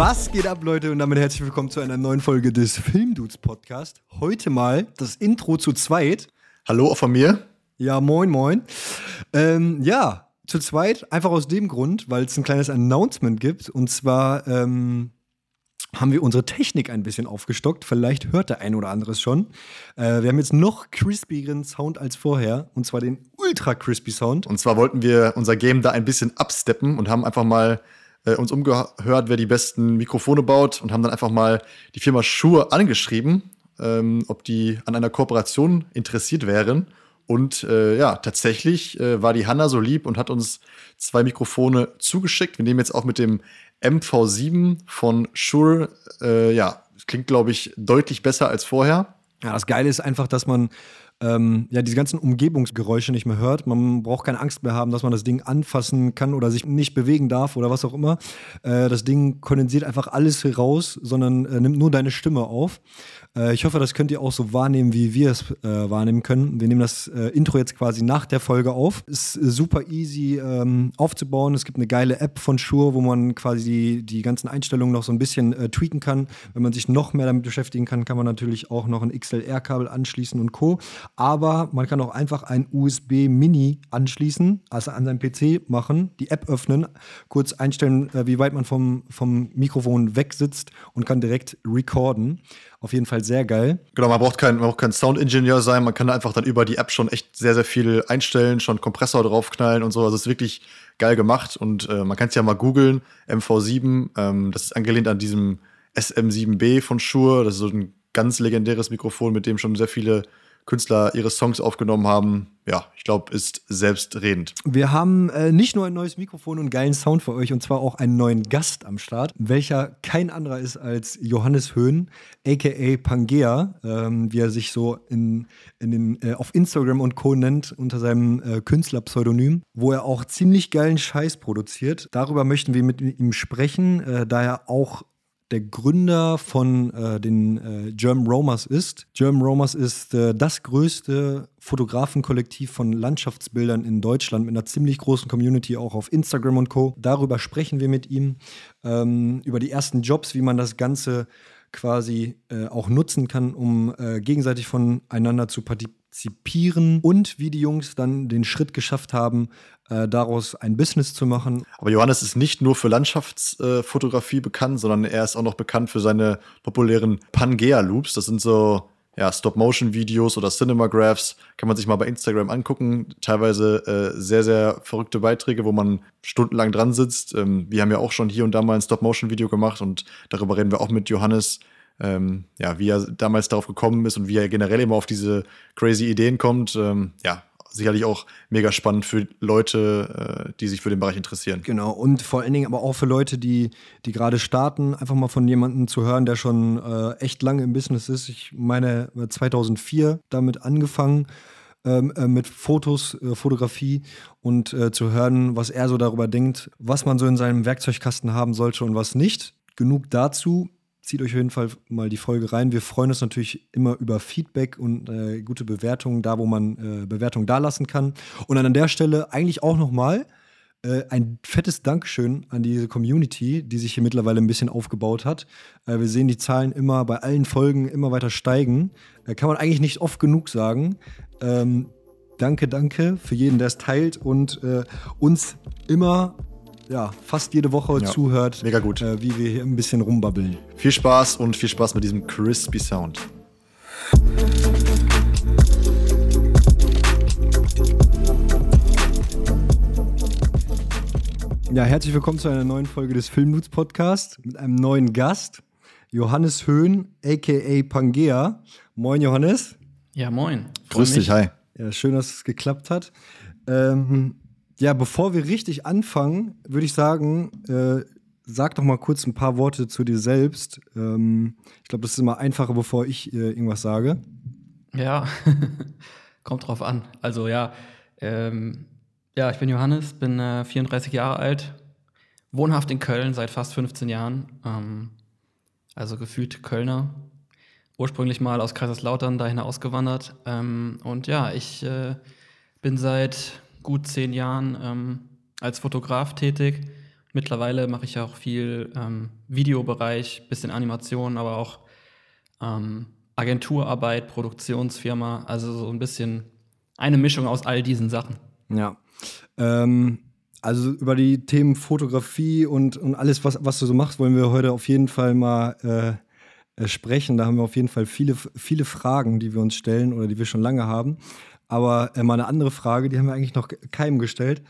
Was geht ab, Leute? Und damit herzlich willkommen zu einer neuen Folge des Filmdudes Podcast. Heute mal das Intro zu zweit. Hallo auch von mir. Ja, moin, moin. Ähm, ja, zu zweit, einfach aus dem Grund, weil es ein kleines Announcement gibt. Und zwar ähm, haben wir unsere Technik ein bisschen aufgestockt. Vielleicht hört der ein oder andere es schon. Äh, wir haben jetzt noch crispigeren Sound als vorher. Und zwar den Ultra Crispy Sound. Und zwar wollten wir unser Game da ein bisschen absteppen und haben einfach mal äh, uns umgehört, wer die besten Mikrofone baut und haben dann einfach mal die Firma Shure angeschrieben, ähm, ob die an einer Kooperation interessiert wären. Und äh, ja, tatsächlich äh, war die Hanna so lieb und hat uns zwei Mikrofone zugeschickt. Wir nehmen jetzt auch mit dem MV7 von Shure. Äh, ja, klingt, glaube ich, deutlich besser als vorher. Ja, das Geile ist einfach, dass man ähm, ja, diese ganzen Umgebungsgeräusche nicht mehr hört. Man braucht keine Angst mehr haben, dass man das Ding anfassen kann oder sich nicht bewegen darf oder was auch immer. Äh, das Ding kondensiert einfach alles raus, sondern äh, nimmt nur deine Stimme auf. Äh, ich hoffe, das könnt ihr auch so wahrnehmen, wie wir es äh, wahrnehmen können. Wir nehmen das äh, Intro jetzt quasi nach der Folge auf. Ist äh, super easy ähm, aufzubauen. Es gibt eine geile App von Shure, wo man quasi die, die ganzen Einstellungen noch so ein bisschen äh, tweaken kann. Wenn man sich noch mehr damit beschäftigen kann, kann man natürlich auch noch ein XLR-Kabel anschließen und Co. Aber man kann auch einfach ein USB-Mini anschließen, also an seinem PC machen, die App öffnen, kurz einstellen, äh, wie weit man vom, vom Mikrofon weg sitzt und kann direkt recorden. Auf jeden Fall sehr geil. Genau, man braucht kein, man braucht kein Soundingenieur sein, man kann einfach dann über die App schon echt sehr, sehr viel einstellen, schon Kompressor draufknallen und so. Also es ist wirklich geil gemacht und äh, man kann es ja mal googeln, MV7, ähm, das ist angelehnt an diesem SM7B von Shure, das ist so ein ganz legendäres Mikrofon, mit dem schon sehr viele Künstler ihre Songs aufgenommen haben, ja, ich glaube, ist selbstredend. Wir haben äh, nicht nur ein neues Mikrofon und geilen Sound für euch, und zwar auch einen neuen Gast am Start, welcher kein anderer ist als Johannes Höhn, aka Pangea, ähm, wie er sich so in, in den, äh, auf Instagram und Co. nennt, unter seinem äh, Künstlerpseudonym, wo er auch ziemlich geilen Scheiß produziert. Darüber möchten wir mit ihm sprechen, äh, da er auch der Gründer von äh, den äh, German Romers ist. German Romers ist äh, das größte Fotografenkollektiv von Landschaftsbildern in Deutschland mit einer ziemlich großen Community auch auf Instagram und Co. Darüber sprechen wir mit ihm, ähm, über die ersten Jobs, wie man das Ganze quasi äh, auch nutzen kann, um äh, gegenseitig voneinander zu partizipieren und wie die Jungs dann den Schritt geschafft haben, äh, daraus ein Business zu machen. Aber Johannes ist nicht nur für Landschaftsfotografie äh, bekannt, sondern er ist auch noch bekannt für seine populären Pangea-Loops. Das sind so ja, Stop-Motion-Videos oder Cinemagraphs. Kann man sich mal bei Instagram angucken. Teilweise äh, sehr, sehr verrückte Beiträge, wo man stundenlang dran sitzt. Ähm, wir haben ja auch schon hier und da mal ein Stop-Motion-Video gemacht und darüber reden wir auch mit Johannes. Ähm, ja, wie er damals darauf gekommen ist und wie er generell immer auf diese crazy Ideen kommt. Ähm, ja, sicherlich auch mega spannend für Leute, äh, die sich für den Bereich interessieren. Genau, und vor allen Dingen aber auch für Leute, die, die gerade starten, einfach mal von jemandem zu hören, der schon äh, echt lange im Business ist. Ich meine, 2004 damit angefangen. Ähm, äh, mit Fotos, äh, Fotografie und äh, zu hören, was er so darüber denkt, was man so in seinem Werkzeugkasten haben sollte und was nicht. Genug dazu zieht euch auf jeden Fall mal die Folge rein. Wir freuen uns natürlich immer über Feedback und äh, gute Bewertungen, da wo man äh, Bewertungen dalassen kann. Und an der Stelle eigentlich auch nochmal äh, ein fettes Dankeschön an diese Community, die sich hier mittlerweile ein bisschen aufgebaut hat. Äh, wir sehen die Zahlen immer bei allen Folgen immer weiter steigen. Äh, kann man eigentlich nicht oft genug sagen. Ähm, danke, danke für jeden, der es teilt und äh, uns immer ja, fast jede Woche ja, zuhört. Mega gut. Äh, wie wir hier ein bisschen rumbabbeln. Viel Spaß und viel Spaß mit diesem crispy Sound. Ja, herzlich willkommen zu einer neuen Folge des Filmnuts Podcast mit einem neuen Gast, Johannes Höhn, aka Pangea. Moin, Johannes. Ja, moin. Grüß dich, hi. Ja, schön, dass es geklappt hat. Ähm, ja, bevor wir richtig anfangen, würde ich sagen, äh, sag doch mal kurz ein paar Worte zu dir selbst. Ähm, ich glaube, das ist immer einfacher, bevor ich äh, irgendwas sage. Ja, kommt drauf an. Also ja, ähm, ja, ich bin Johannes, bin äh, 34 Jahre alt, wohnhaft in Köln seit fast 15 Jahren. Ähm, also gefühlt Kölner. Ursprünglich mal aus Kaiserslautern dahin ausgewandert. Ähm, und ja, ich äh, bin seit gut zehn Jahren ähm, als Fotograf tätig. mittlerweile mache ich auch viel ähm, Videobereich, bisschen Animation, aber auch ähm, Agenturarbeit, Produktionsfirma, also so ein bisschen eine Mischung aus all diesen Sachen. Ja. Ähm, also über die Themen Fotografie und, und alles, was, was du so machst, wollen wir heute auf jeden Fall mal äh, äh, sprechen. Da haben wir auf jeden Fall viele, viele Fragen, die wir uns stellen oder die wir schon lange haben. Aber äh, mal eine andere Frage, die haben wir eigentlich noch keinem gestellt.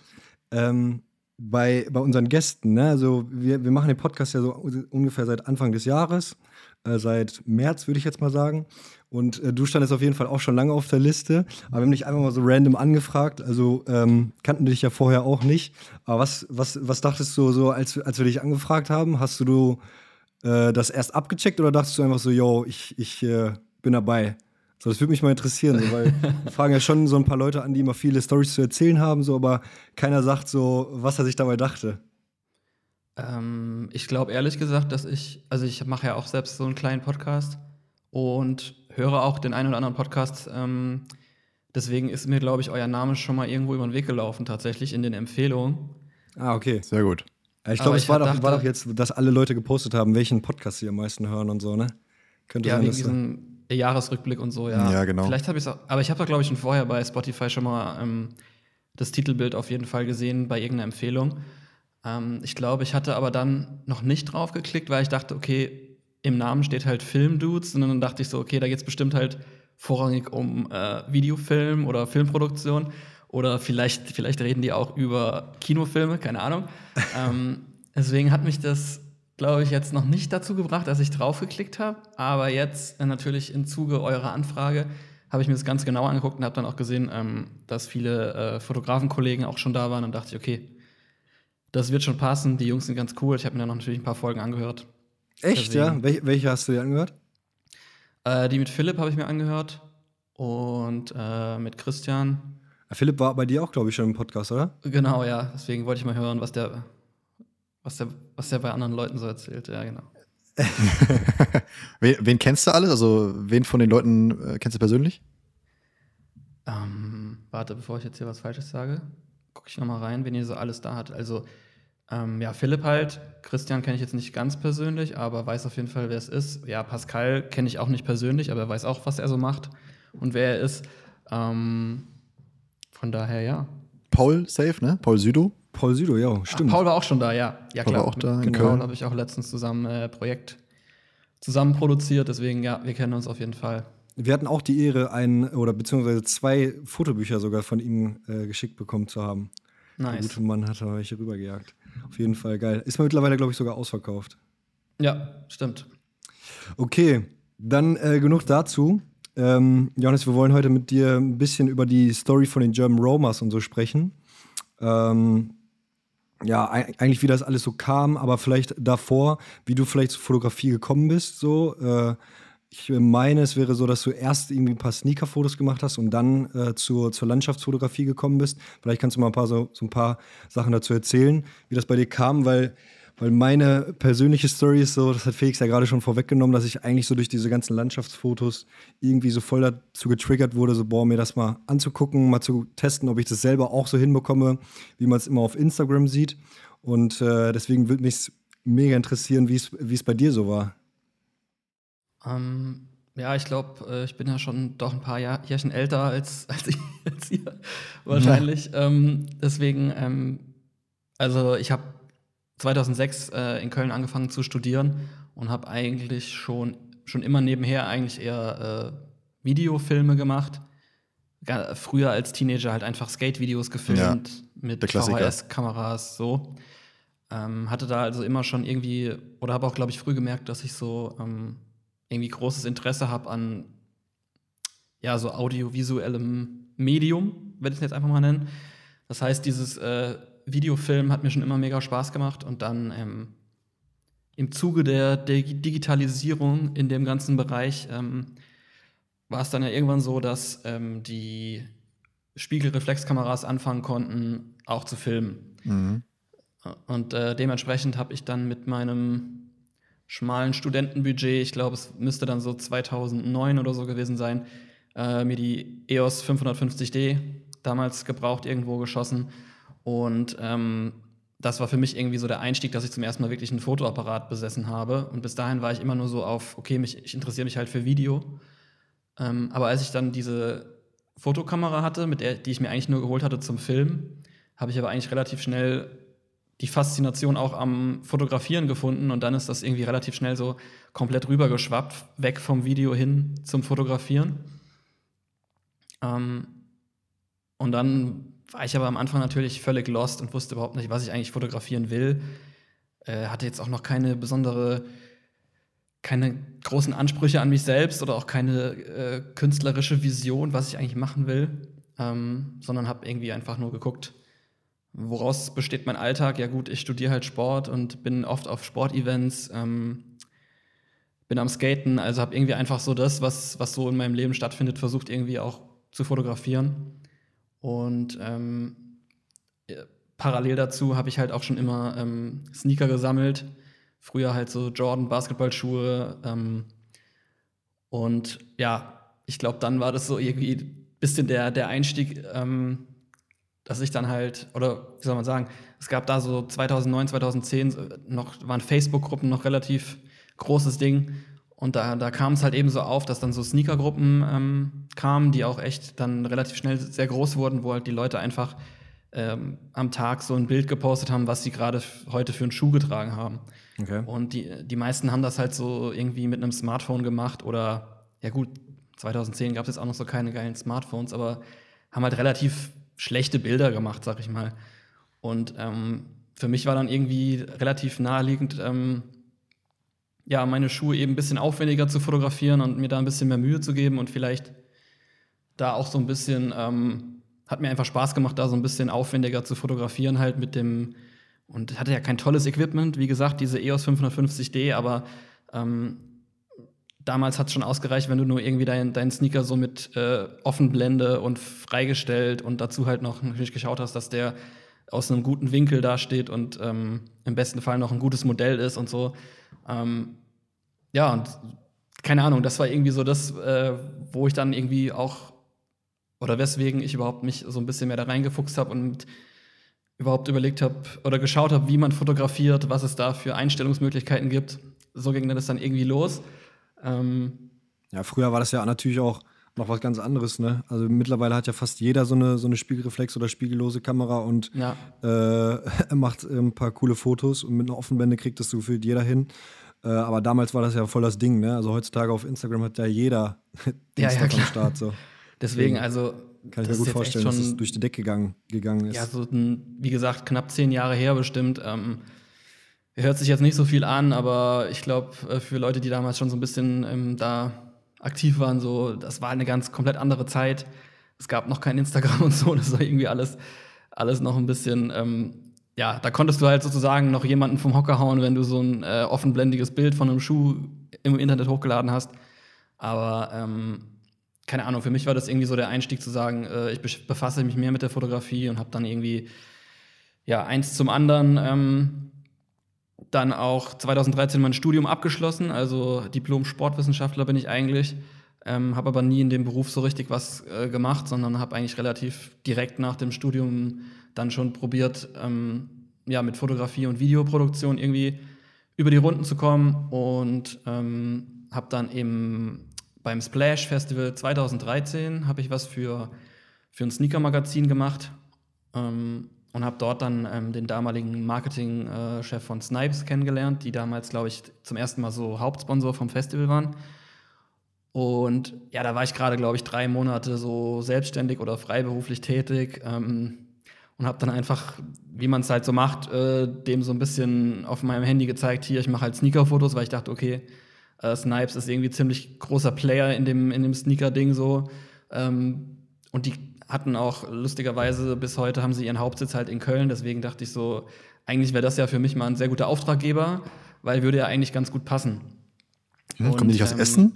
Ähm, bei, bei unseren Gästen, ne? Also wir, wir machen den Podcast ja so ungefähr seit Anfang des Jahres, äh, seit März würde ich jetzt mal sagen. Und äh, du standest auf jeden Fall auch schon lange auf der Liste. Aber wir haben dich einfach mal so random angefragt. Also ähm, kannten dich ja vorher auch nicht. Aber was, was, was dachtest du so, als, als wir dich angefragt haben? Hast du äh, das erst abgecheckt oder dachtest du einfach so, yo, ich, ich äh, bin dabei? So, das würde mich mal interessieren, so, weil wir fragen ja schon so ein paar Leute an, die immer viele Stories zu erzählen haben, so, aber keiner sagt so, was er sich dabei dachte. Ähm, ich glaube ehrlich gesagt, dass ich, also ich mache ja auch selbst so einen kleinen Podcast und höre auch den einen oder anderen Podcast. Ähm, deswegen ist mir, glaube ich, euer Name schon mal irgendwo über den Weg gelaufen, tatsächlich in den Empfehlungen. Ah, okay. Sehr gut. Ich glaube, es war doch, war doch jetzt, dass alle Leute gepostet haben, welchen Podcast sie am meisten hören und so, ne? Könnte ja, sein, wegen diesem Jahresrückblick und so, ja. Ja, genau. Vielleicht habe ich es auch, aber ich habe da, glaube ich, schon vorher bei Spotify schon mal ähm, das Titelbild auf jeden Fall gesehen bei irgendeiner Empfehlung. Ähm, ich glaube, ich hatte aber dann noch nicht drauf geklickt, weil ich dachte, okay, im Namen steht halt Filmdudes und dann dachte ich so, okay, da geht es bestimmt halt vorrangig um äh, Videofilm oder Filmproduktion oder vielleicht, vielleicht reden die auch über Kinofilme, keine Ahnung. ähm, deswegen hat mich das, glaube ich, jetzt noch nicht dazu gebracht, dass ich draufgeklickt habe, aber jetzt äh, natürlich im Zuge eurer Anfrage habe ich mir das ganz genau angeguckt und habe dann auch gesehen, ähm, dass viele äh, Fotografenkollegen auch schon da waren und dachte ich, okay, das wird schon passen, die Jungs sind ganz cool. Ich habe mir dann noch natürlich ein paar Folgen angehört Echt, Deswegen. ja? Wel welche hast du dir angehört? Äh, die mit Philipp habe ich mir angehört und äh, mit Christian. Philipp war bei dir auch, glaube ich, schon im Podcast, oder? Genau, ja. Deswegen wollte ich mal hören, was der, was der, was der bei anderen Leuten so erzählt. Ja, genau. wen, wen, kennst du alles? Also, wen von den Leuten äh, kennst du persönlich? Ähm, warte, bevor ich jetzt hier was Falsches sage, gucke ich nochmal rein, wen ihr so alles da hat. Also, ähm, ja, Philipp halt. Christian kenne ich jetzt nicht ganz persönlich, aber weiß auf jeden Fall, wer es ist. Ja, Pascal kenne ich auch nicht persönlich, aber er weiß auch, was er so macht und wer er ist. Ähm, von daher, ja. Paul safe, ne? Paul Südo. Paul Südo, ja, stimmt. Ach, Paul war auch schon da, ja. Ja, Paul klar. War auch da Mit Paul habe ich auch letztens zusammen äh, Projekt zusammen produziert, deswegen, ja, wir kennen uns auf jeden Fall. Wir hatten auch die Ehre, ein oder beziehungsweise zwei Fotobücher sogar von ihm äh, geschickt bekommen zu haben. Nice. Der gute Mann hat euch rübergejagt. Auf jeden Fall geil. Ist mittlerweile, glaube ich, sogar ausverkauft. Ja, stimmt. Okay, dann äh, genug dazu. Ähm, Johannes, wir wollen heute mit dir ein bisschen über die Story von den German Romers und so sprechen. Ähm, ja, eigentlich wie das alles so kam, aber vielleicht davor, wie du vielleicht zur Fotografie gekommen bist, so. Äh, ich meine, es wäre so, dass du erst irgendwie ein paar Sneaker-Fotos gemacht hast und dann äh, zur, zur Landschaftsfotografie gekommen bist. Vielleicht kannst du mal ein paar, so, so ein paar Sachen dazu erzählen, wie das bei dir kam, weil, weil meine persönliche Story ist so, das hat Felix ja gerade schon vorweggenommen, dass ich eigentlich so durch diese ganzen Landschaftsfotos irgendwie so voll dazu getriggert wurde, so, boah, mir das mal anzugucken, mal zu testen, ob ich das selber auch so hinbekomme, wie man es immer auf Instagram sieht. Und äh, deswegen würde mich mega interessieren, wie es bei dir so war. Ähm, ja, ich glaube, äh, ich bin ja schon doch ein paar Jahr, Jährchen älter als, als, ich, als ihr wahrscheinlich. Ja. Ähm, deswegen, ähm, also ich habe 2006 äh, in Köln angefangen zu studieren und habe eigentlich schon, schon immer nebenher eigentlich eher äh, Videofilme gemacht. Früher als Teenager halt einfach Skate-Videos gefilmt ja, mit VHS-Kameras, so. Ähm, hatte da also immer schon irgendwie, oder habe auch, glaube ich, früh gemerkt, dass ich so ähm, irgendwie großes Interesse habe an ja, so audiovisuellem Medium, werde ich es jetzt einfach mal nennen. Das heißt, dieses äh, Videofilm hat mir schon immer mega Spaß gemacht und dann ähm, im Zuge der, der, Digitalisierung in dem ganzen Bereich ähm, war es dann ja irgendwann so, dass ähm, die Spiegelreflexkameras anfangen konnten, auch zu filmen. Mhm. Und äh, dementsprechend habe ich dann mit meinem schmalen Studentenbudget, ich glaube, es müsste dann so 2009 oder so gewesen sein, äh, mir die EOS 550D damals gebraucht irgendwo geschossen und ähm, das war für mich irgendwie so der Einstieg, dass ich zum ersten Mal wirklich einen Fotoapparat besessen habe. Und bis dahin war ich immer nur so auf, okay, mich, ich interessiere mich halt für Video. Ähm, aber als ich dann diese Fotokamera hatte, mit der, die ich mir eigentlich nur geholt hatte zum Film, habe ich aber eigentlich relativ schnell die Faszination auch am Fotografieren gefunden und dann ist das irgendwie relativ schnell so komplett rübergeschwappt, weg vom Video hin zum Fotografieren. Ähm, und dann war ich aber am Anfang natürlich völlig lost und wusste überhaupt nicht, was ich eigentlich fotografieren will. Äh, hatte jetzt auch noch keine besondere, keine großen Ansprüche an mich selbst oder auch keine äh, künstlerische Vision, was ich eigentlich machen will, ähm, sondern habe irgendwie einfach nur geguckt, woraus besteht mein Alltag. Ja gut, ich studiere halt Sport und bin oft auf Sportevents, ähm, bin am Skaten, also habe irgendwie einfach so das, was, was so in meinem Leben stattfindet, versucht irgendwie auch zu fotografieren. Und ähm, parallel dazu habe ich halt auch schon immer ähm, Sneaker gesammelt. Früher halt so Jordan Basketballschuhe. Ähm, und ja, ich glaube, dann war das so irgendwie ein bisschen der, der Einstieg, ähm, dass ich dann halt, oder wie soll man sagen, es gab da so 2009, 2010 noch, waren Facebook-Gruppen noch relativ großes Ding. Und da, da kam es halt eben so auf, dass dann so Sneaker-Gruppen ähm, kamen, die auch echt dann relativ schnell sehr groß wurden, wo halt die Leute einfach ähm, am Tag so ein Bild gepostet haben, was sie gerade heute für einen Schuh getragen haben. Okay. Und die, die meisten haben das halt so irgendwie mit einem Smartphone gemacht oder, ja gut, 2010 gab es jetzt auch noch so keine geilen Smartphones, aber haben halt relativ schlechte Bilder gemacht, sag ich mal. Und ähm, für mich war dann irgendwie relativ naheliegend, ähm, ja, meine Schuhe eben ein bisschen aufwendiger zu fotografieren und mir da ein bisschen mehr Mühe zu geben und vielleicht da auch so ein bisschen, ähm, hat mir einfach Spaß gemacht, da so ein bisschen aufwendiger zu fotografieren, halt mit dem, und hatte ja kein tolles Equipment, wie gesagt, diese EOS 550D, aber ähm, damals hat es schon ausgereicht, wenn du nur irgendwie deinen dein Sneaker so mit äh, Offenblende und freigestellt und dazu halt noch natürlich geschaut hast, dass der aus einem guten Winkel dasteht und ähm, im besten Fall noch ein gutes Modell ist und so. Ähm, ja, und keine Ahnung, das war irgendwie so das, äh, wo ich dann irgendwie auch, oder weswegen ich überhaupt mich so ein bisschen mehr da reingefuchst habe und überhaupt überlegt habe oder geschaut habe, wie man fotografiert, was es da für Einstellungsmöglichkeiten gibt. So ging das dann irgendwie los. Ähm, ja, früher war das ja natürlich auch noch was ganz anderes, ne? Also mittlerweile hat ja fast jeder so eine, so eine Spiegelreflex oder spiegellose Kamera und ja. äh, macht ein paar coole Fotos und mit einer Offenblende kriegt das so gefühlt jeder hin. Äh, aber damals war das ja voll das Ding, ne? Also heutzutage auf Instagram hat ja jeder ja, ja, am Start. So. Deswegen, also. Kann ich mir gut vorstellen, dass es durch die Decke gegangen, gegangen ist. Ja, so ein, wie gesagt, knapp zehn Jahre her bestimmt. Ähm, hört sich jetzt nicht so viel an, aber ich glaube, äh, für Leute, die damals schon so ein bisschen ähm, da aktiv waren, so, das war eine ganz komplett andere Zeit. Es gab noch kein Instagram und so, das war irgendwie alles, alles noch ein bisschen ähm, ja, da konntest du halt sozusagen noch jemanden vom Hocker hauen, wenn du so ein äh, offenblendiges Bild von einem Schuh im Internet hochgeladen hast. Aber ähm, keine Ahnung, für mich war das irgendwie so der Einstieg zu sagen, äh, ich befasse mich mehr mit der Fotografie und habe dann irgendwie ja eins zum anderen ähm, dann auch 2013 mein Studium abgeschlossen, also Diplom-Sportwissenschaftler bin ich eigentlich. Ähm, habe aber nie in dem Beruf so richtig was äh, gemacht, sondern habe eigentlich relativ direkt nach dem Studium dann schon probiert, ähm, ja, mit Fotografie und Videoproduktion irgendwie über die Runden zu kommen und ähm, habe dann eben beim Splash Festival 2013 habe ich was für, für ein Sneaker-Magazin gemacht ähm, und habe dort dann ähm, den damaligen Marketing-Chef äh, von Snipes kennengelernt, die damals, glaube ich, zum ersten Mal so Hauptsponsor vom Festival waren. Und ja, da war ich gerade, glaube ich, drei Monate so selbstständig oder freiberuflich tätig. Ähm, und habe dann einfach, wie man es halt so macht, äh, dem so ein bisschen auf meinem Handy gezeigt, hier, ich mache halt Sneaker-Fotos, weil ich dachte, okay, äh, Snipes ist irgendwie ziemlich großer Player in dem, in dem Sneaker-Ding so. Ähm, und die hatten auch lustigerweise bis heute haben sie ihren Hauptsitz halt in Köln, deswegen dachte ich so, eigentlich wäre das ja für mich mal ein sehr guter Auftraggeber, weil würde ja eigentlich ganz gut passen. Hm, kommen die nicht aus ähm,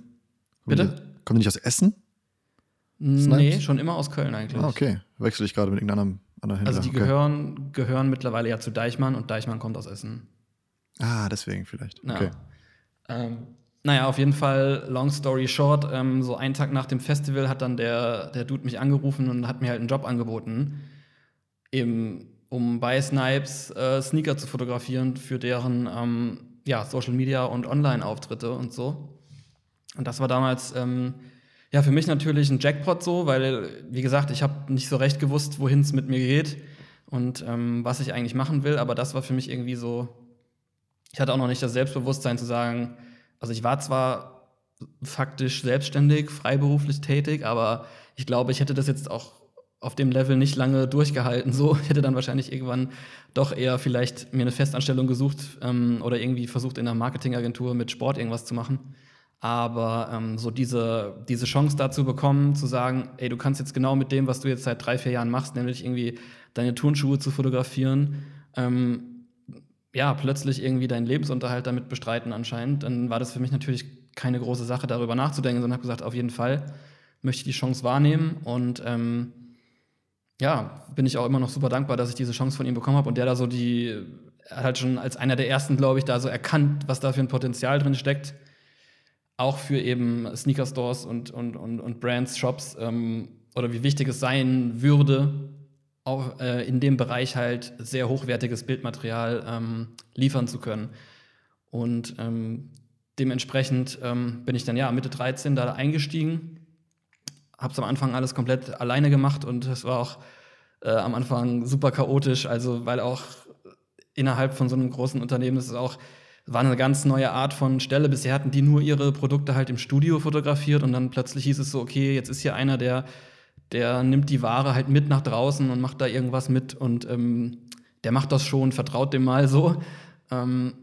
Essen? Bitte? Kommen die nicht aus Essen? Nee, schon immer aus Köln eigentlich. Ah, okay. Wechsle ich gerade mit irgendeinem Händler, also die okay. gehören, gehören mittlerweile ja zu Deichmann und Deichmann kommt aus Essen. Ah, deswegen vielleicht. Okay. Ja. Ähm, naja, auf jeden Fall, long story short, ähm, so einen Tag nach dem Festival hat dann der, der Dude mich angerufen und hat mir halt einen Job angeboten. Im um bei Snipes äh, Sneaker zu fotografieren für deren ähm, ja, Social Media und Online-Auftritte und so. Und das war damals ähm, ja für mich natürlich ein Jackpot so, weil, wie gesagt, ich habe nicht so recht gewusst, wohin es mit mir geht und ähm, was ich eigentlich machen will, aber das war für mich irgendwie so, ich hatte auch noch nicht das Selbstbewusstsein zu sagen, also ich war zwar faktisch selbstständig, freiberuflich tätig, aber ich glaube, ich hätte das jetzt auch auf dem Level nicht lange durchgehalten. So, ich hätte dann wahrscheinlich irgendwann doch eher vielleicht mir eine Festanstellung gesucht ähm, oder irgendwie versucht, in einer Marketingagentur mit Sport irgendwas zu machen. Aber ähm, so diese, diese Chance dazu bekommen, zu sagen, ey, du kannst jetzt genau mit dem, was du jetzt seit drei, vier Jahren machst, nämlich irgendwie deine Turnschuhe zu fotografieren, ähm, ja, plötzlich irgendwie deinen Lebensunterhalt damit bestreiten anscheinend, dann war das für mich natürlich keine große Sache, darüber nachzudenken, sondern habe gesagt, auf jeden Fall möchte ich die Chance wahrnehmen und ähm, ja, bin ich auch immer noch super dankbar, dass ich diese Chance von ihm bekommen habe und der da so die, er hat halt schon als einer der ersten, glaube ich, da so erkannt, was da für ein Potenzial drin steckt. Auch für eben Sneaker-Stores und, und, und, und Brands, Shops ähm, oder wie wichtig es sein würde, auch äh, in dem Bereich halt sehr hochwertiges Bildmaterial ähm, liefern zu können. Und ähm, dementsprechend ähm, bin ich dann ja Mitte 13 da eingestiegen habe es am Anfang alles komplett alleine gemacht und es war auch äh, am Anfang super chaotisch, also weil auch innerhalb von so einem großen Unternehmen ist auch war eine ganz neue Art von Stelle. Bisher hatten die nur ihre Produkte halt im Studio fotografiert und dann plötzlich hieß es so, okay, jetzt ist hier einer, der, der nimmt die Ware halt mit nach draußen und macht da irgendwas mit und ähm, der macht das schon, vertraut dem mal so. Ähm,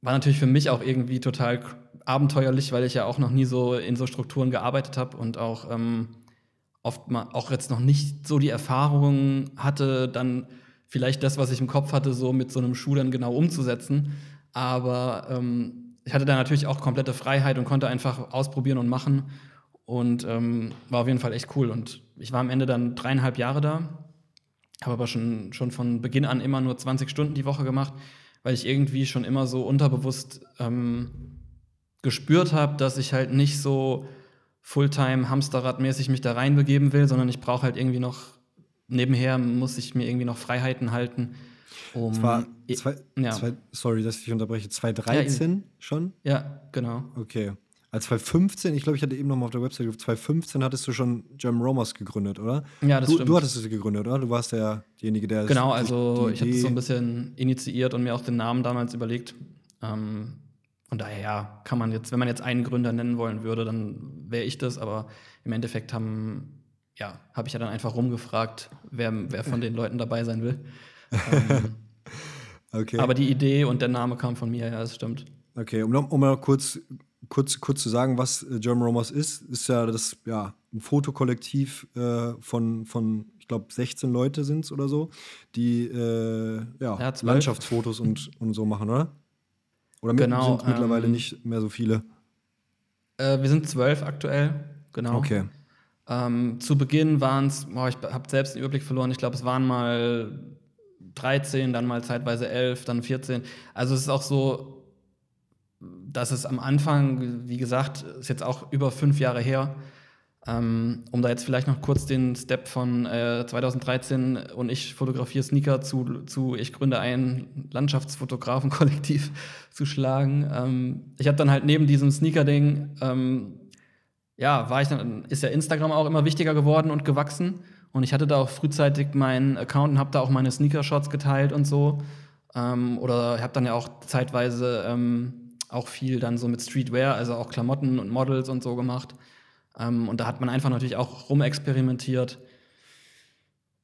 war natürlich für mich auch irgendwie total abenteuerlich, weil ich ja auch noch nie so in so Strukturen gearbeitet habe und auch ähm, oft mal auch jetzt noch nicht so die Erfahrung hatte, dann vielleicht das, was ich im Kopf hatte, so mit so einem Schuh dann genau umzusetzen. Aber ähm, ich hatte da natürlich auch komplette Freiheit und konnte einfach ausprobieren und machen. Und ähm, war auf jeden Fall echt cool. Und ich war am Ende dann dreieinhalb Jahre da, habe aber schon, schon von Beginn an immer nur 20 Stunden die Woche gemacht, weil ich irgendwie schon immer so unterbewusst ähm, gespürt habe, dass ich halt nicht so Fulltime Hamsterradmäßig mich da reinbegeben will, sondern ich brauche halt irgendwie noch nebenher muss ich mir irgendwie noch Freiheiten halten. Um, Zwar zwei, ja. zwei, sorry, dass ich unterbreche, 2013 ja, schon? Ja, genau. Okay. Als 2015, ich glaube, ich hatte eben noch mal auf der Website, 2015 hattest du schon German Romers gegründet, oder? Ja, das du, stimmt. Du hattest es gegründet, oder? Du warst der, derjenige, der Genau, also ich habe das so ein bisschen initiiert und mir auch den Namen damals überlegt. Ähm, von daher kann man jetzt, wenn man jetzt einen Gründer nennen wollen würde, dann wäre ich das, aber im Endeffekt haben, ja, habe ich ja dann einfach rumgefragt, wer, wer von den Leuten dabei sein will. Ähm, okay. Aber die Idee und der Name kam von mir, ja, das stimmt. Okay, um, um mal kurz, kurz, kurz zu sagen, was äh, German Romers ist, ist ja das, ja, ein Fotokollektiv äh, von, von, ich glaube, 16 Leute sind es oder so, die äh, ja, ja Landschaftsfotos und, und so machen, oder? Oder genau, sind mittlerweile ähm, nicht mehr so viele? Äh, wir sind zwölf aktuell, genau. Okay. Ähm, zu Beginn waren es, ich habe selbst den Überblick verloren, ich glaube, es waren mal 13, dann mal zeitweise 11, dann 14. Also es ist auch so, dass es am Anfang, wie gesagt, ist jetzt auch über fünf Jahre her, ähm, um da jetzt vielleicht noch kurz den Step von äh, 2013 und ich fotografiere Sneaker zu, zu ich gründe ein Landschaftsfotografen-Kollektiv zu schlagen. Ähm, ich habe dann halt neben diesem Sneaker-Ding, ähm, ja, war ich dann, ist ja Instagram auch immer wichtiger geworden und gewachsen. Und ich hatte da auch frühzeitig meinen Account und habe da auch meine Sneaker-Shots geteilt und so. Ähm, oder habe dann ja auch zeitweise ähm, auch viel dann so mit Streetwear, also auch Klamotten und Models und so gemacht. Ähm, und da hat man einfach natürlich auch rumexperimentiert.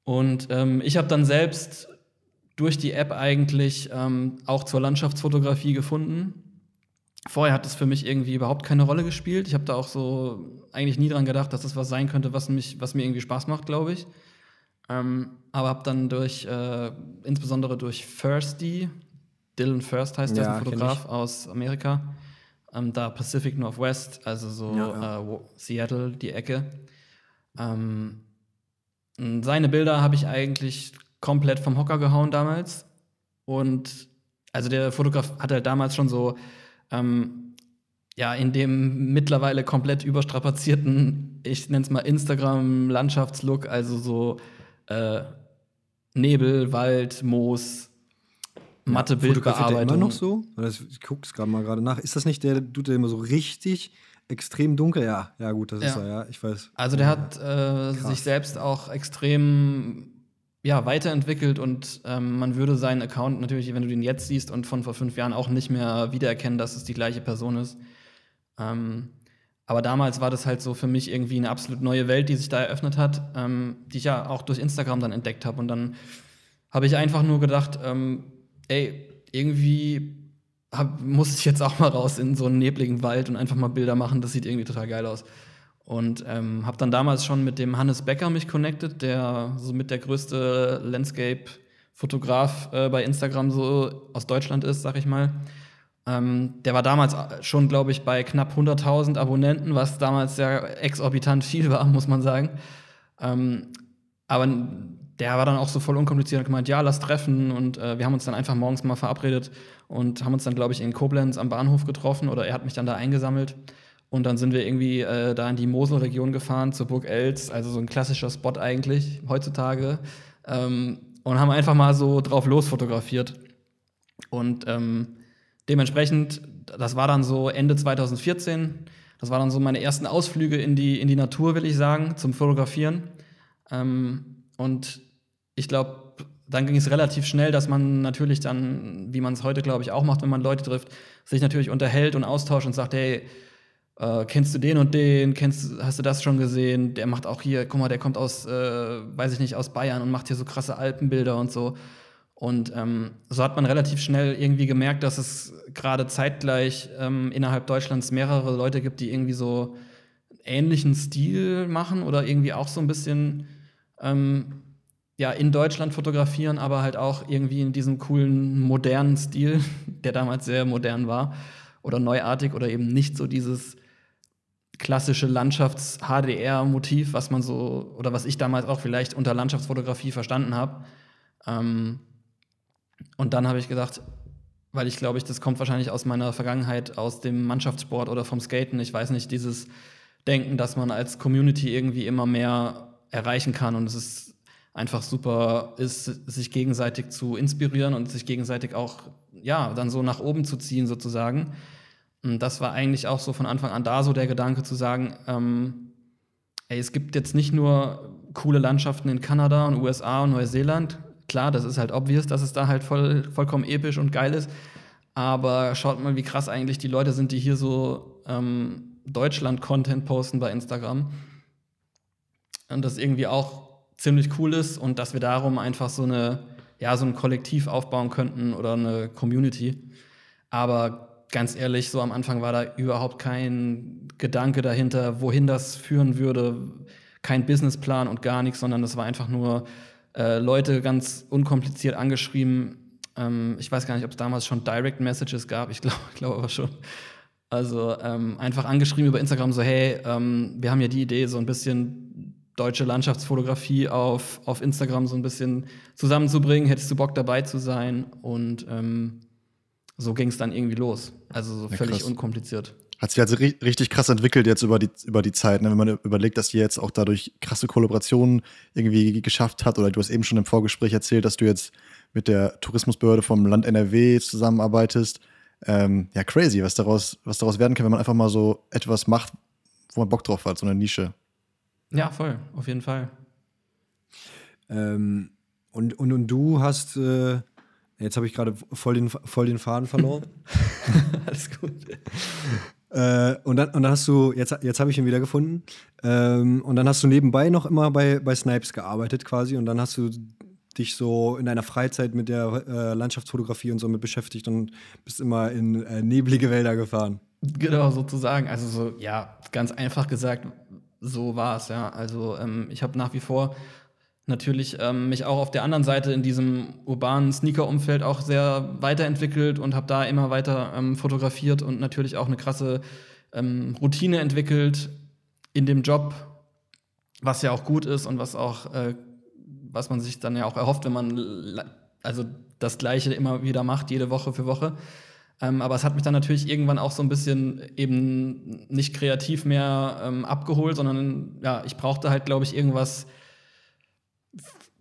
Und ähm, ich habe dann selbst durch die App eigentlich ähm, auch zur Landschaftsfotografie gefunden. Vorher hat es für mich irgendwie überhaupt keine Rolle gespielt. Ich habe da auch so eigentlich nie dran gedacht, dass das was sein könnte, was, mich, was mir irgendwie Spaß macht, glaube ich. Ähm, aber habe dann durch, äh, insbesondere durch Firsty, Dylan First heißt ja, der, ein Fotograf aus Amerika, ähm, da Pacific Northwest, also so ja, ja. Äh, Seattle, die Ecke. Ähm, seine Bilder habe ich eigentlich komplett vom Hocker gehauen damals. Und also der Fotograf hat halt damals schon so, ähm, ja, in dem mittlerweile komplett überstrapazierten, ich nenne es mal Instagram-Landschaftslook, also so äh, Nebel, Wald, Moos, matte ja, fotografiert der Bildbearbeitung. immer noch so? Ich guck's gerade mal gerade nach. Ist das nicht der, tut der immer so richtig extrem dunkel? Ja, ja gut, das ist Ja. er, ja. Ich weiß. Also der hat äh, sich selbst auch extrem ja, weiterentwickelt und ähm, man würde seinen Account natürlich, wenn du den jetzt siehst und von vor fünf Jahren auch nicht mehr wiedererkennen, dass es die gleiche Person ist. Ähm, aber damals war das halt so für mich irgendwie eine absolut neue Welt, die sich da eröffnet hat, ähm, die ich ja auch durch Instagram dann entdeckt habe. Und dann habe ich einfach nur gedacht, ähm, ey, irgendwie hab, muss ich jetzt auch mal raus in so einen nebligen Wald und einfach mal Bilder machen. Das sieht irgendwie total geil aus. Und ähm, habe dann damals schon mit dem Hannes Becker mich connected, der so mit der größte Landscape-Fotograf äh, bei Instagram so aus Deutschland ist, sag ich mal. Ähm, der war damals schon, glaube ich, bei knapp 100.000 Abonnenten, was damals sehr exorbitant viel war, muss man sagen. Ähm, aber der war dann auch so voll unkompliziert und gemeint, ja, lass treffen. Und äh, wir haben uns dann einfach morgens mal verabredet und haben uns dann, glaube ich, in Koblenz am Bahnhof getroffen oder er hat mich dann da eingesammelt. Und dann sind wir irgendwie äh, da in die Moselregion gefahren, zur Burg Elz, also so ein klassischer Spot eigentlich heutzutage. Ähm, und haben einfach mal so drauf los fotografiert. Und ähm, dementsprechend, das war dann so Ende 2014. Das waren dann so meine ersten Ausflüge in die, in die Natur, will ich sagen, zum Fotografieren. Ähm, und ich glaube, dann ging es relativ schnell, dass man natürlich dann, wie man es heute, glaube ich, auch macht, wenn man Leute trifft, sich natürlich unterhält und austauscht und sagt, hey, äh, kennst du den und den? Kennst, hast du das schon gesehen? Der macht auch hier, guck mal, der kommt aus, äh, weiß ich nicht, aus Bayern und macht hier so krasse Alpenbilder und so. Und ähm, so hat man relativ schnell irgendwie gemerkt, dass es gerade zeitgleich ähm, innerhalb Deutschlands mehrere Leute gibt, die irgendwie so ähnlichen Stil machen oder irgendwie auch so ein bisschen ähm, ja, in Deutschland fotografieren, aber halt auch irgendwie in diesem coolen, modernen Stil, der damals sehr modern war oder neuartig oder eben nicht so dieses klassische Landschafts-HDR-Motiv, was man so oder was ich damals auch vielleicht unter Landschaftsfotografie verstanden habe. Ähm, und dann habe ich gedacht, weil ich glaube, ich, das kommt wahrscheinlich aus meiner Vergangenheit, aus dem Mannschaftssport oder vom Skaten. Ich weiß nicht, dieses Denken, dass man als Community irgendwie immer mehr erreichen kann und es ist einfach super ist, sich gegenseitig zu inspirieren und sich gegenseitig auch, ja, dann so nach oben zu ziehen sozusagen. Und das war eigentlich auch so von Anfang an da so der Gedanke zu sagen, ähm, ey, es gibt jetzt nicht nur coole Landschaften in Kanada und USA und Neuseeland. Klar, das ist halt obvious, dass es da halt voll, vollkommen episch und geil ist. Aber schaut mal, wie krass eigentlich die Leute sind, die hier so ähm, Deutschland-Content posten bei Instagram. Und das irgendwie auch ziemlich cool ist und dass wir darum einfach so eine, ja, so ein Kollektiv aufbauen könnten oder eine Community. Aber ganz ehrlich, so am Anfang war da überhaupt kein Gedanke dahinter, wohin das führen würde, kein Businessplan und gar nichts, sondern das war einfach nur äh, Leute ganz unkompliziert angeschrieben. Ähm, ich weiß gar nicht, ob es damals schon Direct Messages gab, ich glaube glaub aber schon. Also ähm, einfach angeschrieben über Instagram, so hey, ähm, wir haben ja die Idee, so ein bisschen deutsche Landschaftsfotografie auf, auf Instagram so ein bisschen zusammenzubringen. Hättest du Bock dabei zu sein? Und ähm, so ging es dann irgendwie los. Also so Ja, völlig krass. unkompliziert. Hat sich also ri richtig krass entwickelt jetzt über die, über die Zeit, ne? wenn man überlegt, dass ihr jetzt auch dadurch krasse Kollaborationen irgendwie geschafft hat. Oder du hast eben schon im Vorgespräch erzählt, dass du jetzt mit der Tourismusbehörde vom Land NRW zusammenarbeitest. Ähm, ja, crazy, was daraus, was daraus werden kann, wenn man einfach mal so etwas macht, wo man Bock drauf hat, so eine Nische. Ja, voll, auf jeden Fall. Ähm, und, und, und du hast, äh, jetzt habe ich gerade voll den, voll den Faden verloren. Alles gut. Äh, und, dann, und dann hast du, jetzt, jetzt habe ich ihn wieder gefunden, ähm, und dann hast du nebenbei noch immer bei, bei Snipes gearbeitet quasi und dann hast du dich so in deiner Freizeit mit der äh, Landschaftsfotografie und so mit beschäftigt und bist immer in äh, neblige Wälder gefahren. Genau, sozusagen. Also so, ja, ganz einfach gesagt, so war es, ja. Also ähm, ich habe nach wie vor natürlich ähm, mich auch auf der anderen Seite in diesem urbanen Sneaker-Umfeld auch sehr weiterentwickelt und habe da immer weiter ähm, fotografiert und natürlich auch eine krasse ähm, Routine entwickelt in dem Job, was ja auch gut ist und was auch, äh, was man sich dann ja auch erhofft, wenn man also das Gleiche immer wieder macht, jede Woche für Woche. Ähm, aber es hat mich dann natürlich irgendwann auch so ein bisschen eben nicht kreativ mehr ähm, abgeholt, sondern ja, ich brauchte halt, glaube ich, irgendwas,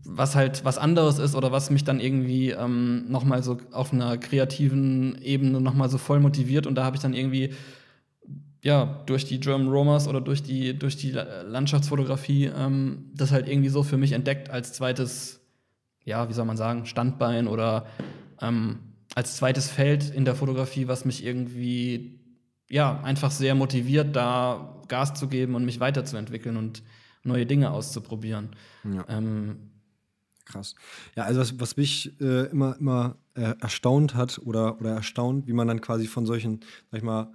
was halt was anderes ist oder was mich dann irgendwie ähm, noch mal so auf einer kreativen Ebene noch mal so voll motiviert und da habe ich dann irgendwie ja durch die German Romers oder durch die durch die Landschaftsfotografie ähm, das halt irgendwie so für mich entdeckt als zweites ja wie soll man sagen Standbein oder ähm, als zweites Feld in der Fotografie was mich irgendwie ja einfach sehr motiviert da Gas zu geben und mich weiterzuentwickeln und neue Dinge auszuprobieren. Ja. Ähm, Krass. Ja, also was, was mich äh, immer, immer äh, erstaunt hat oder, oder erstaunt, wie man dann quasi von solchen, sag ich mal,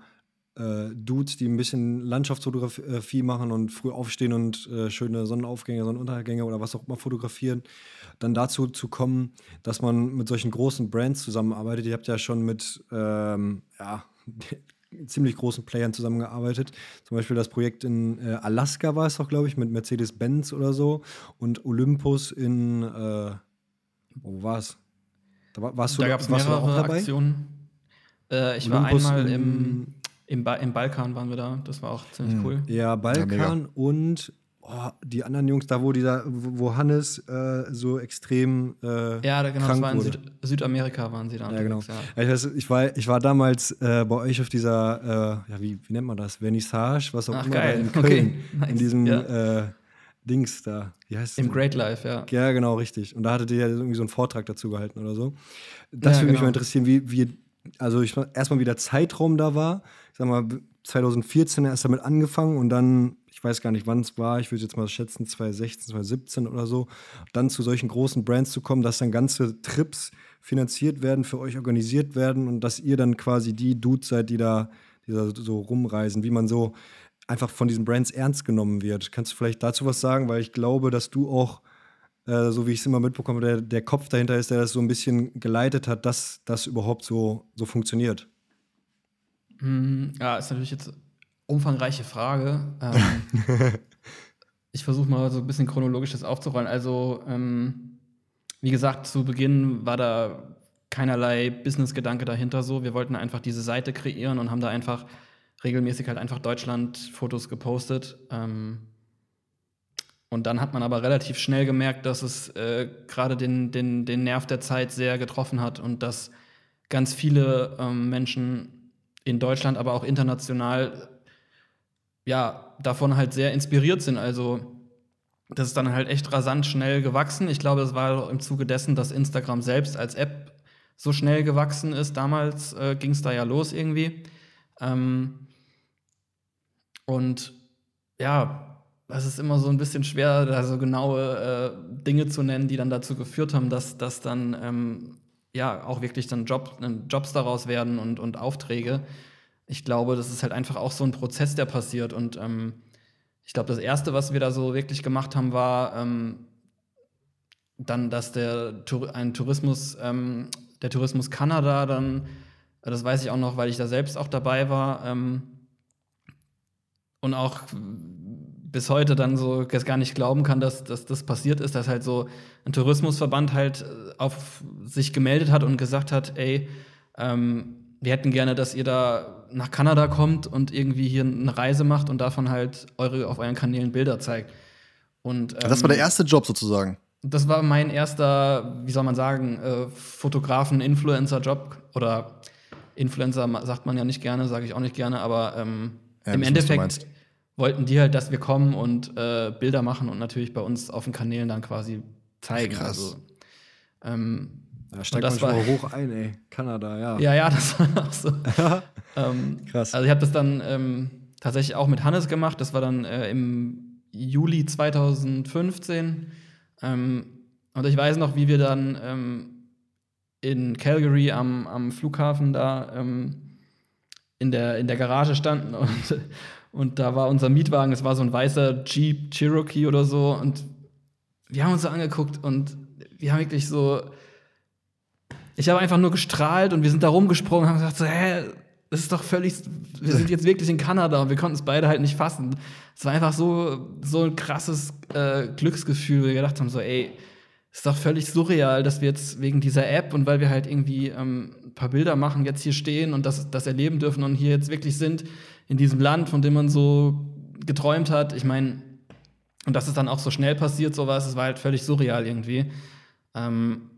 äh, Dudes, die ein bisschen Landschaftsfotografie machen und früh aufstehen und äh, schöne Sonnenaufgänge, Sonnenuntergänge oder was auch immer fotografieren, dann dazu zu kommen, dass man mit solchen großen Brands zusammenarbeitet. Ihr habt ja schon mit ähm, ja, ziemlich großen Playern zusammengearbeitet. Zum Beispiel das Projekt in äh, Alaska war es doch, glaube ich, mit Mercedes-Benz oder so. Und Olympus in, äh, wo war es? Da, war, warst du, da gab es mehrere auch dabei? Aktionen. Äh, ich Olympus war einmal im, im, ba im, Balkan waren wir da. Das war auch ziemlich mh. cool. Ja, Balkan ja, und oh, die anderen Jungs, da wo, die da, wo Hannes äh, so extrem äh, Ja, genau, krank das war in Süd Südamerika waren sie da. Ja, genau. Ja. Ich, weiß, ich, war, ich war damals äh, bei euch auf dieser, äh, ja, wie, wie nennt man das? Vernissage, was auch Ach, immer, geil. in Köln. Okay. Nice. In diesem ja. Äh, Dings da. Wie heißt Im Great Life, ja. Ja, genau, richtig. Und da hattet ihr ja irgendwie so einen Vortrag dazu gehalten oder so. Das ja, würde genau. mich mal interessieren, wie, wie also ich erstmal wie der Zeitraum da war. Ich sag mal, 2014 erst damit angefangen und dann ich weiß gar nicht, wann es war, ich würde jetzt mal schätzen, 2016, 2017 oder so, dann zu solchen großen Brands zu kommen, dass dann ganze Trips finanziert werden, für euch organisiert werden und dass ihr dann quasi die Dudes seid, die da, die da so rumreisen, wie man so einfach von diesen Brands ernst genommen wird. Kannst du vielleicht dazu was sagen? Weil ich glaube, dass du auch, äh, so wie ich es immer mitbekomme, der, der Kopf dahinter ist, der das so ein bisschen geleitet hat, dass das überhaupt so, so funktioniert. Hm, ja, ist natürlich jetzt umfangreiche Frage. Ähm, ich versuche mal so ein bisschen chronologisch das aufzurollen. Also, ähm, wie gesagt, zu Beginn war da keinerlei Business-Gedanke dahinter so. Wir wollten einfach diese Seite kreieren und haben da einfach regelmäßig halt einfach Deutschland-Fotos gepostet. Ähm, und dann hat man aber relativ schnell gemerkt, dass es äh, gerade den, den, den Nerv der Zeit sehr getroffen hat und dass ganz viele ähm, Menschen in Deutschland, aber auch international ja, davon halt sehr inspiriert sind. Also das ist dann halt echt rasant schnell gewachsen. Ich glaube, es war im Zuge dessen, dass Instagram selbst als App so schnell gewachsen ist. Damals äh, ging es da ja los irgendwie. Ähm, und ja, es ist immer so ein bisschen schwer, da so genaue äh, Dinge zu nennen, die dann dazu geführt haben, dass, dass dann ähm, ja auch wirklich dann Job, Jobs daraus werden und, und Aufträge ich glaube, das ist halt einfach auch so ein Prozess, der passiert. Und ähm, ich glaube, das Erste, was wir da so wirklich gemacht haben, war ähm, dann, dass der ein Tourismus, ähm, der Tourismus Kanada dann, das weiß ich auch noch, weil ich da selbst auch dabei war ähm, und auch bis heute dann so gar nicht glauben kann, dass, dass das passiert ist, dass halt so ein Tourismusverband halt äh, auf sich gemeldet hat und gesagt hat, ey, ähm, wir hätten gerne, dass ihr da nach Kanada kommt und irgendwie hier eine Reise macht und davon halt eure auf euren Kanälen Bilder zeigt. Und, ähm, das war der ähm, erste Job sozusagen. Das war mein erster, wie soll man sagen, äh, Fotografen-Influencer-Job oder Influencer sagt man ja nicht gerne, sage ich auch nicht gerne, aber ähm, ja, im Endeffekt wollten die halt, dass wir kommen und äh, Bilder machen und natürlich bei uns auf den Kanälen dann quasi zeigen. Krass. Also, ähm, da steigt man schon mal hoch ein, ey. Kanada, ja. Ja, ja, das war auch so. ähm, Krass. Also ich habe das dann ähm, tatsächlich auch mit Hannes gemacht. Das war dann äh, im Juli 2015. Ähm, und ich weiß noch, wie wir dann ähm, in Calgary am, am Flughafen da ähm, in, der, in der Garage standen und, und da war unser Mietwagen, es war so ein weißer Jeep Cherokee oder so und wir haben uns so angeguckt und wir haben wirklich so ich habe einfach nur gestrahlt und wir sind da rumgesprungen und haben gesagt, so, hä, das ist doch völlig, wir sind jetzt wirklich in Kanada und wir konnten es beide halt nicht fassen. Es war einfach so, so ein krasses äh, Glücksgefühl, wo wir gedacht haben, so, ey, ist doch völlig surreal, dass wir jetzt wegen dieser App und weil wir halt irgendwie ähm, ein paar Bilder machen, jetzt hier stehen und das, das erleben dürfen und hier jetzt wirklich sind, in diesem Land, von dem man so geträumt hat. Ich meine, Und dass es dann auch so schnell passiert, sowas, es war halt völlig surreal irgendwie. Ähm,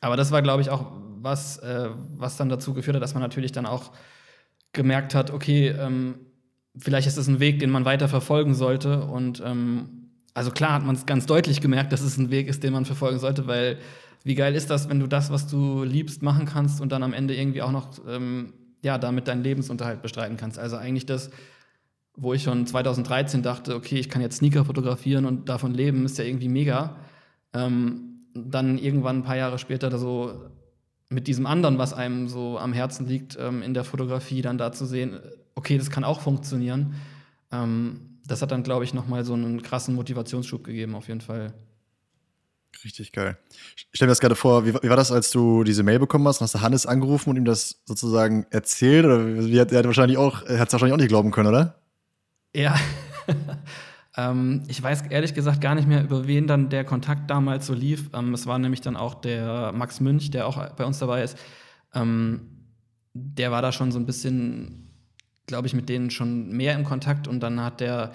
aber das war, glaube ich, auch was, äh, was dann dazu geführt hat, dass man natürlich dann auch gemerkt hat, okay, ähm, vielleicht ist es ein Weg, den man weiter verfolgen sollte. Und ähm, also klar hat man es ganz deutlich gemerkt, dass es ein Weg ist, den man verfolgen sollte, weil wie geil ist das, wenn du das, was du liebst, machen kannst und dann am Ende irgendwie auch noch ähm, ja, damit deinen Lebensunterhalt bestreiten kannst. Also eigentlich das, wo ich schon 2013 dachte, okay, ich kann jetzt Sneaker fotografieren und davon leben, ist ja irgendwie mega. Ähm, dann irgendwann ein paar Jahre später so mit diesem anderen, was einem so am Herzen liegt, ähm, in der Fotografie dann da zu sehen, okay, das kann auch funktionieren. Ähm, das hat dann, glaube ich, nochmal so einen krassen Motivationsschub gegeben, auf jeden Fall. Richtig geil. Ich stell mir das gerade vor, wie, wie, war das, als du diese Mail bekommen hast? Hast du Hannes angerufen und ihm das sozusagen erzählt? Oder wie er hat wahrscheinlich auch, er hat es wahrscheinlich auch nicht glauben können, oder? Ja. Ähm, ich weiß ehrlich gesagt gar nicht mehr, über wen dann der Kontakt damals so lief. Ähm, es war nämlich dann auch der Max Münch, der auch bei uns dabei ist. Ähm, der war da schon so ein bisschen, glaube ich, mit denen schon mehr im Kontakt und dann hat der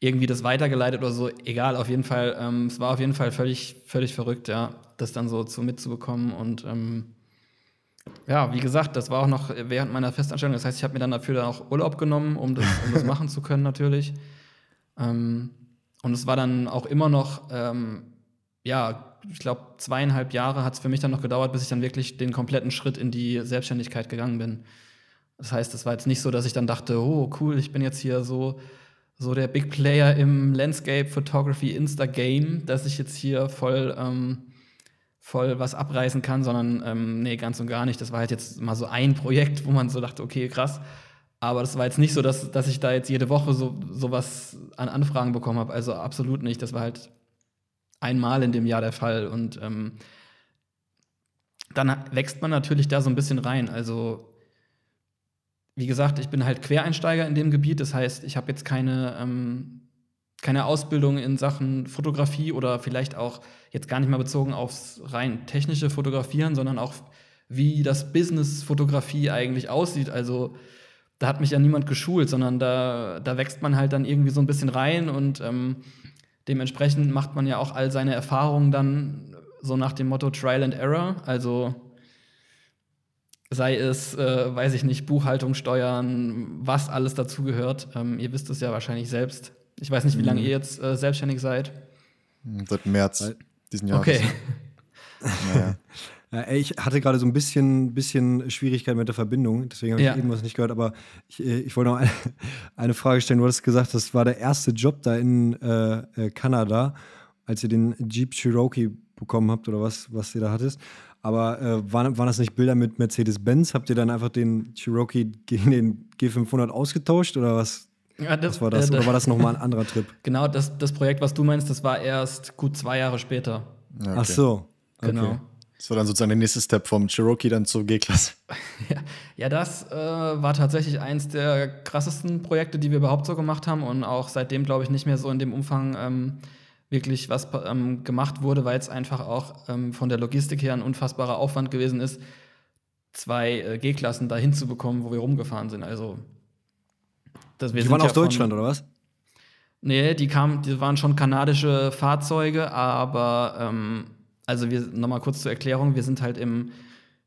irgendwie das weitergeleitet oder so. Egal, auf jeden Fall. Ähm, es war auf jeden Fall völlig, völlig verrückt, ja, das dann so zu mitzubekommen. Und ähm, ja, wie gesagt, das war auch noch während meiner Festanstellung. Das heißt, ich habe mir dann dafür dann auch Urlaub genommen, um das, um das machen zu können, natürlich. Ähm, und es war dann auch immer noch, ähm, ja, ich glaube, zweieinhalb Jahre hat es für mich dann noch gedauert, bis ich dann wirklich den kompletten Schritt in die Selbstständigkeit gegangen bin. Das heißt, es war jetzt nicht so, dass ich dann dachte, oh, cool, ich bin jetzt hier so so der Big Player im Landscape Photography Insta Game, dass ich jetzt hier voll, ähm, voll was abreißen kann, sondern ähm, nee, ganz und gar nicht. Das war halt jetzt mal so ein Projekt, wo man so dachte, okay, krass. Aber das war jetzt nicht so, dass, dass ich da jetzt jede Woche so, so an Anfragen bekommen habe. Also absolut nicht. Das war halt einmal in dem Jahr der Fall. Und ähm, dann wächst man natürlich da so ein bisschen rein. Also wie gesagt, ich bin halt Quereinsteiger in dem Gebiet. Das heißt, ich habe jetzt keine, ähm, keine Ausbildung in Sachen Fotografie oder vielleicht auch jetzt gar nicht mal bezogen aufs rein technische Fotografieren, sondern auch wie das Business Fotografie eigentlich aussieht. Also da hat mich ja niemand geschult, sondern da, da wächst man halt dann irgendwie so ein bisschen rein und ähm, dementsprechend macht man ja auch all seine Erfahrungen dann so nach dem Motto Trial and Error. Also sei es, äh, weiß ich nicht, Buchhaltung, Steuern, was alles dazugehört. Ähm, ihr wisst es ja wahrscheinlich selbst. Ich weiß nicht, wie lange mhm. ihr jetzt äh, selbstständig seid. Seit März diesen Jahres. Okay. naja. Ja, ich hatte gerade so ein bisschen, bisschen Schwierigkeit mit der Verbindung, deswegen habe ich ja. irgendwas nicht gehört. Aber ich, äh, ich wollte noch eine, eine, Frage stellen. Du hast gesagt, das war der erste Job da in äh, äh, Kanada, als ihr den Jeep Cherokee bekommen habt oder was, was ihr da hattest. Aber äh, waren, waren das nicht Bilder mit Mercedes-Benz? Habt ihr dann einfach den Cherokee gegen den G500 ausgetauscht oder was? Ja, das, was war das? Äh, oder war das nochmal ein anderer Trip? Genau, das, das Projekt, was du meinst, das war erst gut zwei Jahre später. Okay. Ach so. Okay. Genau. Das war dann sozusagen der nächste Step vom Cherokee dann zur G-Klasse. ja, ja, das äh, war tatsächlich eins der krassesten Projekte, die wir überhaupt so gemacht haben und auch seitdem, glaube ich, nicht mehr so in dem Umfang ähm, wirklich was ähm, gemacht wurde, weil es einfach auch ähm, von der Logistik her ein unfassbarer Aufwand gewesen ist, zwei äh, G-Klassen dahin zu bekommen, wo wir rumgefahren sind. Also, das, wir die waren ja aus Deutschland, oder was? Nee, die kamen, die waren schon kanadische Fahrzeuge, aber ähm, also wir nochmal kurz zur Erklärung, wir sind halt im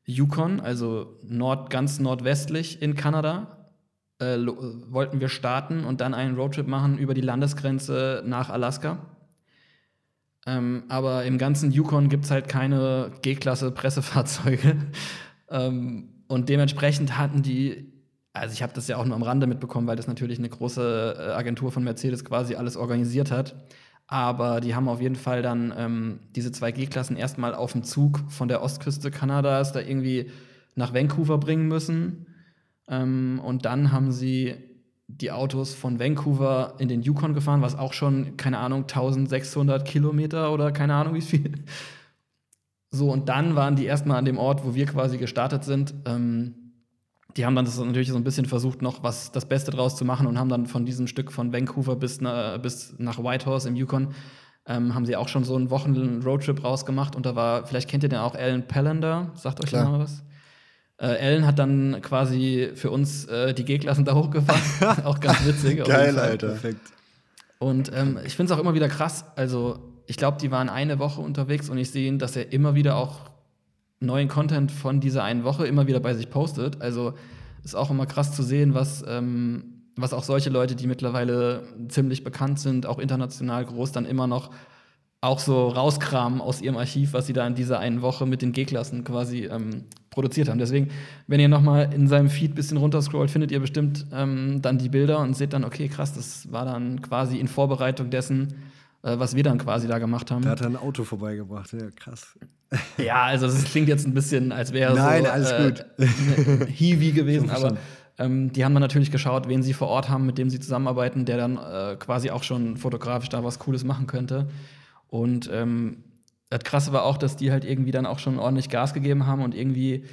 Yukon, also nord, ganz nordwestlich in Kanada. Äh, wollten wir starten und dann einen Roadtrip machen über die Landesgrenze nach Alaska. Ähm, aber im ganzen Yukon gibt es halt keine G-Klasse Pressefahrzeuge. ähm, und dementsprechend hatten die, also ich habe das ja auch nur am Rande mitbekommen, weil das natürlich eine große äh, Agentur von Mercedes quasi alles organisiert hat. Aber die haben auf jeden Fall dann ähm, diese zwei G-Klassen erstmal auf dem Zug von der Ostküste Kanadas da irgendwie nach Vancouver bringen müssen. Ähm, und dann haben sie die Autos von Vancouver in den Yukon gefahren, was auch schon, keine Ahnung, 1600 Kilometer oder keine Ahnung wie viel. So, und dann waren die erstmal an dem Ort, wo wir quasi gestartet sind. Ähm, die haben dann das natürlich so ein bisschen versucht, noch was das Beste draus zu machen und haben dann von diesem Stück von Vancouver bis, na, bis nach Whitehorse im Yukon ähm, haben sie auch schon so einen Wochen Roadtrip rausgemacht und da war, vielleicht kennt ihr den auch, Alan Palander, sagt euch Klar. der was? Äh, Ellen hat dann quasi für uns äh, die G-Klassen da hochgefahren. auch ganz witzig. Geil, Alter. Perfekt. Und ähm, ich finde es auch immer wieder krass. Also, ich glaube, die waren eine Woche unterwegs und ich sehe, dass er immer wieder auch neuen Content von dieser einen Woche immer wieder bei sich postet. Also, ist auch immer krass zu sehen, was, ähm, was auch solche Leute, die mittlerweile ziemlich bekannt sind, auch international groß, dann immer noch auch so rauskramen aus ihrem Archiv, was sie da in dieser einen Woche mit den G-Klassen quasi ähm, produziert haben. Deswegen, wenn ihr noch mal in seinem Feed ein bisschen runterscrollt, findet ihr bestimmt ähm, dann die Bilder und seht dann, okay, krass, das war dann quasi in Vorbereitung dessen, was wir dann quasi da gemacht haben. Da hat er ein Auto vorbeigebracht, ja, krass. Ja, also das klingt jetzt ein bisschen, als wäre so Nein, alles äh, gut. Hiwi gewesen, aber ähm, die haben dann natürlich geschaut, wen sie vor Ort haben, mit dem sie zusammenarbeiten, der dann äh, quasi auch schon fotografisch da was Cooles machen könnte. Und ähm, das Krasse war auch, dass die halt irgendwie dann auch schon ordentlich Gas gegeben haben und irgendwie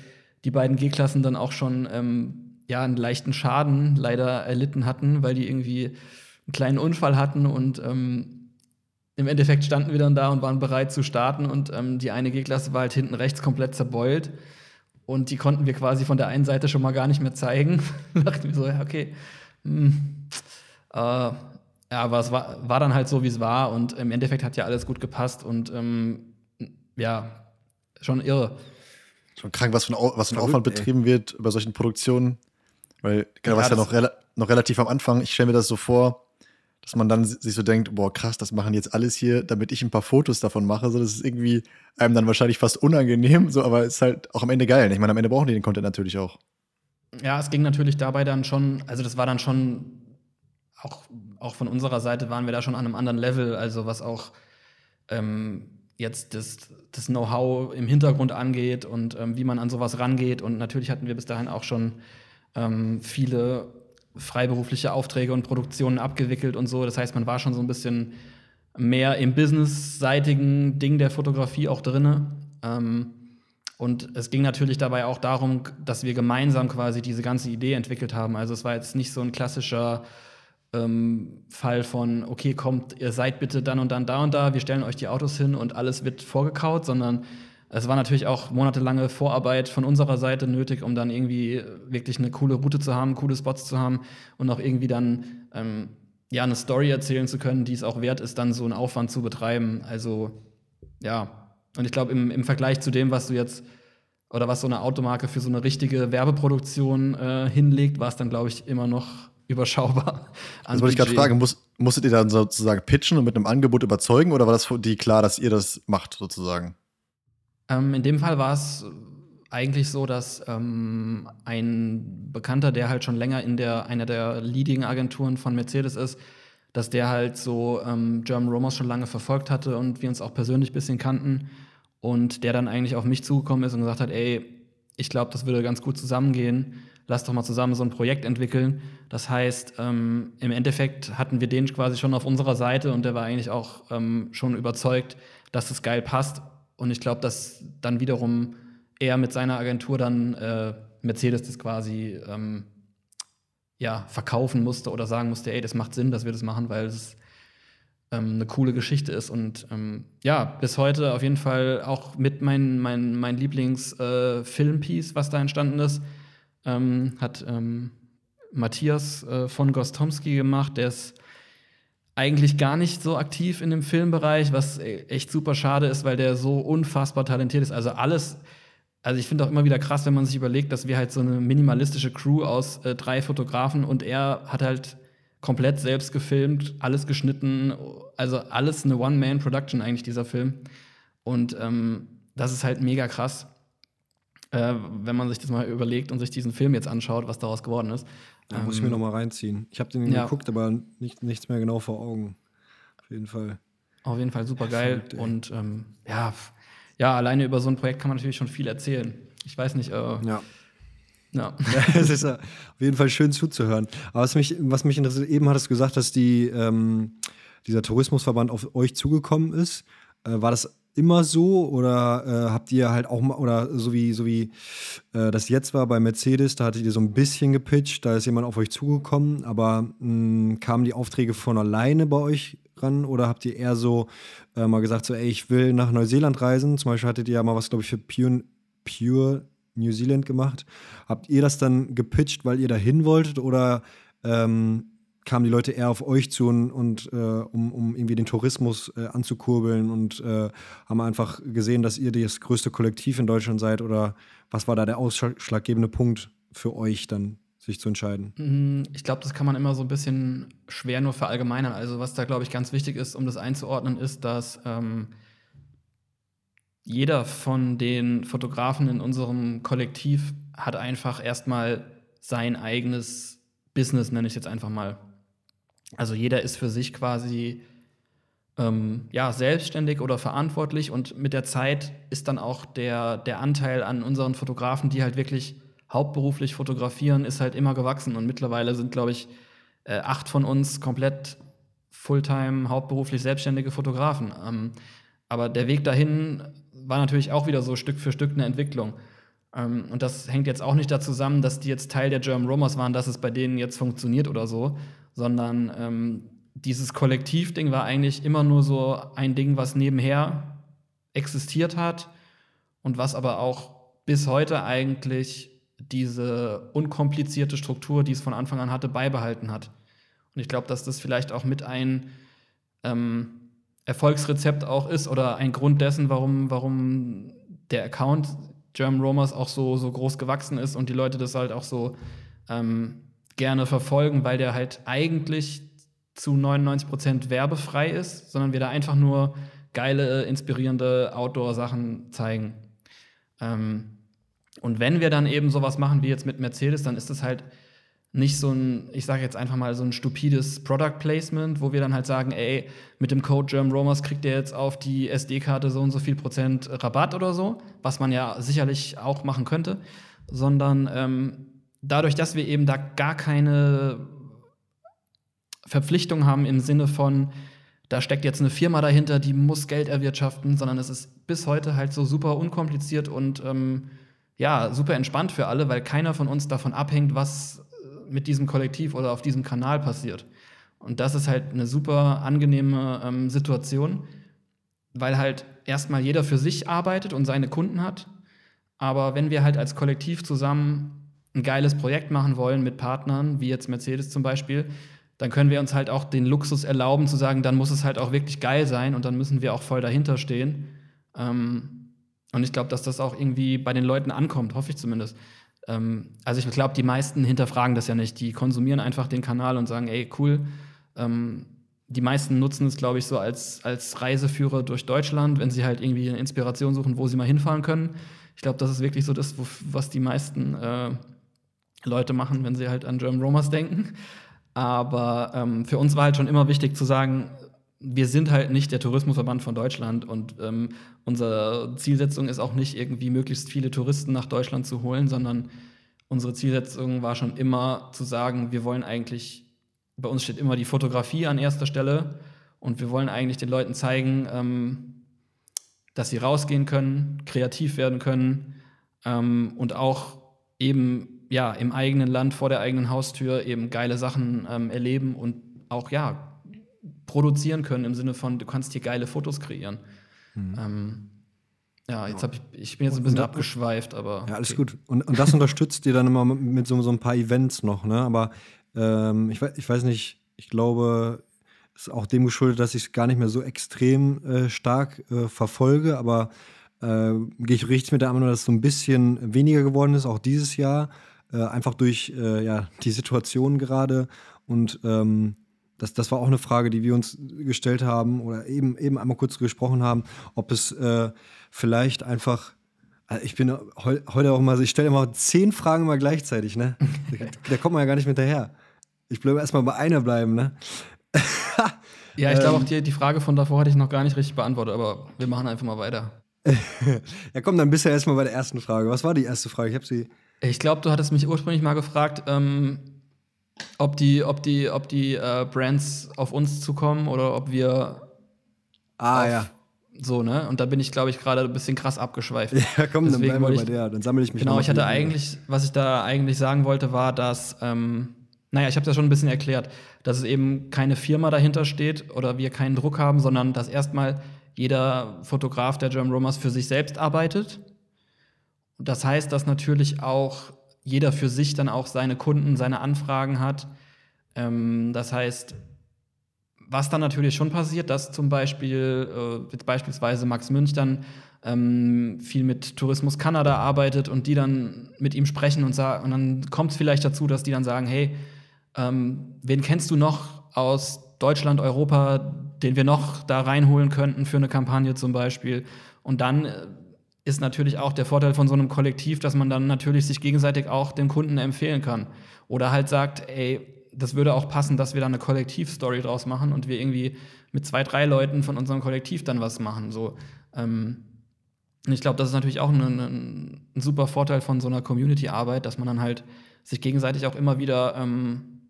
die beiden G-Klassen dann auch schon ähm, ja, einen leichten Schaden leider erlitten hatten, weil die irgendwie einen kleinen Unfall hatten und ähm, im Endeffekt standen wir dann da und waren bereit zu starten und ähm, die eine G-Klasse war halt hinten rechts komplett zerbeult und die konnten wir quasi von der einen Seite schon mal gar nicht mehr zeigen. da dachten wir so, ja, okay. Hm, äh, ja, aber es war, war dann halt so, wie es war und im Endeffekt hat ja alles gut gepasst und ähm, ja, schon irre. Schon krank, was für ein, was für ein Aufwand ey. betrieben wird bei solchen Produktionen. Weil, genau, Ja, was ja noch, rela noch relativ am Anfang, ich stelle mir das so vor, dass man dann si- sich so denkt, boah, krass, das machen jetzt alles hier, damit ich ein paar Fotos davon mache. So, das ist irgendwie einem dann wahrscheinlich fast unangenehm, so, aber ist halt auch am Ende geil. Ich meine, am Ende brauchen die den Content natürlich auch. Ja, es ging natürlich dabei dann schon, also das war dann schon, auch, auch von unserer Seite waren wir da schon an einem anderen Level, also was auch ähm, jetzt das, das Know-how im Hintergrund angeht und ähm, wie man an sowas rangeht. Und natürlich hatten wir bis dahin auch schon ähm, viele freiberufliche Aufträge und Produktionen abgewickelt und so. Das heißt, man war schon so ein bisschen mehr im businessseitigen Ding der Fotografie auch drinne. Ähm, und es ging natürlich dabei auch darum, dass wir gemeinsam quasi diese ganze Idee entwickelt haben. Also es war jetzt nicht so ein klassischer ähm, Fall von, okay, kommt, ihr seid bitte dann und dann da und da, wir stellen euch die Autos hin und alles wird vorgekaut, sondern es war natürlich auch monatelange Vorarbeit von unserer Seite nötig, um dann irgendwie wirklich eine coole Route zu haben, coole Spots zu haben und auch irgendwie dann ähm, ja eine Story erzählen zu können, die es auch wert ist, dann so einen Aufwand zu betreiben. Also ja, und ich glaube, im, im Vergleich zu dem, was du jetzt oder was so eine Automarke für so eine richtige Werbeproduktion äh, hinlegt, war es dann, glaube ich, immer noch überschaubar. Das wollte ich gerade fragen, muss, musstet ihr dann sozusagen pitchen und mit einem Angebot überzeugen oder war das für die klar, dass ihr das macht, sozusagen? Ähm, in dem Fall war es eigentlich so, dass ähm, ein Bekannter, der halt schon länger in der einer der Leading-Agenturen von Mercedes ist, dass der halt so ähm, German Romance schon lange verfolgt hatte und wir uns auch persönlich ein bisschen kannten und der dann eigentlich auf mich zugekommen ist und gesagt hat, ey, ich glaube, das würde ganz gut zusammengehen. Lass doch mal zusammen so ein Projekt entwickeln. Das heißt, ähm, im Endeffekt hatten wir den quasi schon auf unserer Seite und der war eigentlich auch ähm, schon überzeugt, dass es geil passt. Und ich glaube, dass dann wiederum er mit seiner Agentur dann äh, Mercedes das quasi ähm, ja, verkaufen musste oder sagen musste, ey, das macht Sinn, dass wir das machen, weil es ähm, eine coole Geschichte ist. Und ähm, ja, bis heute auf jeden Fall auch mit mein, mein, mein Lieblings-Filmpiece, was da entstanden ist, ähm, hat ähm, Matthias äh, von Gostomski gemacht, der ist eigentlich gar nicht so aktiv in dem Filmbereich, was e- echt super schade ist, weil der so unfassbar talentiert ist. Also alles, also ich finde auch immer wieder krass, wenn man sich überlegt, dass wir halt so eine minimalistische Crew aus äh, drei Fotografen und er hat halt komplett selbst gefilmt, alles geschnitten, also alles eine One-Man-Production eigentlich, dieser Film. Und ähm, das ist halt mega krass, äh, wenn man sich das mal überlegt und sich diesen Film jetzt anschaut, was daraus geworden ist. Da muss ich mir noch mal reinziehen. Ich habe den ja. geguckt, aber nicht, nichts mehr genau vor Augen. Auf jeden Fall. Auf jeden Fall super geil. Und ähm, ja, ja, alleine über so ein Projekt kann man natürlich schon viel erzählen. Ich weiß nicht, äh, ja. Ja. es ist ja auf jeden Fall schön zuzuhören. Aber was mich, was mich interessiert, eben hattest du gesagt, dass die, ähm, dieser Tourismusverband auf euch zugekommen ist. Äh, war das immer so oder äh, habt ihr halt auch mal, oder so wie, so wie äh, das jetzt war bei Mercedes, da hattet ihr so ein bisschen gepitcht, da ist jemand auf euch zugekommen, aber mh, kamen die Aufträge von alleine bei euch ran oder habt ihr eher so äh, mal gesagt, so, ey, ich will nach Neuseeland reisen? Zum Beispiel hattet ihr ja mal was, glaube ich, für Pure, Pure New Zealand gemacht. Habt ihr das dann gepitcht, weil ihr da hin wolltet oder ähm, kamen die Leute eher auf euch zu und, und äh, um, um irgendwie den Tourismus äh, anzukurbeln und äh, haben einfach gesehen, dass ihr das größte Kollektiv in Deutschland seid oder was war da der ausschlaggebende Punkt für euch dann, sich zu entscheiden? Mm, ich glaube, das kann man immer so ein bisschen schwer nur verallgemeinern. Also was da, glaube ich, ganz wichtig ist, um das einzuordnen, ist, dass ähm, jeder von den Fotografen in unserem Kollektiv hat einfach erstmal sein eigenes Business, nenne ich es jetzt einfach mal. Also jeder ist für sich quasi ähm, ja, selbstständig oder verantwortlich und mit der Zeit ist dann auch der, der Anteil an unseren Fotografen, die halt wirklich hauptberuflich fotografieren, ist halt immer gewachsen und mittlerweile sind, glaube ich, äh, acht von uns komplett Fulltime, hauptberuflich selbstständige Fotografen. Ähm, aber der Weg dahin war natürlich auch wieder so Stück für Stück eine Entwicklung. Ähm, und das hängt jetzt auch nicht dazu zusammen, dass die jetzt Teil der German Romers waren, dass es bei denen jetzt funktioniert oder so, sondern ähm, dieses Kollektivding war eigentlich immer nur so ein Ding, was nebenher existiert hat und was aber auch bis heute eigentlich diese unkomplizierte Struktur, die es von Anfang an hatte, beibehalten hat. Und ich glaube, dass das vielleicht auch mit ein ähm, Erfolgsrezept auch ist oder ein Grund dessen, warum, warum der Account German Romers auch so, so groß gewachsen ist und die Leute das halt auch so ähm, gerne verfolgen, weil der halt eigentlich zu 99 Prozent werbefrei ist, sondern wir da einfach nur geile, inspirierende Outdoor-Sachen zeigen. Ähm, und wenn wir dann eben sowas machen wie jetzt mit Mercedes, dann ist es halt nicht so ein, ich sage jetzt einfach mal so ein stupides Product Placement, wo wir dann halt sagen, ey, mit dem Code German Romers kriegt ihr jetzt auf die SD-Karte so und so viel Prozent Rabatt oder so, was man ja sicherlich auch machen könnte, sondern ähm, dadurch, dass wir eben da gar keine Verpflichtung haben im Sinne von, da steckt jetzt eine Firma dahinter, die muss Geld erwirtschaften, sondern es ist bis heute halt so super unkompliziert und ähm, ja, super entspannt für alle, weil keiner von uns davon abhängt, was äh, mit diesem Kollektiv oder auf diesem Kanal passiert. Und das ist halt eine super angenehme ähm, Situation, weil halt erstmal jeder für sich arbeitet und seine Kunden hat. Aber wenn wir halt als Kollektiv zusammen ein geiles Projekt machen wollen mit Partnern, wie jetzt Mercedes zum Beispiel, dann können wir uns halt auch den Luxus erlauben zu sagen, dann muss es halt auch wirklich geil sein und dann müssen wir auch voll dahinter stehen. Ähm, und ich glaube, dass das auch irgendwie bei den Leuten ankommt, hoffe ich zumindest. Ähm, also ich glaube, die meisten hinterfragen das ja nicht. Die konsumieren einfach den Kanal und sagen, ey, cool. Ähm, die meisten nutzen es, glaube ich, so als, als Reiseführer durch Deutschland, wenn sie halt irgendwie eine Inspiration suchen, wo sie mal hinfahren können. Ich glaube, das ist wirklich so das, was die meisten äh, Leute machen, wenn sie halt an German Romers denken. Aber ähm, für uns war halt schon immer wichtig zu sagen, wir sind halt nicht der Tourismusverband von Deutschland und ähm, unsere Zielsetzung ist auch nicht irgendwie möglichst viele Touristen nach Deutschland zu holen, sondern unsere Zielsetzung war schon immer zu sagen, wir wollen eigentlich, bei uns steht immer die Fotografie an erster Stelle und wir wollen eigentlich den Leuten zeigen, ähm, dass sie rausgehen können, kreativ werden können ähm, und auch eben ja im eigenen Land vor der eigenen Haustür eben geile Sachen ähm, erleben und auch ja produzieren können im Sinne von, du kannst hier geile Fotos kreieren. Mhm. Ähm, ja, jetzt habe ich, ich bin jetzt ein bisschen und, abgeschweift, aber. Ja, alles okay. gut. Und, und das unterstützt ihr dann immer mit so, so ein paar Events noch, ne? Aber ähm, ich, ich weiß nicht, ich glaube, es ist auch dem geschuldet, dass ich es gar nicht mehr so extrem äh, stark äh, verfolge, aber äh, gehe ich richtig mit der Annahme, dass es so ein bisschen weniger geworden ist, auch dieses Jahr. Äh, einfach durch äh, ja, die Situation gerade. Und ähm, das, das war auch eine Frage, die wir uns gestellt haben oder eben, eben einmal kurz gesprochen haben, ob es äh, vielleicht einfach also ich bin heu, heute auch mal, ich stelle immer zehn Fragen mal gleichzeitig, ne? da kommt man ja gar nicht mit daher. Ich bleibe erstmal bei einer bleiben, ne? ja, ich glaube auch die, die Frage von davor hatte ich noch gar nicht richtig beantwortet, aber wir machen einfach mal weiter. ja, komm, dann bist du erstmal bei der ersten Frage. Was war die erste Frage? Ich habe sie. Ich glaube, du hattest mich ursprünglich mal gefragt, ähm, ob die, ob die, ob die äh, Brands auf uns zukommen oder ob wir. Ah, auf, ja. So, ne? Und da bin ich, glaube ich, gerade ein bisschen krass abgeschweift. Ja, komm, Deswegen dann bleiben wir bei der. Dann sammle ich mich Genau, ich hatte eigentlich, was ich da eigentlich sagen wollte, war, dass, ähm, naja, ich habe das schon ein bisschen erklärt, dass es eben keine Firma dahinter steht oder wir keinen Druck haben, sondern dass erstmal jeder Fotograf der German Romans für sich selbst arbeitet. Das heißt, dass natürlich auch jeder für sich dann auch seine Kunden, seine Anfragen hat, Ähm, das heißt, was dann natürlich schon passiert, dass zum Beispiel äh, beispielsweise Max Münch dann ähm, viel mit Tourismus Kanada arbeitet und die dann mit ihm sprechen und sagen, und dann kommt es vielleicht dazu, dass die dann sagen, hey, ähm, wen kennst du noch aus Deutschland, Europa, den wir noch da reinholen könnten für eine Kampagne zum Beispiel? Und dann äh, ist natürlich auch der Vorteil von so einem Kollektiv, dass man dann natürlich sich gegenseitig auch den Kunden empfehlen kann. Oder halt sagt, ey, das würde auch passen, dass wir da eine Kollektivstory draus machen und wir irgendwie mit zwei, drei Leuten von unserem Kollektiv dann was machen. So, ähm, ich glaube, das ist natürlich auch ein, ein, ein super Vorteil von so einer Community-Arbeit, dass man dann halt sich gegenseitig auch immer wieder ähm,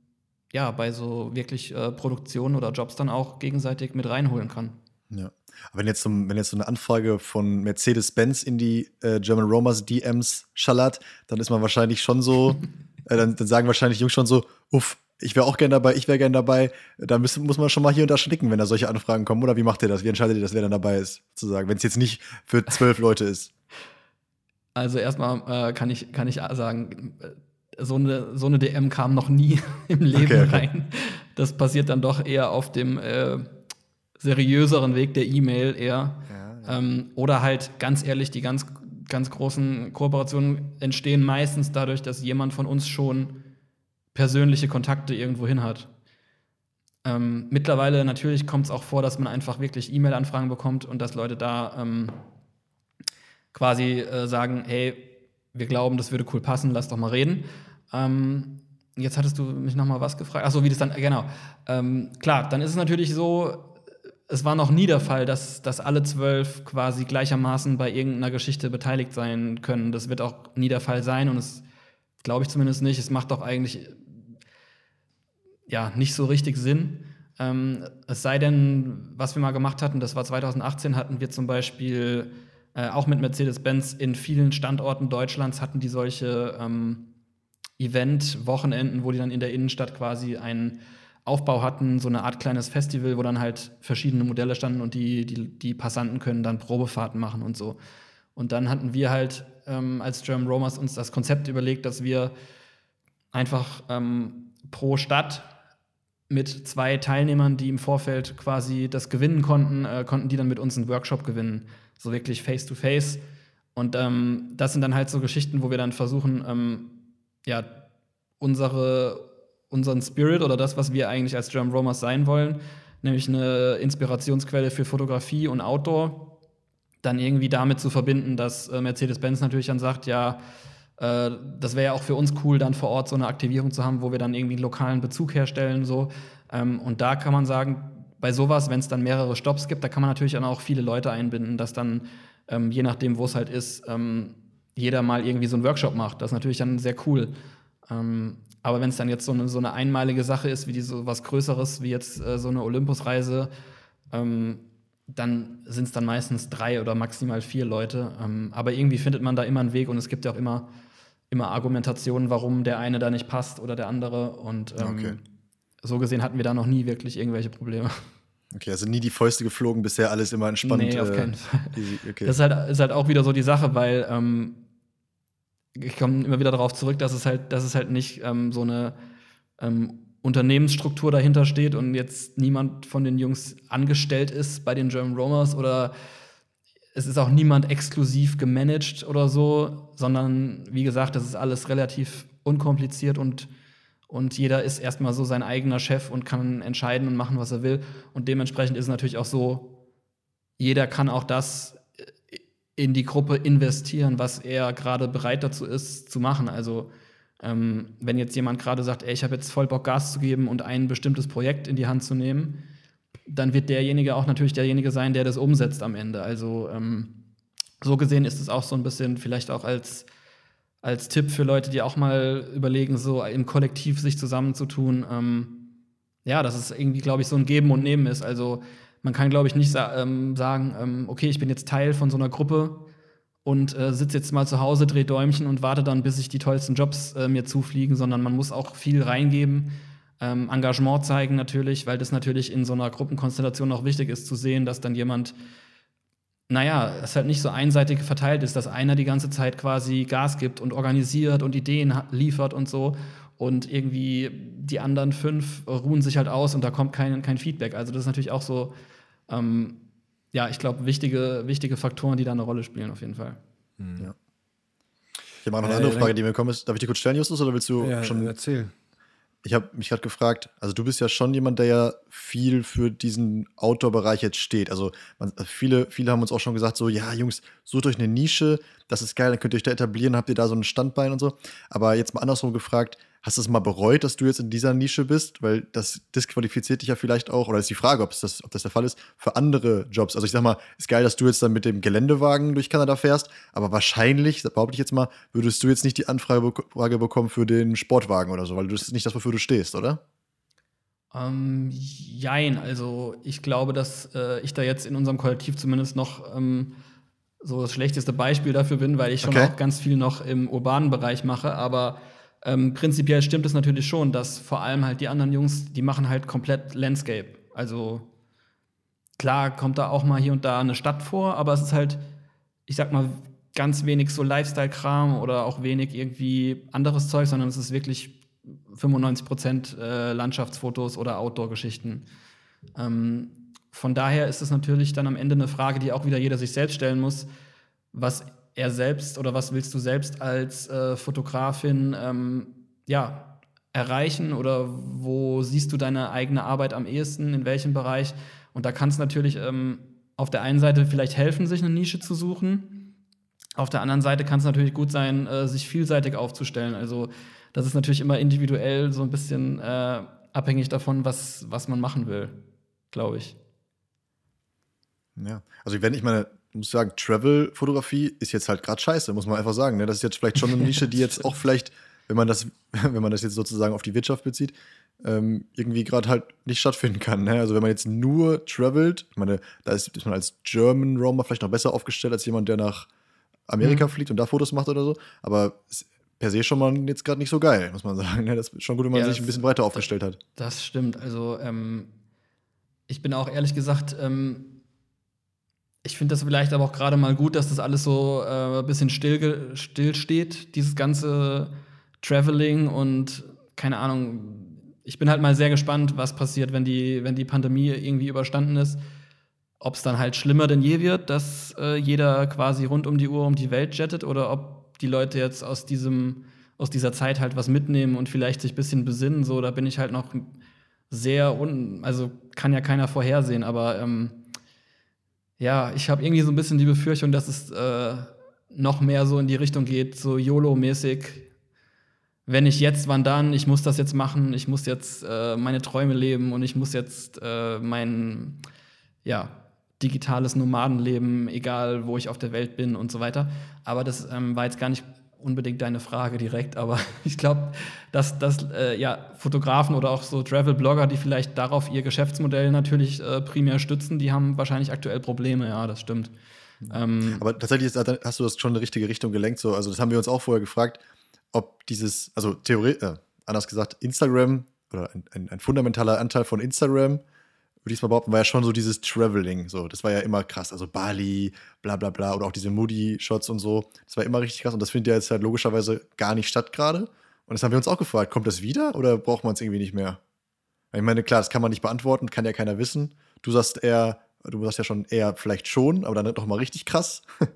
ja, bei so wirklich äh, Produktionen oder Jobs dann auch gegenseitig mit reinholen kann. Ja. Aber wenn jetzt, so, wenn jetzt so eine Anfrage von Mercedes-Benz in die äh, German Romers DMs schallert, dann ist man wahrscheinlich schon so, äh, dann, dann, sagen wahrscheinlich Jungs schon so, uff, ich wäre auch gern dabei, ich wäre gern dabei. Da muss, muss man schon mal hier und da schnicken, wenn da solche Anfragen kommen. Oder wie macht ihr das? Wie entscheidet ihr das, wer dann dabei ist, sozusagen, wenn es jetzt nicht für zwölf Leute ist? Also erstmal äh, kann, ich, kann ich sagen, so eine, so eine DM kam noch nie im Leben okay, okay. rein. Das passiert dann doch eher auf dem äh, seriöseren Weg der E-Mail eher. Ja, ja. Ähm, oder halt ganz ehrlich, die ganz, ganz großen Kooperationen entstehen meistens dadurch, dass jemand von uns schon persönliche Kontakte irgendwo hin hat. Ähm, mittlerweile natürlich kommt es auch vor, dass man einfach wirklich E-Mail-Anfragen bekommt und dass Leute da ähm, quasi äh, sagen, hey, wir glauben, das würde cool passen, lass doch mal reden. Ähm, jetzt hattest du mich noch mal was gefragt. Achso, wie das dann, genau. Ähm, klar, dann ist es natürlich so, es war noch nie der Fall, dass, dass alle zwölf quasi gleichermaßen bei irgendeiner Geschichte beteiligt sein können. Das wird auch nie der Fall sein und es glaube ich zumindest nicht. Es macht doch eigentlich ja, nicht so richtig Sinn. Ähm, es sei denn, was wir mal gemacht hatten, das war 2018, hatten wir zum Beispiel äh, auch mit Mercedes-Benz in vielen Standorten Deutschlands hatten die solche ähm, Event-Wochenenden, wo die dann in der Innenstadt quasi einen Aufbau hatten, so eine Art kleines Festival, wo dann halt verschiedene Modelle standen und die, die, die Passanten können dann Probefahrten machen und so. Und dann hatten wir halt ähm, als German Romers uns das Konzept überlegt, dass wir einfach ähm, pro Stadt mit zwei Teilnehmern, die im Vorfeld quasi das gewinnen konnten, äh, konnten die dann mit uns einen Workshop gewinnen. So wirklich face to face. Und ähm, das sind dann halt so Geschichten, wo wir dann versuchen, ähm, ja, unsere, unseren Spirit oder das, was wir eigentlich als German Romers sein wollen, nämlich eine Inspirationsquelle für Fotografie und Outdoor, dann irgendwie damit zu verbinden, dass äh, Mercedes-Benz natürlich dann sagt, ja, äh, das wäre ja auch für uns cool, dann vor Ort so eine Aktivierung zu haben, wo wir dann irgendwie einen lokalen Bezug herstellen. So. Ähm, und da kann man sagen, bei sowas, wenn es dann mehrere Stops gibt, da kann man natürlich dann auch viele Leute einbinden, dass dann, ähm, je nachdem, wo es halt ist, ähm, jeder mal irgendwie so einen Workshop macht. Das ist natürlich dann sehr cool. Ähm, aber wenn es dann jetzt so eine, so eine einmalige Sache ist, wie die, so was Größeres, wie jetzt äh, so eine Olympusreise, ähm, dann sind es dann meistens drei oder maximal vier Leute. Ähm, aber irgendwie findet man da immer einen Weg und es gibt ja auch immer immer Argumentationen, warum der eine da nicht passt oder der andere. Und ähm, okay. so gesehen hatten wir da noch nie wirklich irgendwelche Probleme. Okay, also nie die Fäuste geflogen, bisher alles immer entspannt. Nee, auf äh, keinen Fall. Okay. Das ist halt, ist halt auch wieder so die Sache, weil ähm, ich komme immer wieder darauf zurück, dass es halt, dass es halt nicht ähm, so eine ähm, Unternehmensstruktur dahinter steht und jetzt niemand von den Jungs angestellt ist bei den German Romers oder es ist auch niemand exklusiv gemanagt oder so, sondern wie gesagt, das ist alles relativ unkompliziert und, und jeder ist erstmal so sein eigener Chef und kann entscheiden und machen, was er will. Und dementsprechend ist es natürlich auch so, jeder kann auch das in die Gruppe investieren, was er gerade bereit dazu ist zu machen. Also ähm, wenn jetzt jemand gerade sagt, ey, ich habe jetzt voll Bock Gas zu geben und ein bestimmtes Projekt in die Hand zu nehmen, dann wird derjenige auch natürlich derjenige sein, der das umsetzt am Ende. Also ähm, so gesehen ist es auch so ein bisschen vielleicht auch als, als Tipp für Leute, die auch mal überlegen, so im Kollektiv sich zusammenzutun. Ähm, ja, dass es irgendwie, glaube ich, so ein Geben und Nehmen ist. Also man kann, glaube ich, nicht sa ähm, sagen, ähm, okay, ich bin jetzt Teil von so einer Gruppe und äh, sitze jetzt mal zu Hause, drehe Däumchen und warte dann, bis sich die tollsten Jobs äh, mir zufliegen, sondern man muss auch viel reingeben ähm, Engagement zeigen natürlich, weil das natürlich in so einer Gruppenkonstellation auch wichtig ist zu sehen, dass dann jemand, naja, es halt nicht so einseitig verteilt ist, dass einer die ganze Zeit quasi Gas gibt und organisiert und Ideen liefert und so und irgendwie die anderen fünf ruhen sich halt aus und da kommt kein, kein Feedback. Also das ist natürlich auch so, ähm, ja, ich glaube, wichtige, wichtige Faktoren, die da eine Rolle spielen auf jeden Fall. Mhm. Ja. Ich habe auch noch eine andere Frage, die mir gekommen ist. Darf ich dir kurz stellen, Justus, oder willst du ja, schon erzählen? Ich habe mich gerade gefragt, also du bist ja schon jemand, der ja viel für diesen Outdoor-Bereich jetzt steht. Also man, viele, viele haben uns auch schon gesagt, so, ja, Jungs, sucht euch eine Nische, das ist geil, dann könnt ihr euch da etablieren, habt ihr da so ein Standbein und so. Aber jetzt mal andersrum gefragt, Hast du es mal bereut, dass du jetzt in dieser Nische bist? Weil das disqualifiziert dich ja vielleicht auch, oder ist die Frage, ob, das, ob das der Fall ist, für andere Jobs. Also ich sag mal, ist geil, dass du jetzt dann mit dem Geländewagen durch Kanada fährst, aber wahrscheinlich, behaupte ich jetzt mal, würdest du jetzt nicht die Anfrage bekommen für den Sportwagen oder so, weil das ist nicht das, wofür du stehst, oder? Ähm, jein, also ich glaube, dass äh, ich da jetzt in unserem Kollektiv zumindest noch ähm, so das schlechteste Beispiel dafür bin, weil ich schon okay. auch ganz viel noch im urbanen Bereich mache, aber ähm, prinzipiell stimmt es natürlich schon, dass vor allem halt die anderen Jungs, die machen halt komplett Landscape. Also klar kommt da auch mal hier und da eine Stadt vor, aber es ist halt, ich sag mal, ganz wenig so Lifestyle-Kram oder auch wenig irgendwie anderes Zeug, sondern es ist wirklich 95 Prozent äh, Landschaftsfotos oder Outdoor-Geschichten. Ähm, von daher ist es natürlich dann am Ende eine Frage, die auch wieder jeder sich selbst stellen muss. Was er selbst oder was willst du selbst als äh, Fotografin ähm, ja, erreichen oder wo siehst du deine eigene Arbeit am ehesten, in welchem Bereich? Und da kann es natürlich ähm, auf der einen Seite vielleicht helfen, sich eine Nische zu suchen. Auf der anderen Seite kann es natürlich gut sein, äh, sich vielseitig aufzustellen. Also das ist natürlich immer individuell so ein bisschen äh, abhängig davon, was, was man machen will, glaube ich. Ja, also wenn ich meine, muss sagen, Travel-Fotografie ist jetzt halt gerade scheiße, muss man einfach sagen. Ne? Das ist jetzt vielleicht schon eine Nische, die jetzt auch vielleicht, wenn man das, wenn man das jetzt sozusagen auf die Wirtschaft bezieht, ähm, irgendwie gerade halt nicht stattfinden kann. Ne? Also wenn man jetzt nur travelt, ich meine, da ist, ist man als German Roamer vielleicht noch besser aufgestellt als jemand, der nach Amerika mhm. fliegt und da Fotos macht oder so. Aber per se schon mal jetzt gerade nicht so geil, muss man sagen. Ne? Das ist schon gut, wenn man ja, sich ein bisschen breiter aufgestellt hat. Das stimmt. Also ähm, ich bin auch ehrlich gesagt ähm, ich finde das vielleicht aber auch gerade mal gut, dass das alles so äh, ein bisschen still, still steht, dieses ganze Traveling und keine Ahnung. Ich bin halt mal sehr gespannt, was passiert, wenn die, wenn die Pandemie irgendwie überstanden ist. Ob es dann halt schlimmer denn je wird, dass äh, jeder quasi rund um die Uhr um die Welt jettet oder ob die Leute jetzt aus diesem aus dieser Zeit halt was mitnehmen und vielleicht sich ein bisschen besinnen. So, da bin ich halt noch sehr un, also kann ja keiner vorhersehen, aber ähm, ja, ich habe irgendwie so ein bisschen die Befürchtung, dass es äh, noch mehr so in die Richtung geht, so YOLO-mäßig. Wenn nicht jetzt, wann dann? Ich muss das jetzt machen, ich muss jetzt äh, meine Träume leben und ich muss jetzt äh, mein ja, digitales Nomadenleben, egal wo ich auf der Welt bin und so weiter. Aber das ähm, war jetzt gar nicht unbedingt deine Frage direkt, aber ich glaube, dass, dass äh, ja, Fotografen oder auch so Travel-Blogger, die vielleicht darauf ihr Geschäftsmodell natürlich äh, primär stützen, die haben wahrscheinlich aktuell Probleme, ja, das stimmt. Ähm, aber tatsächlich ist, hast du das schon in die richtige Richtung gelenkt. So. Also, das haben wir uns auch vorher gefragt, ob dieses, also Theorie, äh, anders gesagt, Instagram oder ein, ein, ein fundamentaler Anteil von Instagram würde ich mal behaupten, war ja schon so dieses Traveling. So, das war ja immer krass. Also Bali, bla bla bla, oder auch diese Moody-Shots und so. Das war immer richtig krass. Und das findet ja jetzt halt logischerweise gar nicht statt gerade. Und das haben wir uns auch gefragt, kommt das wieder oder braucht man es irgendwie nicht mehr? Ich meine, klar, das kann man nicht beantworten, kann ja keiner wissen. Du sagst eher, du sagst ja schon eher vielleicht schon, aber dann doch mal richtig krass.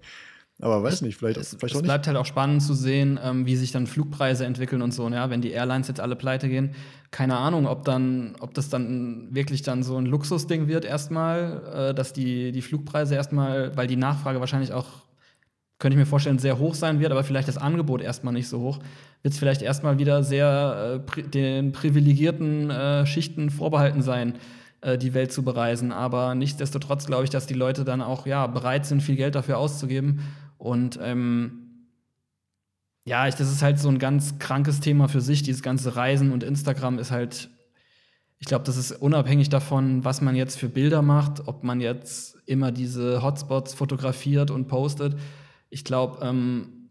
Aber weiß nicht, vielleicht, es, vielleicht es bleibt halt auch spannend zu sehen, ähm, wie sich dann Flugpreise entwickeln und so. Ja, wenn die Airlines jetzt alle pleite gehen, keine Ahnung, ob dann, ob das dann wirklich dann so ein Luxusding wird erstmal, äh, dass die, die Flugpreise erstmal, weil die Nachfrage wahrscheinlich auch, könnte ich mir vorstellen, sehr hoch sein wird, aber vielleicht das Angebot erstmal nicht so hoch, wird es vielleicht erstmal wieder sehr äh, pri den privilegierten äh, Schichten vorbehalten sein äh, die Welt zu bereisen. Aber nichtsdestotrotz glaube ich, dass die Leute dann auch ja, bereit sind, viel Geld dafür auszugeben. Und ähm, ja, ich, das ist halt so ein ganz krankes Thema für sich. Dieses ganze Reisen und Instagram ist halt, ich glaube, das ist unabhängig davon, was man jetzt für Bilder macht, ob man jetzt immer diese Hotspots fotografiert und postet. Ich glaube, ähm,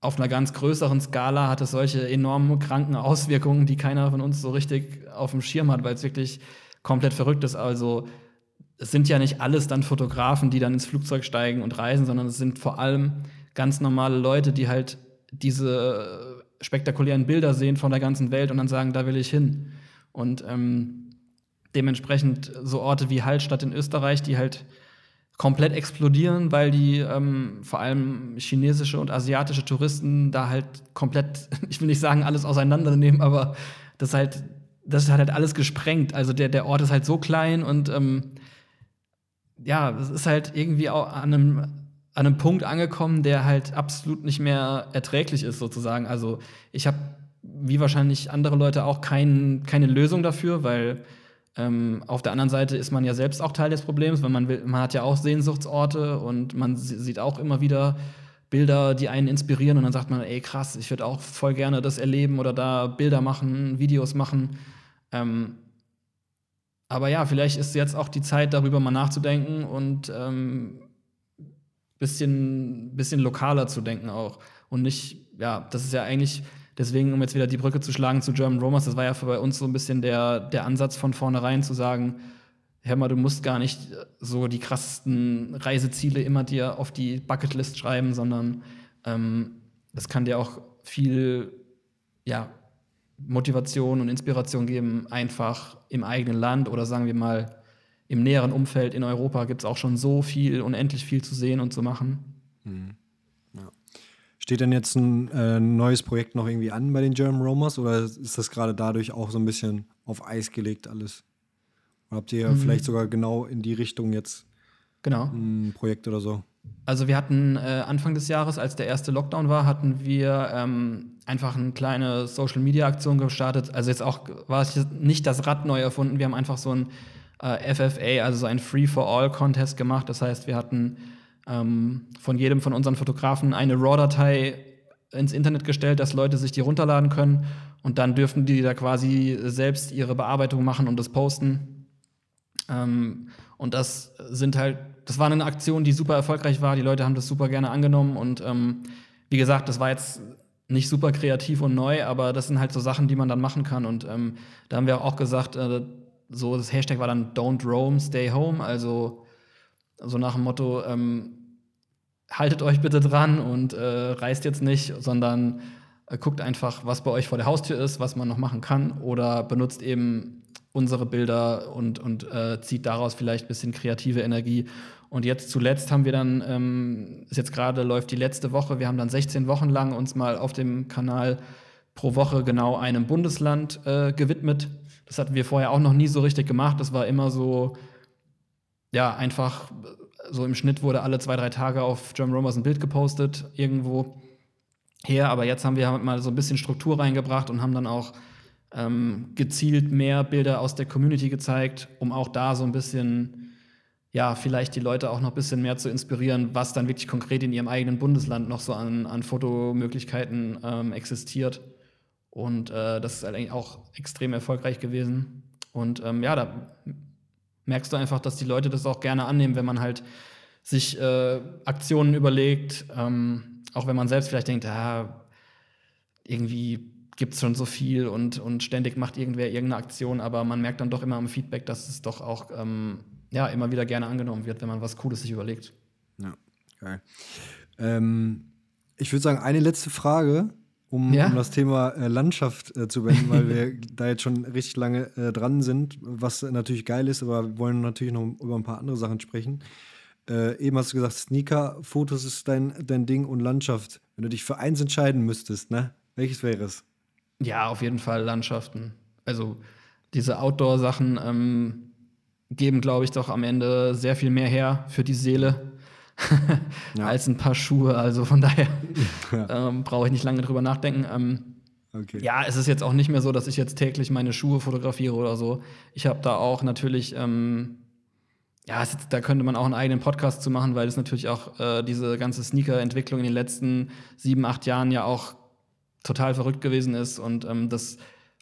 auf einer ganz größeren Skala hat es solche enormen kranken Auswirkungen, die keiner von uns so richtig auf dem Schirm hat, weil es wirklich komplett verrückt ist. Also es sind ja nicht alles dann Fotografen, die dann ins Flugzeug steigen und reisen, sondern es sind vor allem ganz normale Leute, die halt diese spektakulären Bilder sehen von der ganzen Welt und dann sagen, da will ich hin. Und ähm, dementsprechend so Orte wie Hallstatt in Österreich, die halt komplett explodieren, weil die ähm, vor allem chinesische und asiatische Touristen da halt komplett, ich will nicht sagen, alles auseinandernehmen, aber das halt, das hat halt alles gesprengt. Also der, der Ort ist halt so klein und ähm, ja, es ist halt irgendwie auch an einem, an einem Punkt angekommen, der halt absolut nicht mehr erträglich ist, sozusagen. Also ich habe, wie wahrscheinlich andere Leute auch, kein, keine Lösung dafür, weil ähm, auf der anderen Seite ist man ja selbst auch Teil des Problems, weil man will, man hat ja auch Sehnsuchtsorte und man sieht auch immer wieder Bilder, die einen inspirieren und dann sagt man, ey krass, ich würde auch voll gerne das erleben oder da Bilder machen, Videos machen. Ähm, aber ja, vielleicht ist jetzt auch die Zeit, darüber mal nachzudenken und ähm, bisschen, bisschen lokaler zu denken auch. Und nicht, ja, das ist ja eigentlich Deswegen, um jetzt wieder die Brücke zu schlagen zu German Romans, das war ja für bei uns so ein bisschen der, der Ansatz von vornherein zu sagen, hör mal, du musst gar nicht so die krassesten Reiseziele immer dir auf die Bucketlist schreiben, sondern ähm, es kann dir auch viel ja, Motivation und Inspiration geben, einfach im eigenen Land oder sagen wir mal im näheren Umfeld in Europa gibt es auch schon so viel, unendlich viel zu sehen und zu machen. Mhm. Steht denn jetzt ein äh, neues Projekt noch irgendwie an bei den German Romers oder ist das gerade dadurch auch so ein bisschen auf Eis gelegt alles? Oder habt ihr mhm. vielleicht sogar genau in die Richtung jetzt genau. ein Projekt oder so? Also wir hatten äh, Anfang des Jahres, als der erste Lockdown war, hatten wir ähm, einfach eine kleine Social-Media-Aktion gestartet. Also jetzt auch war es nicht das Rad neu erfunden, wir haben einfach so ein äh, FFA, also so ein Free-for-All-Contest gemacht. Das heißt, wir hatten ähm, von jedem von unseren Fotografen eine RAW-Datei ins Internet gestellt, dass Leute sich die runterladen können und dann dürften die da quasi selbst ihre Bearbeitung machen und das posten. Ähm, und das sind halt, das war eine Aktion, die super erfolgreich war. Die Leute haben das super gerne angenommen und ähm, wie gesagt, das war jetzt nicht super kreativ und neu, aber das sind halt so Sachen, die man dann machen kann. Und ähm, da haben wir auch gesagt, äh, so das Hashtag war dann Don't Roam, Stay Home, also so nach dem Motto, ähm, haltet euch bitte dran und äh, reist jetzt nicht, sondern äh, guckt einfach, was bei euch vor der Haustür ist, was man noch machen kann oder benutzt eben unsere Bilder und, und äh, zieht daraus vielleicht ein bisschen kreative Energie. Und jetzt zuletzt haben wir dann, ähm, ist jetzt gerade läuft die letzte Woche, wir haben dann 16 Wochen lang uns mal auf dem Kanal pro Woche genau einem Bundesland äh, gewidmet. Das hatten wir vorher auch noch nie so richtig gemacht. Das war immer so, ja, einfach so im Schnitt wurde alle zwei, drei Tage auf German Romers ein Bild gepostet, irgendwo her. Aber jetzt haben wir halt mal so ein bisschen Struktur reingebracht und haben dann auch ähm, gezielt mehr Bilder aus der Community gezeigt, um auch da so ein bisschen, ja, vielleicht die Leute auch noch ein bisschen mehr zu inspirieren, was dann wirklich konkret in ihrem eigenen Bundesland noch so an, an Fotomöglichkeiten ähm, existiert. Und äh, das ist eigentlich auch extrem erfolgreich gewesen. Und ähm, ja, da merkst du einfach, dass die Leute das auch gerne annehmen, wenn man halt sich äh, Aktionen überlegt, ähm, auch wenn man selbst vielleicht denkt, ja, irgendwie gibt es schon so viel und, und ständig macht irgendwer irgendeine Aktion, aber man merkt dann doch immer am Feedback, dass es doch auch ähm, ja, immer wieder gerne angenommen wird, wenn man was Cooles sich überlegt. Ja, geil. Ähm, ich würde sagen, eine letzte Frage um, ja? um das Thema äh, Landschaft äh, zu wenden, weil wir da jetzt schon richtig lange äh, dran sind, was natürlich geil ist, aber wir wollen natürlich noch über ein paar andere Sachen sprechen. Äh, eben hast du gesagt, Sneaker-Fotos ist dein, dein Ding und Landschaft. Wenn du dich für eins entscheiden müsstest, ne? Welches wäre es? Ja, auf jeden Fall Landschaften. Also diese Outdoor-Sachen ähm, geben, glaube ich, doch am Ende sehr viel mehr her für die Seele ja. als ein paar Schuhe. Also von daher ja. ähm, brauche ich nicht lange drüber nachdenken. Ähm, okay. Ja, es ist jetzt auch nicht mehr so, dass ich jetzt täglich meine Schuhe fotografiere oder so. Ich habe da auch natürlich, ähm, ja, es, da könnte man auch einen eigenen Podcast zu machen, weil es natürlich auch äh, diese ganze Sneaker-Entwicklung in den letzten sieben, acht Jahren ja auch total verrückt gewesen ist und ähm, das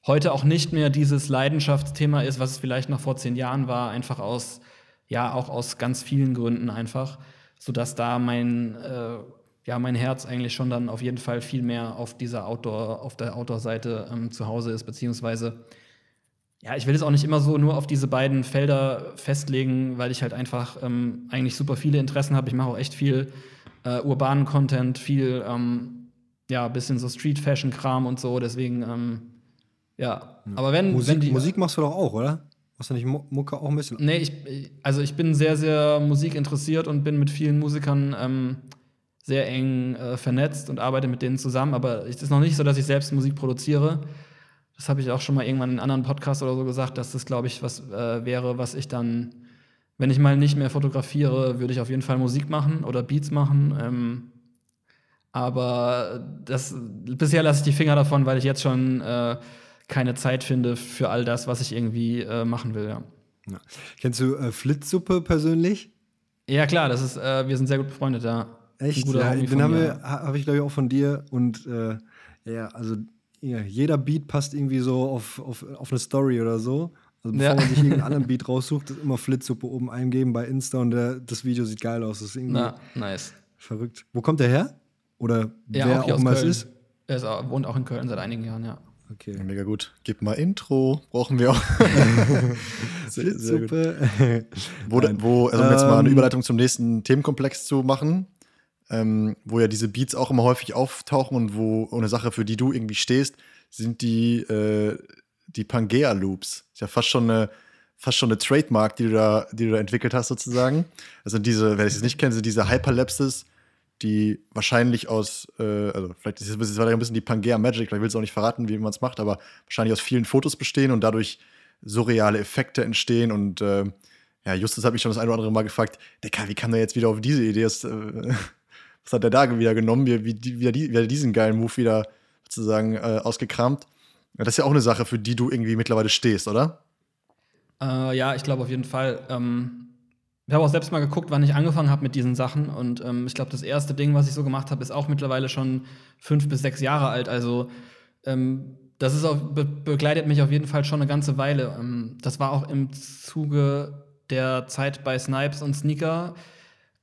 heute auch nicht mehr dieses Leidenschaftsthema ist, was es vielleicht noch vor zehn Jahren war, einfach aus, ja, auch aus ganz vielen Gründen einfach sodass da mein, äh, ja, mein Herz eigentlich schon dann auf jeden Fall viel mehr auf dieser Outdoor, auf der Outdoor-Seite ähm, zu Hause ist, beziehungsweise ja, ich will es auch nicht immer so nur auf diese beiden Felder festlegen, weil ich halt einfach ähm, eigentlich super viele Interessen habe. Ich mache auch echt viel äh, urbanen Content, viel ähm, ja, bisschen so Street-Fashion-Kram und so, deswegen, ähm, ja. Aber wenn, Musik, wenn die, Musik machst du doch auch, oder? Machst du nicht Mu- Mucke auch ein bisschen? Nee, ich, also ich bin sehr, sehr musikinteressiert und bin mit vielen Musikern ähm, sehr eng äh, vernetzt und arbeite mit denen zusammen, aber es ist noch nicht so, dass ich selbst Musik produziere. Das habe ich auch schon mal irgendwann in einem anderen Podcast oder so gesagt, dass das, glaube ich, was äh, wäre, was ich dann, wenn ich mal nicht mehr fotografiere, würde ich auf jeden Fall Musik machen oder Beats machen. Ähm, aber das, bisher lasse ich die Finger davon, weil ich jetzt schon äh, keine Zeit finde für all das, was ich irgendwie äh, machen will. Ja. Ja. Kennst du äh, Flitzsuppe persönlich? Ja, klar, das ist, äh, wir sind sehr gut befreundet, ja. Echt? Ja, den habe ich glaube ich auch von dir und äh, ja, also ja, jeder Beat passt irgendwie so auf, auf, auf eine Story oder so. Also bevor Ja. man sich irgendeinen anderen Beat raussucht, ist immer Flitzsuppe oben eingeben bei Insta und der, das Video sieht geil aus. Das ist irgendwie Na, nice. verrückt. Wo kommt der her? Oder Ja, wer auch auch immer es ist? Er ist auch, wohnt auch in Köln seit einigen Jahren, ja. Okay. Mega gut. Gib mal Intro. Brauchen wir auch. sehr, sehr gut. Wo, wo also um jetzt mal eine Ähm, Überleitung zum nächsten Themenkomplex zu machen, ähm, wo ja diese Beats auch immer häufig auftauchen und wo eine Sache, für die du irgendwie stehst, sind die, äh, die Pangea-Loops. Ist ja fast schon eine, fast schon eine Trademark, die du da, die du da entwickelt hast, sozusagen. Also diese, wer es nicht kennt, sind diese Hyperlapses, die wahrscheinlich aus, äh, also vielleicht ist es es ein bisschen die Pangea Magic, vielleicht willst du auch nicht verraten, wie man es macht, aber wahrscheinlich aus vielen Fotos bestehen und dadurch surreale Effekte entstehen und äh, ja, Justus habe ich schon das eine oder andere Mal gefragt, Dicker, wie kam der jetzt wieder auf diese Idee? Das, äh, was hat der da wieder genommen? Wie, wie, die- wie, er die- wie hat er diesen geilen Move wieder sozusagen äh, ausgekramt? Ja, das ist ja auch eine Sache, für die du irgendwie mittlerweile stehst, oder? Äh, ja, ich glaube auf jeden Fall. Ähm, ich habe auch selbst mal geguckt, wann ich angefangen habe mit diesen Sachen. Und ähm, ich glaube, das erste Ding, was ich so gemacht habe, ist auch mittlerweile schon fünf bis sechs Jahre alt. Also ähm, das ist auch, be begleitet mich auf jeden Fall schon eine ganze Weile. Ähm, das war auch im Zuge der Zeit bei Snipes und Sneaker.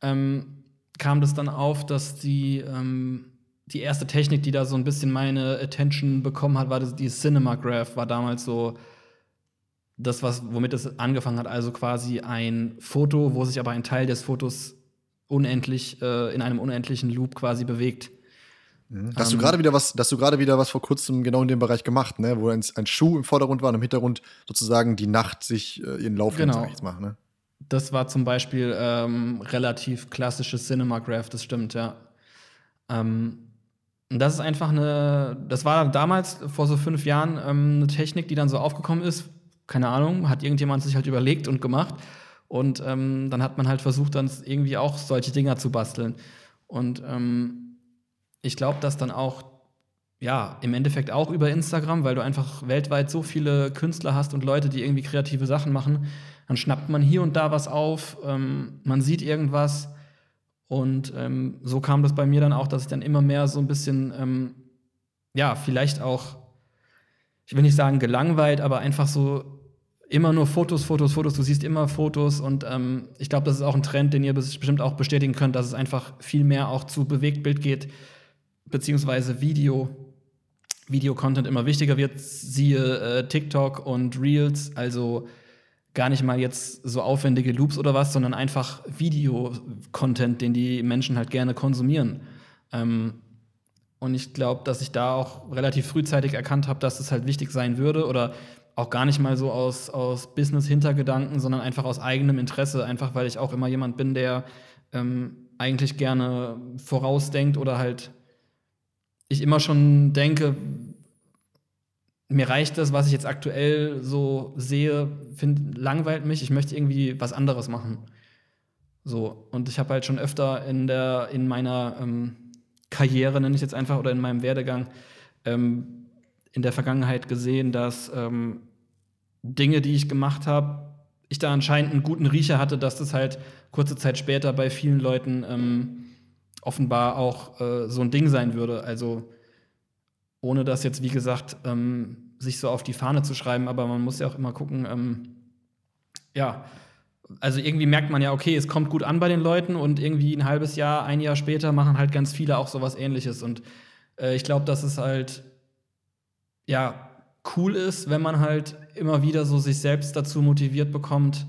Ähm, kam das dann auf, dass die, ähm, die erste Technik, die da so ein bisschen meine Attention bekommen hat, war die Cinemagraph, war damals so das, was, womit es angefangen hat, also quasi ein Foto, wo sich aber ein Teil des Fotos unendlich, äh, in einem unendlichen Loop quasi bewegt. Hast du Ähm, gerade wieder was, hast du gerade wieder was vor kurzem genau in dem Bereich gemacht, ne? Wo ein, ein Schuh im Vordergrund war und im Hintergrund sozusagen die Nacht sich äh, ihren Lauf Genau. jetzt mal, ne? Das war zum Beispiel ähm, relativ klassisches Cinemagraph, das stimmt, ja. Ähm, und das ist einfach eine, das war damals vor so fünf Jahren ähm, eine Technik, die dann so aufgekommen ist. Keine Ahnung, hat irgendjemand sich halt überlegt und gemacht. Und ähm, dann hat man halt versucht, dann irgendwie auch solche Dinger zu basteln. Und ähm, ich glaube, dass dann auch, ja, im Endeffekt auch über Instagram, weil du einfach weltweit so viele Künstler hast und Leute, die irgendwie kreative Sachen machen, dann schnappt man hier und da was auf, ähm, man sieht irgendwas. Und ähm, so kam das bei mir dann auch, dass ich dann immer mehr so ein bisschen, ähm, ja, vielleicht auch, ich will nicht sagen gelangweilt, aber einfach so immer nur Fotos, Fotos, Fotos. Du siehst immer Fotos und ähm, ich glaube, das ist auch ein Trend, den ihr bes- bestimmt auch bestätigen könnt, dass es einfach viel mehr auch zu Bewegtbild geht, beziehungsweise Video. Video-Content immer wichtiger wird, siehe äh, TikTok und Reels, also gar nicht mal jetzt so aufwendige Loops oder was, sondern einfach Video-Content, den die Menschen halt gerne konsumieren. Ähm, und ich glaube, dass ich da auch relativ frühzeitig erkannt habe, dass es halt wichtig sein würde oder auch gar nicht mal so aus, aus Business-Hintergedanken, sondern einfach aus eigenem Interesse, einfach weil ich auch immer jemand bin, der ähm, eigentlich gerne vorausdenkt oder halt ich immer schon denke, mir reicht das, was ich jetzt aktuell so sehe, find, langweilt mich. Ich möchte irgendwie was anderes machen. So, und ich habe halt schon öfter in, der, in meiner ähm, Karriere, nenne ich jetzt einfach, oder in meinem Werdegang, ähm, in der Vergangenheit gesehen, dass ähm, Dinge, die ich gemacht habe, ich da anscheinend einen guten Riecher hatte, dass das halt kurze Zeit später bei vielen Leuten ähm, offenbar auch äh, so ein Ding sein würde. Also ohne das jetzt, wie gesagt, ähm, sich so auf die Fahne zu schreiben, aber man muss ja auch immer gucken, ähm, ja, also irgendwie merkt man ja, okay, es kommt gut an bei den Leuten und irgendwie ein halbes Jahr, ein Jahr später machen halt ganz viele auch sowas ähnliches. Und äh, ich glaube, dass es halt ja cool ist, wenn man halt immer wieder so sich selbst dazu motiviert bekommt,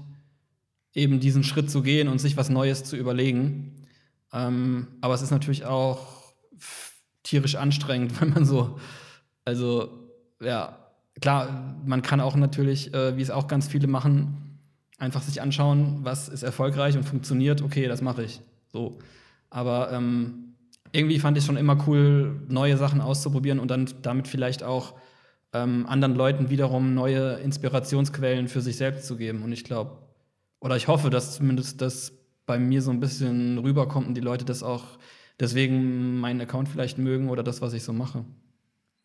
eben diesen Schritt zu gehen und sich was Neues zu überlegen. Ähm, aber es ist natürlich auch tierisch anstrengend, wenn man so, also ja, klar, man kann auch natürlich, äh, wie es auch ganz viele machen, einfach sich anschauen, was ist erfolgreich und funktioniert, okay, das mache ich. So. Aber ähm, irgendwie fand ich schon immer cool, neue Sachen auszuprobieren und dann damit vielleicht auch ähm, anderen Leuten wiederum neue Inspirationsquellen für sich selbst zu geben. Und ich glaube, oder ich hoffe, dass zumindest das bei mir so ein bisschen rüberkommt und die Leute das auch deswegen meinen Account vielleicht mögen oder das, was ich so mache.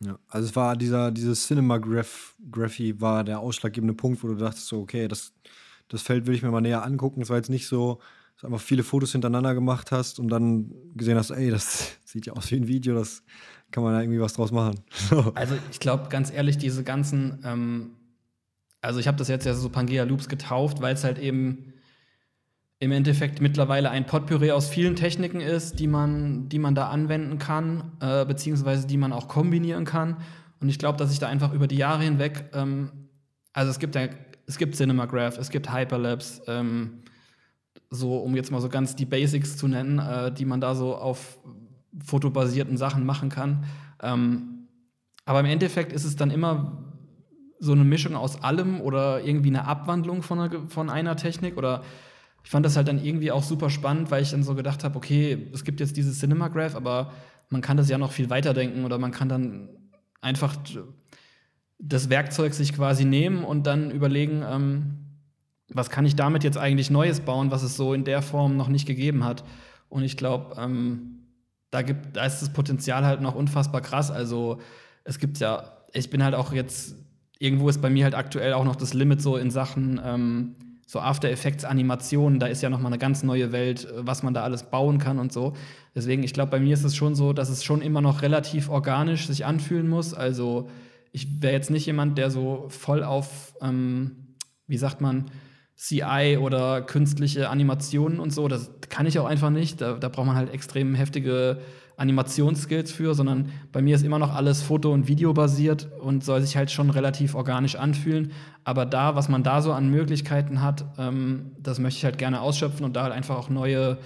Ja, also es war dieser, dieses Cinema-Graphy war der ausschlaggebende Punkt, wo du dachtest so, okay, das, das Feld will ich mir mal näher angucken. Es war jetzt nicht so, dass du einfach viele Fotos hintereinander gemacht hast und dann gesehen hast, ey, das sieht ja aus wie ein Video, das kann man da irgendwie was draus machen. also ich glaube, ganz ehrlich, diese ganzen, ähm, also ich habe das jetzt ja so Pangea Loops getauft, weil es halt eben im Endeffekt mittlerweile ein Potpourri aus vielen Techniken ist, die man, die man da anwenden kann, äh, beziehungsweise die man auch kombinieren kann. Und ich glaube, dass ich da einfach über die Jahre hinweg, ähm, also es gibt ja, es gibt Cinemagraph, es gibt Hyperlapse, ähm, so um jetzt mal so ganz die Basics zu nennen, äh, die man da so auf fotobasierten Sachen machen kann. Ähm, aber im Endeffekt ist es dann immer so eine Mischung aus allem oder irgendwie eine Abwandlung von einer, von einer Technik oder ich fand das halt dann irgendwie auch super spannend, weil ich dann so gedacht habe, okay, es gibt jetzt dieses Cinemagraph, aber man kann das ja noch viel weiter denken oder man kann dann einfach das Werkzeug sich quasi nehmen und dann überlegen, ähm, was kann ich damit jetzt eigentlich Neues bauen, was es so in der Form noch nicht gegeben hat. Und ich glaube, ähm, da, da ist das Potenzial halt noch unfassbar krass. Also es gibt ja, ich bin halt auch jetzt, irgendwo ist bei mir halt aktuell auch noch das Limit so in Sachen ähm, so After Effects Animationen, da ist ja noch mal eine ganz neue Welt, was man da alles bauen kann und so. Deswegen, ich glaube, bei mir ist es schon so, dass es schon immer noch relativ organisch sich anfühlen muss. Also ich wäre jetzt nicht jemand, der so voll auf, ähm, wie sagt man, CI oder künstliche Animationen und so, das kann ich auch einfach nicht. Da, da braucht man halt extrem heftige Animationsskills für, sondern bei mir ist immer noch alles Foto- und Video basiert und soll sich halt schon relativ organisch anfühlen. Aber da, was man da so an Möglichkeiten hat, ähm, das möchte ich halt gerne ausschöpfen und da halt einfach auch neue,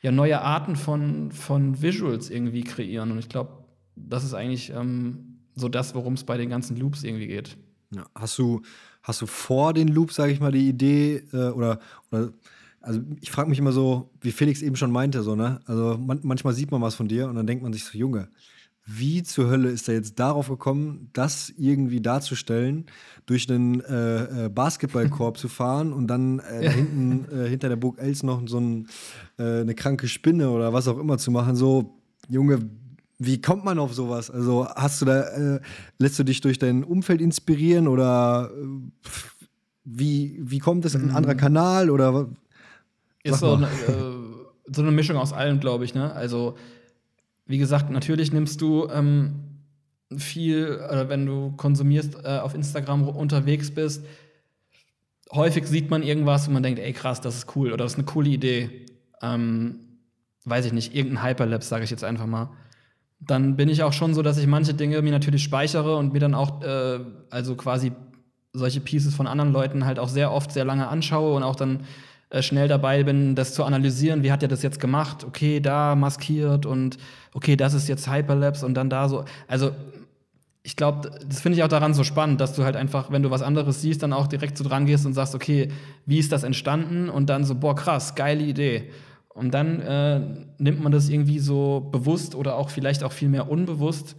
ja, neue Arten von, von Visuals irgendwie kreieren. Und ich glaube, das ist eigentlich ähm, so das, worum es bei den ganzen Loops irgendwie geht. Ja, hast du, hast du vor den Loops, sage ich mal, die Idee äh, oder, oder also ich frage mich immer so, wie Felix eben schon meinte, so, ne? Also man, manchmal sieht man was von dir und dann denkt man sich so, Junge, wie zur Hölle ist er jetzt darauf gekommen, das irgendwie darzustellen, durch einen äh, äh, Basketballkorb zu fahren und dann äh, da hinten äh, hinter der Burg Els noch so ein, äh, eine kranke Spinne oder was auch immer zu machen? So, Junge, wie kommt man auf sowas? Also hast du da, äh, lässt du dich durch dein Umfeld inspirieren oder wie, wie kommt es? Ein anderer mhm. Kanal oder ist so eine, äh, so eine Mischung aus allem, glaube ich. Ne? Also, wie gesagt, natürlich nimmst du ähm, viel, oder wenn du konsumierst, äh, auf Instagram unterwegs bist, häufig sieht man irgendwas und man denkt, ey krass, das ist cool oder das ist eine coole Idee. Ähm, weiß ich nicht, irgendein Hyperlapse, sage ich jetzt einfach mal. Dann bin ich auch schon so, dass ich manche Dinge mir natürlich speichere und mir dann auch, äh, also quasi solche Pieces von anderen Leuten halt auch sehr oft sehr lange anschaue und auch dann äh, schnell dabei bin, das zu analysieren, wie hat er das jetzt gemacht? Okay, da maskiert und okay, das ist jetzt Hyperlapse und dann da so. Also ich glaube, das finde ich auch daran so spannend, dass du halt einfach, wenn du was anderes siehst, dann auch direkt so dran gehst und sagst, okay, wie ist das entstanden? Und dann so, boah, krass, geile Idee. Und dann äh, nimmt man das irgendwie so bewusst oder auch vielleicht auch viel mehr unbewusst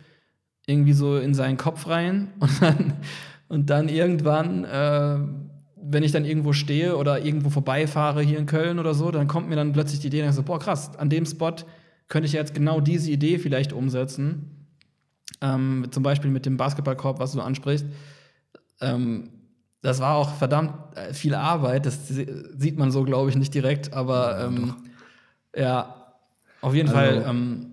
irgendwie so in seinen Kopf rein und dann, und dann irgendwann äh, wenn ich dann irgendwo stehe oder irgendwo vorbeifahre hier in Köln oder so, dann kommt mir dann plötzlich die Idee, dann so, boah, krass, an dem Spot könnte ich jetzt genau diese Idee vielleicht umsetzen. Ähm, zum Beispiel mit dem Basketballkorb, was du ansprichst. Ähm, das war auch verdammt äh, viel Arbeit, das sieht man so, glaube ich, nicht direkt, aber ähm, ja, auf jeden also, Fall ähm,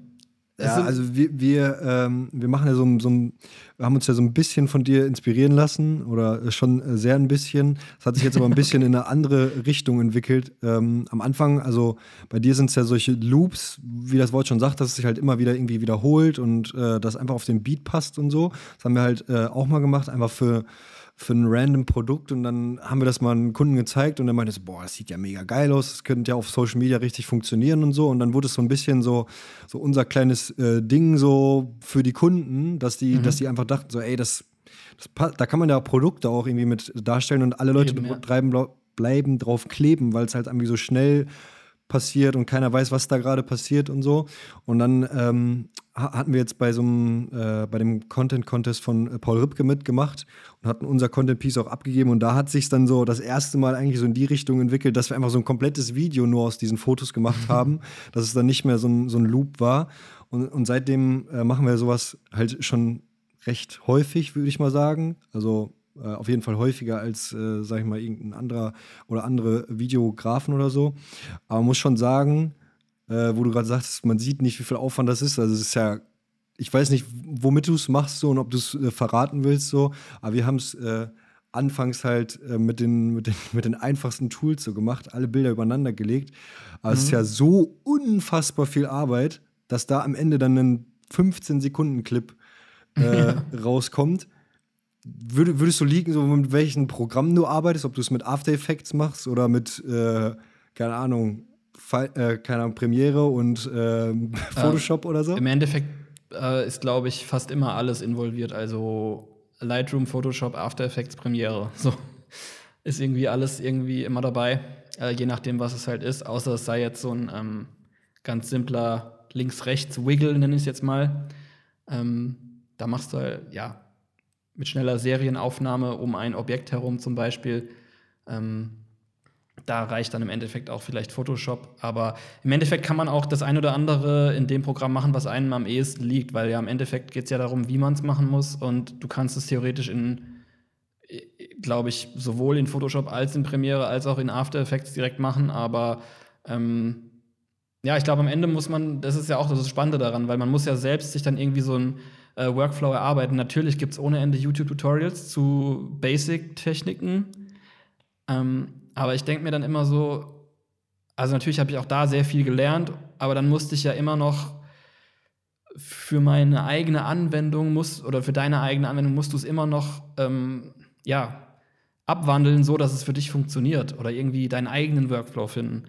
ja, also wir, wir, ähm, wir machen ja so, so ein, wir haben uns ja so ein bisschen von dir inspirieren lassen oder schon sehr ein bisschen. Es hat sich jetzt aber ein bisschen in eine andere Richtung entwickelt. Ähm, am Anfang, also bei dir sind es ja solche Loops, wie das Wort schon sagt, dass es sich halt immer wieder irgendwie wiederholt und äh, das einfach auf den Beat passt und so. Das haben wir halt äh, auch mal gemacht, einfach für für ein random Produkt und dann haben wir das mal einem Kunden gezeigt und er meinte so, boah, das sieht ja mega geil aus, das könnte ja auf Social Media richtig funktionieren und so und dann wurde es so ein bisschen so, so unser kleines äh, Ding so für die Kunden, dass die, mhm. dass die einfach dachten so, ey, das, das da kann man ja Produkte auch irgendwie mit darstellen und alle Leute Eben, ja. bleiben, bleiben drauf kleben, weil es halt irgendwie so schnell passiert und keiner weiß, was da gerade passiert und so. Und dann ähm, hatten wir jetzt bei so einem, äh, bei dem Content Contest von äh, Paul Ripke mitgemacht und hatten unser Content Piece auch abgegeben und da hat sich dann so das erste Mal eigentlich so in die Richtung entwickelt, dass wir einfach so ein komplettes Video nur aus diesen Fotos gemacht haben, dass es dann nicht mehr so ein, so ein Loop war. Und, und seitdem äh, machen wir sowas halt schon recht häufig, würde ich mal sagen. Also äh, auf jeden Fall häufiger als, äh, sag ich mal, irgendein anderer oder andere Videografen oder so. Aber man muss schon sagen, äh, wo du gerade sagst, man sieht nicht, wie viel Aufwand das ist. Also es ist ja, ich weiß nicht, womit du es machst so und ob du es äh, verraten willst so, aber wir haben es äh, anfangs halt äh, mit, den, mit, den, mit den einfachsten Tools so gemacht, alle Bilder übereinander gelegt. Aber mhm. es ist ja so unfassbar viel Arbeit, dass da am Ende dann ein 15-Sekunden-Clip äh, rauskommt Würd, würdest du liegen, so mit welchen Programmen du arbeitest, ob du es mit After Effects machst oder mit, äh, keine Ahnung, Fall, äh, keine Ahnung, Premiere und äh, Photoshop oder so? Im Endeffekt äh, ist, glaube ich, fast immer alles involviert. Also Lightroom, Photoshop, After Effects, Premiere. So ist irgendwie alles irgendwie immer dabei, äh, je nachdem, was es halt ist. Außer es sei jetzt so ein ähm, ganz simpler Links-Rechts-Wiggle, nenne ich es jetzt mal. Ähm, da machst du halt, ja, mit schneller Serienaufnahme um ein Objekt herum zum Beispiel. Ähm, da reicht dann im Endeffekt auch vielleicht Photoshop. Aber im Endeffekt kann man auch das ein oder andere in dem Programm machen, was einem am ehesten liegt, weil ja im Endeffekt geht es ja darum, wie man es machen muss. Und du kannst es theoretisch in, glaube ich, sowohl in Photoshop als in Premiere als auch in After Effects direkt machen. Aber ähm, ja, ich glaube, am Ende muss man, das ist ja auch das Spannende daran, weil man muss ja selbst sich dann irgendwie so ein äh, Workflow erarbeiten. Natürlich gibt es ohne Ende YouTube-Tutorials zu Basic-Techniken. Ähm, aber ich denke mir dann immer so, also natürlich habe ich auch da sehr viel gelernt, aber dann musste ich ja immer noch für meine eigene Anwendung muss oder für deine eigene Anwendung musst du es immer noch ähm, ja abwandeln, so dass es für dich funktioniert oder irgendwie deinen eigenen Workflow finden.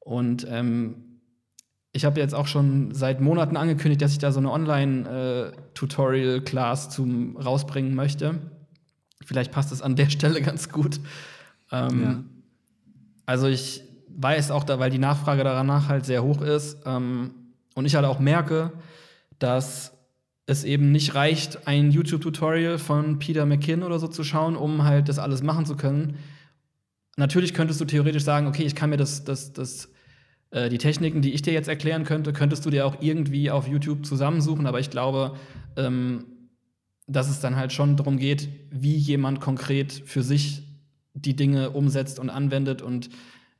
Und ähm, ich habe jetzt auch schon seit Monaten angekündigt, dass ich da so eine Online-Tutorial-Class zum rausbringen möchte. Vielleicht passt es an der Stelle ganz gut. Ähm, ja. Also ich weiß auch da, weil die Nachfrage danach halt sehr hoch ist ähm, und ich halt auch merke, dass es eben nicht reicht, ein YouTube-Tutorial von Peter McKinn oder so zu schauen, um halt das alles machen zu können. Natürlich könntest du theoretisch sagen, okay, ich kann mir das, das, das äh, die Techniken, die ich dir jetzt erklären könnte, könntest du dir auch irgendwie auf YouTube zusammensuchen. Aber ich glaube, ähm, dass es dann halt schon darum geht, wie jemand konkret für sich die Dinge umsetzt und anwendet und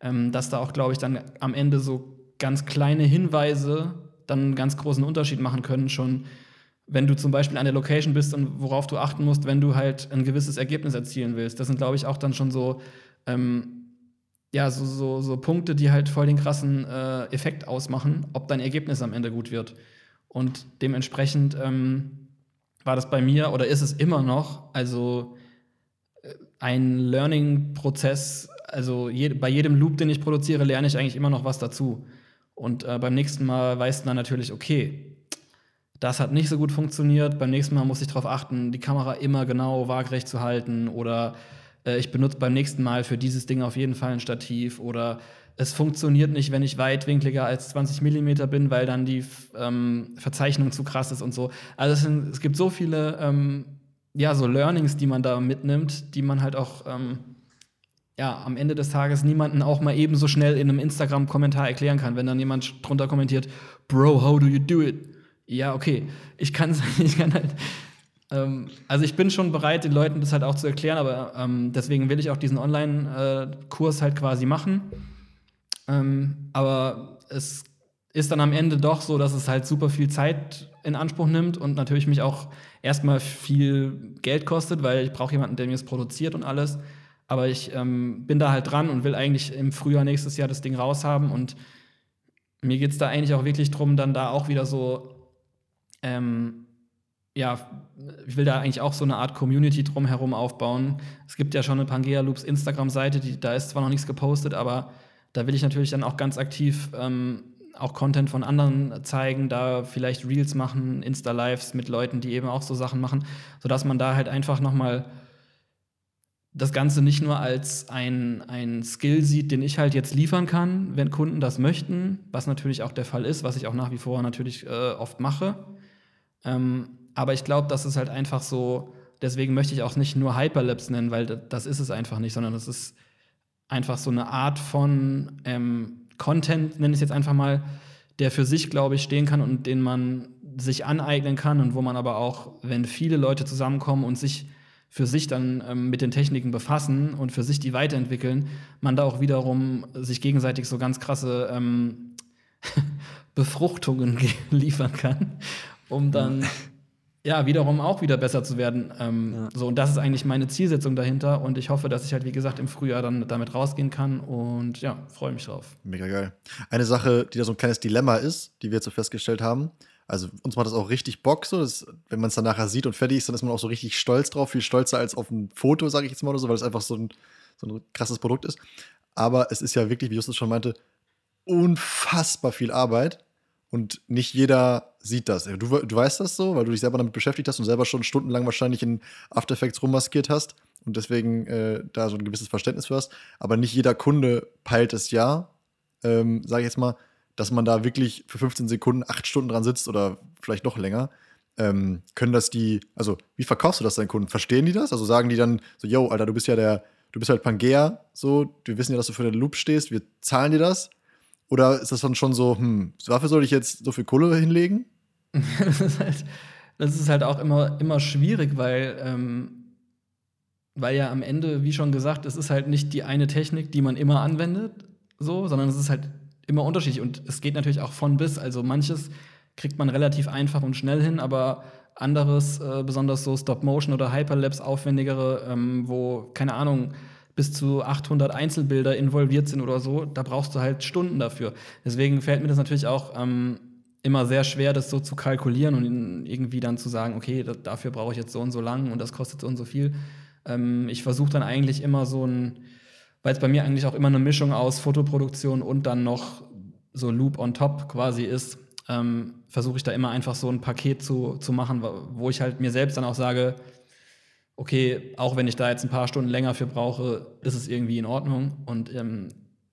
ähm, dass da auch, glaube ich, dann am Ende so ganz kleine Hinweise dann einen ganz großen Unterschied machen können, schon wenn du zum Beispiel an der Location bist und worauf du achten musst, wenn du halt ein gewisses Ergebnis erzielen willst. Das sind, glaube ich, auch dann schon so ähm, ja, so, so, so Punkte, die halt voll den krassen äh, Effekt ausmachen, ob dein Ergebnis am Ende gut wird. Und dementsprechend ähm, war das bei mir oder ist es immer noch, also äh, ein Learning-Prozess, also je, bei jedem Loop, den ich produziere, lerne ich eigentlich immer noch was dazu. Und äh, beim nächsten Mal weißt du dann natürlich, okay, das hat nicht so gut funktioniert, beim nächsten Mal muss ich darauf achten, die Kamera immer genau waagerecht zu halten oder äh, ich benutze beim nächsten Mal für dieses Ding auf jeden Fall ein Stativ oder es funktioniert nicht, wenn ich weitwinkliger als 20 mm bin, weil dann die ähm, Verzeichnung zu krass ist und so. Also es, sind, es gibt so viele ähm, ja, so Learnings, die man da mitnimmt, die man halt auch ähm, ja, am Ende des Tages niemanden auch mal eben so schnell in einem Instagram-Kommentar erklären kann, wenn dann jemand drunter kommentiert, Bro, how do you do it? Ja, okay. Ich kann, ich kann halt ähm, also ich bin schon bereit, den Leuten das halt auch zu erklären, aber ähm, deswegen will ich auch diesen Online-Kurs halt quasi machen. Ähm, aber es ist dann am Ende doch so, dass es halt super viel Zeit in Anspruch nimmt und natürlich mich auch erstmal viel Geld kostet, weil ich brauche jemanden, der mir es produziert und alles. Aber ich ähm, bin da halt dran und will eigentlich im Frühjahr nächstes Jahr das Ding raushaben. Und mir geht es da eigentlich auch wirklich drum, dann da auch wieder so ähm, ja, ich will da eigentlich auch so eine Art Community drumherum aufbauen. Es gibt ja schon eine Pangea Loops Instagram-Seite, da ist zwar noch nichts gepostet, aber da will ich natürlich dann auch ganz aktiv ähm, auch Content von anderen zeigen, da vielleicht Reels machen, Insta-Lives mit Leuten, die eben auch so Sachen machen, sodass man da halt einfach noch mal das Ganze nicht nur als ein, ein Skill sieht, den ich halt jetzt liefern kann, wenn Kunden das möchten, was natürlich auch der Fall ist, was ich auch nach wie vor natürlich äh, oft mache. Ähm, aber ich glaube, das ist halt einfach so, deswegen möchte ich auch nicht nur Hyperlapse nennen, weil das ist es einfach nicht, sondern es ist einfach so eine Art von ähm, Content, nenne ich es jetzt einfach mal, der für sich, glaube ich, stehen kann und den man sich aneignen kann und wo man aber auch, wenn viele Leute zusammenkommen und sich für sich dann ähm, mit den Techniken befassen und für sich die weiterentwickeln, man da auch wiederum sich gegenseitig so ganz krasse ähm, Befruchtungen liefern kann, um dann ja, wiederum auch wieder besser zu werden. Ähm, ja. So, und das ist eigentlich meine Zielsetzung dahinter. Und ich hoffe, dass ich halt, wie gesagt, im Frühjahr dann damit rausgehen kann. Und ja, freue mich drauf. Mega geil. Eine Sache, die da so ein kleines Dilemma ist, die wir jetzt so festgestellt haben. Also uns macht das auch richtig Bock, so dass, wenn man es dann nachher sieht und fertig ist, dann ist man auch so richtig stolz drauf, viel stolzer als auf ein Foto, sage ich jetzt mal oder so, weil es einfach so ein, so ein krasses Produkt ist. Aber es ist ja wirklich, wie Justus schon meinte, unfassbar viel Arbeit und nicht jeder sieht das. Du, du weißt das so, weil du dich selber damit beschäftigt hast und selber schon stundenlang wahrscheinlich in After Effects rummaskiert hast und deswegen äh, da so ein gewisses Verständnis für hast. Aber nicht jeder Kunde peilt es ja, ähm, sage ich jetzt mal, dass man da wirklich für 15 Sekunden acht Stunden dran sitzt oder vielleicht noch länger. Ähm, können das die, also wie verkaufst du das deinen Kunden? Verstehen die das? Also sagen die dann so, yo, Alter, du bist ja der, du bist halt Pangea, so, wir wissen ja, dass du für den Loop stehst, wir zahlen dir das oder ist das dann schon so, hm, dafür soll ich jetzt so viel Kohle hinlegen? das, ist halt, das ist halt auch immer, immer schwierig, weil, ähm, weil ja am Ende, wie schon gesagt, es ist halt nicht die eine Technik, die man immer anwendet, so, sondern es ist halt immer unterschiedlich. Und es geht natürlich auch von bis. Also manches kriegt man relativ einfach und schnell hin, aber anderes, äh, besonders so Stop-Motion oder Hyperlapse, aufwendigere, ähm, wo, keine Ahnung, bis zu 800 Einzelbilder involviert sind oder so, da brauchst du halt Stunden dafür. Deswegen fällt mir das natürlich auch ähm, immer sehr schwer, das so zu kalkulieren und irgendwie dann zu sagen, okay, dafür brauche ich jetzt so und so lang und das kostet so und so viel. Ähm, ich versuche dann eigentlich immer so ein, weil es bei mir eigentlich auch immer eine Mischung aus Fotoproduktion und dann noch so Loop on top quasi ist, ähm, versuche ich da immer einfach so ein Paket zu, zu machen, wo ich halt mir selbst dann auch sage, okay, auch wenn ich da jetzt ein paar Stunden länger für brauche, ist es irgendwie in Ordnung. Und ähm,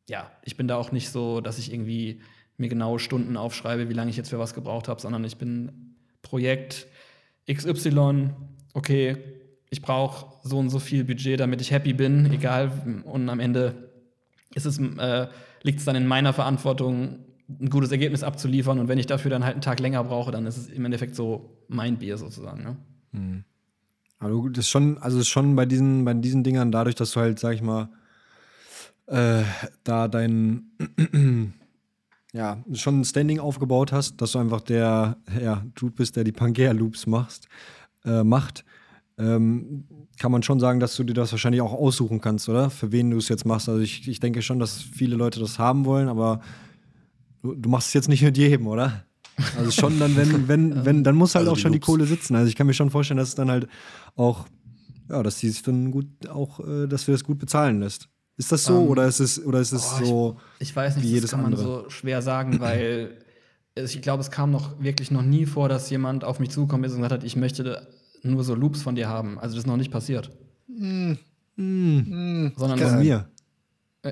ja, ich bin da auch nicht so, dass ich irgendwie mir genaue Stunden aufschreibe, wie lange ich jetzt für was gebraucht habe, sondern ich bin Projekt XY, okay, ich brauche so und so viel Budget, damit ich happy bin, egal. Und am Ende ist es, äh, liegt es dann in meiner Verantwortung, ein gutes Ergebnis abzuliefern. Und wenn ich dafür dann halt einen Tag länger brauche, dann ist es im Endeffekt so mein Bier sozusagen. Ne? Mhm. Aber das ist schon, also ist schon bei diesen, bei diesen Dingern, dadurch, dass du halt, sag ich mal, äh, da dein ja, schon ein Standing aufgebaut hast, dass du einfach der ja, Dude bist, der die Pangea-Loops machst, äh, macht, ähm, kann man schon sagen, dass du dir das wahrscheinlich auch aussuchen kannst, oder? Für wen du es jetzt machst. Also ich, ich denke schon, dass viele Leute das haben wollen, aber du, du machst es jetzt nicht mit jedem, oder? Also schon dann, wenn, wenn, wenn, dann muss halt also auch schon Loops. die Kohle sitzen. Also ich kann mir schon vorstellen, dass es dann halt auch, ja, dass die sich dann gut auch, äh, dass wir das gut bezahlen lässt. Ist das so um, ähm, oder ist es, oder ist es oh, so? Ich, ich, weiß nicht, wie jedes das kann andere? man so schwer sagen, weil ich glaube, es kam noch wirklich noch nie vor, dass jemand auf mich zugekommen ist und gesagt hat, ich möchte nur so Loops von dir haben. Also das ist noch nicht passiert. Mm. Mm. Sondern von mir.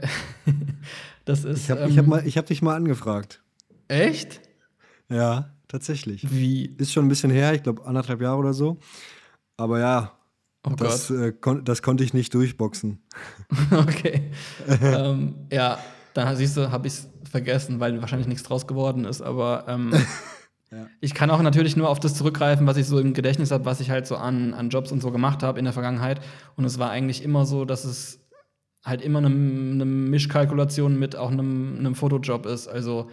das ist. Ich habe ähm, hab hab dich mal angefragt. Echt? Ja, tatsächlich. Wie? Ist schon ein bisschen her, ich glaube anderthalb Jahre oder so. Aber ja, oh das, äh, kon das konnte ich nicht durchboxen. okay. ähm, ja, dann siehst du, habe ich es vergessen, weil wahrscheinlich nichts draus geworden ist. Aber ähm, ja. ich kann auch natürlich nur auf das zurückgreifen, was ich so im Gedächtnis habe, was ich halt so an, an Jobs und so gemacht habe in der Vergangenheit. Und es war eigentlich immer so, dass es halt immer eine, eine Mischkalkulation mit auch einem, einem Fotojob ist. Also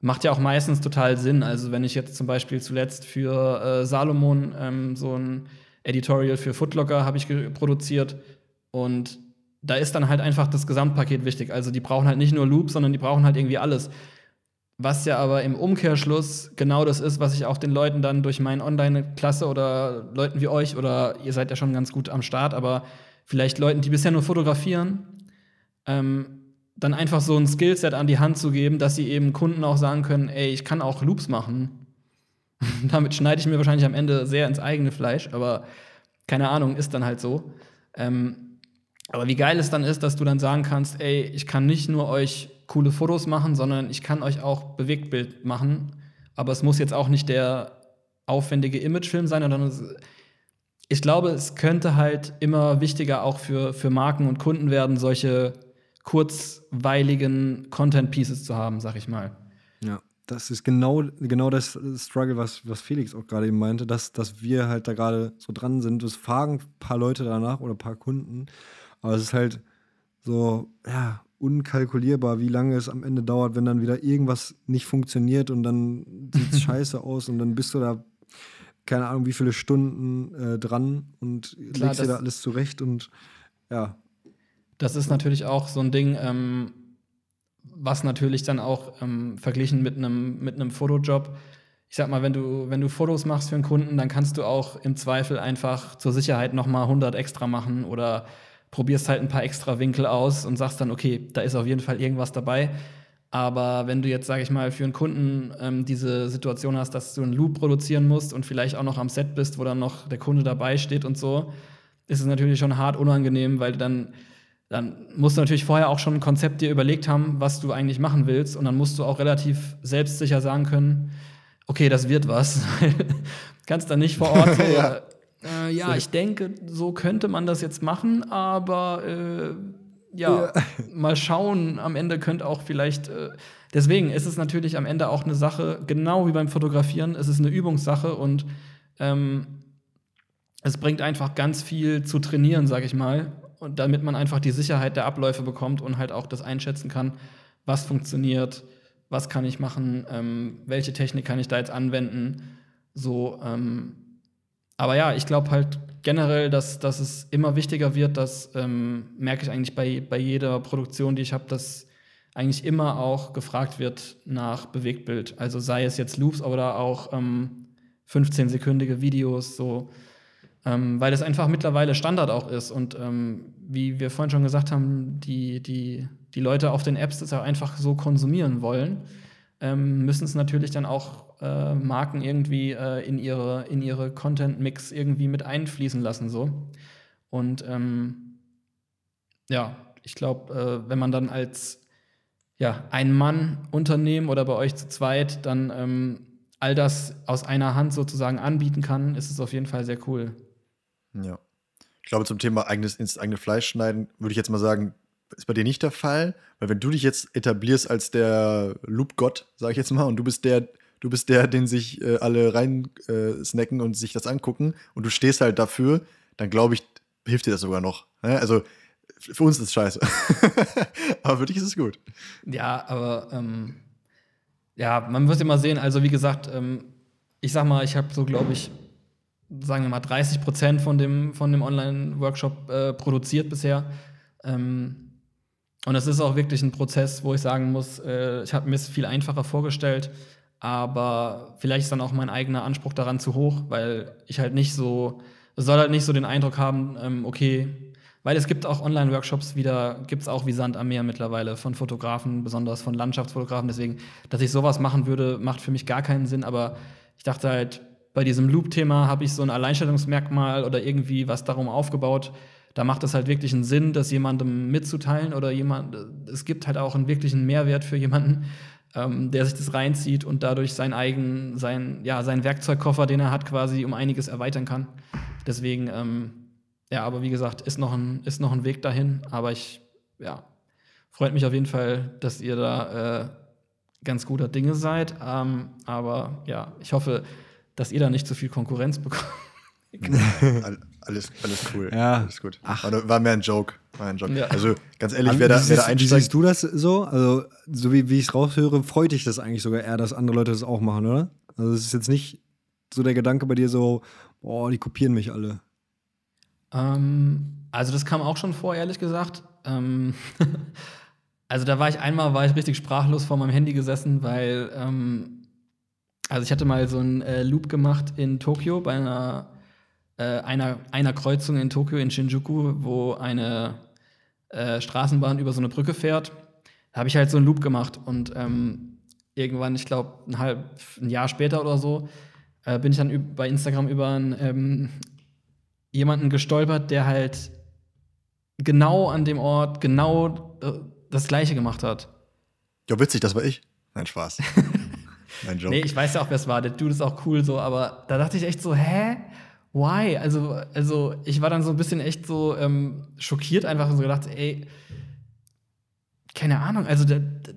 macht ja auch meistens total Sinn. Also wenn ich jetzt zum Beispiel zuletzt für äh, Salomon ähm, so ein Editorial für Footlocker habe ich produziert und da ist dann halt einfach das Gesamtpaket wichtig. Also die brauchen halt nicht nur Loops, sondern die brauchen halt irgendwie alles. was ja aber im Umkehrschluss genau das ist, was ich auch den Leuten dann durch meine Online-Klasse oder Leuten wie euch oder ihr seid ja schon ganz gut am Start, aber vielleicht Leuten, die bisher nur fotografieren, ähm, dann einfach so ein Skillset an die Hand zu geben, dass sie eben Kunden auch sagen können, ey, ich kann auch Loops machen. Damit schneide ich mir wahrscheinlich am Ende sehr ins eigene Fleisch, aber keine Ahnung, ist dann halt so. Ähm, aber wie geil es dann ist, dass du dann sagen kannst, ey, ich kann nicht nur euch coole Fotos machen, sondern ich kann euch auch Bewegtbild machen. Aber es muss jetzt auch nicht der aufwendige Imagefilm sein, sondern ich glaube, es könnte halt immer wichtiger auch für, für Marken und Kunden werden, solche kurzweiligen Content-Pieces zu haben, sag ich mal. Das ist genau, genau das Struggle, was, was Felix auch gerade eben meinte, dass, dass wir halt da gerade so dran sind. Es fragen ein paar Leute danach oder ein paar Kunden, aber es ist halt so, ja, unkalkulierbar, wie lange es am Ende dauert, wenn dann wieder irgendwas nicht funktioniert und dann sieht es scheiße aus und dann bist du da, keine Ahnung, wie viele Stunden äh, dran und Klar, legst dir da alles zurecht und ja. Das ist natürlich auch so ein Ding, ähm, was natürlich dann auch ähm, verglichen mit einem mit Fotojob, ich sag mal, wenn du, wenn du Fotos machst für einen Kunden, dann kannst du auch im Zweifel einfach zur Sicherheit nochmal 100 extra machen oder probierst halt ein paar extra Winkel aus und sagst dann, okay, da ist auf jeden Fall irgendwas dabei. Aber wenn du jetzt, sage ich mal, für einen Kunden ähm, diese Situation hast, dass du einen Loop produzieren musst und vielleicht auch noch am Set bist, wo dann noch der Kunde dabei steht und so, ist es natürlich schon hart unangenehm, weil dann, dann musst du natürlich vorher auch schon ein Konzept dir überlegt haben, was du eigentlich machen willst. Und dann musst du auch relativ selbstsicher sagen können, okay, das wird was. kannst dann nicht vor Ort so, ja. Äh, ja, so. ich denke, so könnte man das jetzt machen, aber äh, ja, ja, mal schauen. Am Ende könnte auch vielleicht. Äh, deswegen ist es natürlich am Ende auch eine Sache, genau wie beim Fotografieren, es ist eine Übungssache und ähm, es bringt einfach ganz viel zu trainieren, sag ich mal. Und damit man einfach die Sicherheit der Abläufe bekommt und halt auch das einschätzen kann, was funktioniert, was kann ich machen, ähm, welche Technik kann ich da jetzt anwenden. So, ähm, aber ja, ich glaube halt generell, dass, dass es immer wichtiger wird, das ähm, merke ich eigentlich bei, bei jeder Produktion, die ich habe, dass eigentlich immer auch gefragt wird nach Bewegtbild. Also sei es jetzt Loops oder auch ähm, 15-sekündige Videos, so, ähm, weil das einfach mittlerweile Standard auch ist. Und ähm, wie wir vorhin schon gesagt haben, die, die, die Leute auf den Apps das auch einfach so konsumieren wollen, ähm, müssen es natürlich dann auch äh, Marken irgendwie äh, in ihre, in ihre Content-Mix irgendwie mit einfließen lassen. So. Und ähm, ja, ich glaube, äh, wenn man dann als ja, Ein-Mann-Unternehmen oder bei euch zu zweit dann ähm, all das aus einer Hand sozusagen anbieten kann, ist es auf jeden Fall sehr cool. Ja. Ich glaube, zum Thema eigenes, ins eigene Fleisch schneiden, würde ich jetzt mal sagen, ist bei dir nicht der Fall, weil wenn du dich jetzt etablierst als der Loop-Gott, sage ich jetzt mal, und du bist der, du bist der, den sich äh, alle rein äh, und sich das angucken und du stehst halt dafür, dann glaube ich, hilft dir das sogar noch. Ne? Also für uns ist es scheiße. aber für dich ist es gut. Ja, aber ähm, ja, man muss immer sehen, also wie gesagt, ähm, ich sag mal, ich habe so, glaube ich, sagen wir mal 30 Prozent von dem, von dem Online-Workshop äh, produziert bisher. Ähm, und es ist auch wirklich ein Prozess, wo ich sagen muss, äh, ich habe mir es viel einfacher vorgestellt. Aber vielleicht ist dann auch mein eigener Anspruch daran zu hoch, weil ich halt nicht so, soll halt nicht so den Eindruck haben, ähm, okay, weil es gibt auch Online-Workshops wieder, gibt es auch wie Sand am Meer mittlerweile von Fotografen, besonders von Landschaftsfotografen. Deswegen, dass ich sowas machen würde, macht für mich gar keinen Sinn. Aber ich dachte halt, bei diesem Loop-Thema habe ich so ein Alleinstellungsmerkmal oder irgendwie was darum aufgebaut. Da macht es halt wirklich einen Sinn, das jemandem mitzuteilen oder jemand, es gibt halt auch einen wirklichen Mehrwert für jemanden ähm, der sich das reinzieht und dadurch sein eigen, sein, ja, seinen Werkzeugkoffer, den er hat, quasi um einiges erweitern kann. Deswegen, ähm, ja, aber wie gesagt, ist noch ein, ist noch ein Weg dahin. Aber ich, ja, freut mich auf jeden Fall, dass ihr da äh, ganz guter Dinge seid. Ähm, aber ja, ich hoffe, dass ihr da nicht zu viel Konkurrenz bekommt. alles, alles cool. Ja. Alles gut. Ach. War, war mehr ein Joke. War ein Joke. Ja. Also ganz ehrlich, wer da, wer da einsteigt. Wie siehst du das so? Also, so wie, wie ich es raushöre, freut dich das eigentlich sogar eher, dass andere Leute das auch machen, oder? Also, es ist jetzt nicht so der Gedanke bei dir so, boah, die kopieren mich alle. Ähm, also, das kam auch schon vor, ehrlich gesagt. Ähm, Also da war ich einmal, war ich richtig sprachlos vor meinem Handy gesessen, weil, ähm, also ich hatte mal so einen äh, Loop gemacht in Tokio bei einer, äh, einer, einer Kreuzung in Tokio in Shinjuku, wo eine äh, Straßenbahn über so eine Brücke fährt. Da habe ich halt so einen Loop gemacht und ähm, irgendwann, ich glaube, ein halb, ein Jahr später oder so, äh, bin ich dann bei Instagram über einen, ähm, jemanden gestolpert, der halt genau an dem Ort genau äh, das Gleiche gemacht hat. Ja, witzig, das war ich. Nein, Spaß. Nein, Joke. Nee, ich weiß ja auch, wer es war. Der Dude ist auch cool so, aber da dachte ich echt so, hä? Why? Also, also ich war dann so ein bisschen echt so ähm, schockiert einfach und so gedacht, ey, keine Ahnung, also der, der,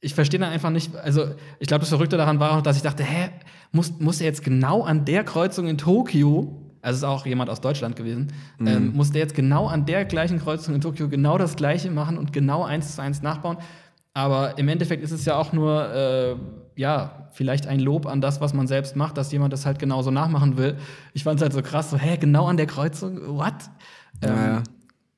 ich verstehe da einfach nicht, also ich glaube, das Verrückte daran war auch, dass ich dachte, hä, muss, muss er jetzt genau an der Kreuzung in Tokio also ist auch jemand aus Deutschland gewesen, mhm. ähm, musste jetzt genau an der gleichen Kreuzung in Tokio genau das Gleiche machen und genau eins zu eins nachbauen. Aber im Endeffekt ist es ja auch nur, äh, ja, vielleicht ein Lob an das, was man selbst macht, dass jemand das halt genauso nachmachen will. Ich fand es halt so krass, so, hä, genau an der Kreuzung, what? Ähm,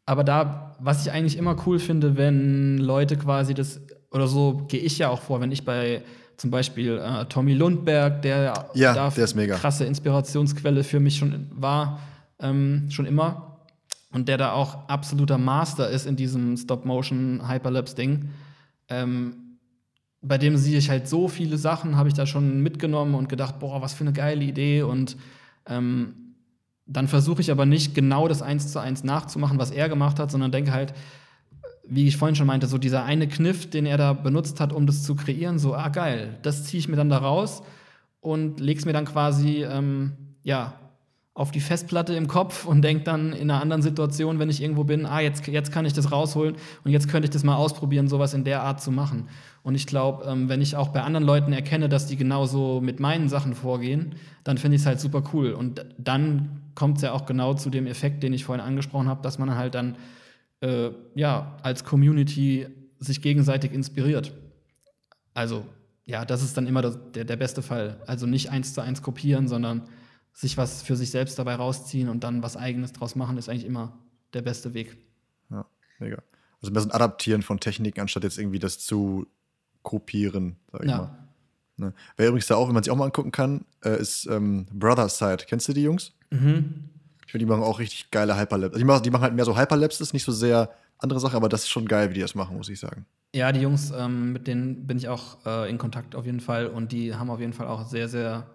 Aber da, was ich eigentlich immer cool finde, wenn Leute quasi das, oder so gehe ich ja auch vor, wenn ich bei zum Beispiel äh, Tommy Lundberg, der, ja, da der ist mega. krasse Inspirationsquelle für mich schon war, ähm, schon immer. Und der da auch absoluter Master ist in diesem Stop-Motion-Hyperlapse-Ding. Ähm, bei dem sehe ich halt so viele Sachen, habe ich da schon mitgenommen und gedacht, boah, was für eine geile Idee. Und ähm, dann versuche ich aber nicht genau das eins zu eins nachzumachen, was er gemacht hat, sondern denke halt, wie ich vorhin schon meinte, so dieser eine Kniff, den er da benutzt hat, um das zu kreieren, so, ah geil, das ziehe ich mir dann da raus und leg's mir dann quasi, ähm, ja, auf die Festplatte im Kopf und denke dann in einer anderen Situation, wenn ich irgendwo bin, ah, jetzt, jetzt kann ich das rausholen und jetzt könnte ich das mal ausprobieren, sowas in der Art zu machen. Und ich glaube, ähm, wenn ich auch bei anderen Leuten erkenne, dass die genauso mit meinen Sachen vorgehen, dann finde ich es halt super cool. Und dann kommt es ja auch genau zu dem Effekt, den ich vorhin angesprochen habe, dass man halt dann äh, ja, als Community sich gegenseitig inspiriert. Also, ja, das ist dann immer das, der, der beste Fall. Also nicht eins zu eins kopieren, sondern sich was für sich selbst dabei rausziehen und dann was Eigenes draus machen, ist eigentlich immer der beste Weg. Ja, mega. Also ein Adaptieren von Techniken, anstatt jetzt irgendwie das zu kopieren, sag ich ja. mal. Ne? Wer übrigens da auch, wenn man sich auch mal angucken kann, äh, ist ähm, Brother Side. Kennst du die Jungs? Mhm. Ich finde, die machen auch richtig geile Hyperlapse. Also die, machen, die machen halt mehr so Hyperlapse, ist nicht so sehr andere Sache, aber das ist schon geil, wie die das machen, muss ich sagen. Ja, die Jungs, ähm, mit denen bin ich auch äh, in Kontakt auf jeden Fall und die haben auf jeden Fall auch sehr, sehr,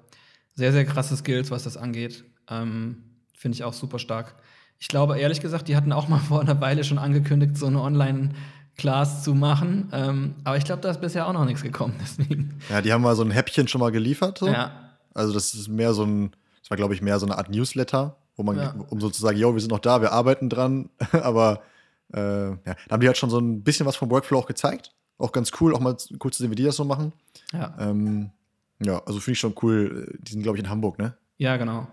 sehr, sehr krasse Skills, was das angeht. Ähm, finde ich auch super stark. Ich glaube, ehrlich gesagt, die hatten auch mal vor einer Weile schon angekündigt, so eine Online- Class zu machen. Ähm, aber ich glaube, da ist bisher auch noch nichts gekommen. Deswegen. Ja, die haben mal so ein Häppchen schon mal geliefert. So. Ja. Also, das ist mehr so ein, das war, glaube ich, mehr so eine Art Newsletter, wo man, ja. um sozusagen, yo, wir sind noch da, wir arbeiten dran, aber äh, ja, da haben die halt schon so ein bisschen was vom Workflow auch gezeigt. Auch ganz cool, auch mal cool zu sehen, wie die das so machen. Ja. Ähm, ja, also finde ich schon cool. Die sind, glaube ich, in Hamburg, ne? Ja, genau.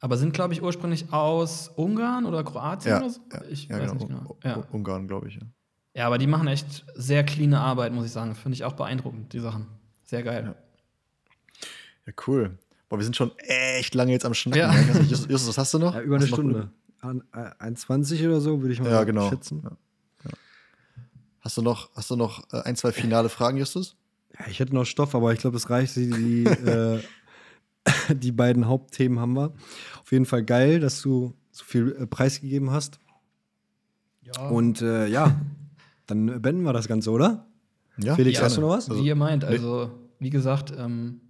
Aber sind, glaube ich, ursprünglich aus Ungarn oder Kroatien ja, oder so? Ja, ich ja, weiß genau. nicht genau. Ja. Ungarn, glaube ich, ja. Ja, aber die machen echt sehr clean Arbeit, muss ich sagen. Finde ich auch beeindruckend, die Sachen. Sehr geil. Ja, ja cool. Boah, wir sind schon echt lange jetzt am Schnacken. Ja. Ne? Justus, was hast du noch? Ja, über eine Stunde. An, äh, 1,20 oder so, würde ich mal ja, genau. schätzen. Ja. Hast du noch, hast du noch äh, ein, zwei finale Fragen, Justus? Ja, ich hätte noch Stoff, aber ich glaube, es reicht. Die, die, äh, die beiden Hauptthemen haben wir. Auf jeden Fall geil, dass du so viel äh, preisgegeben hast. Ja. Und äh, ja, dann beenden wir das Ganze, oder? Ja. Felix, ja, hast du noch was? Wie ihr meint. Also, wie gesagt, ähm,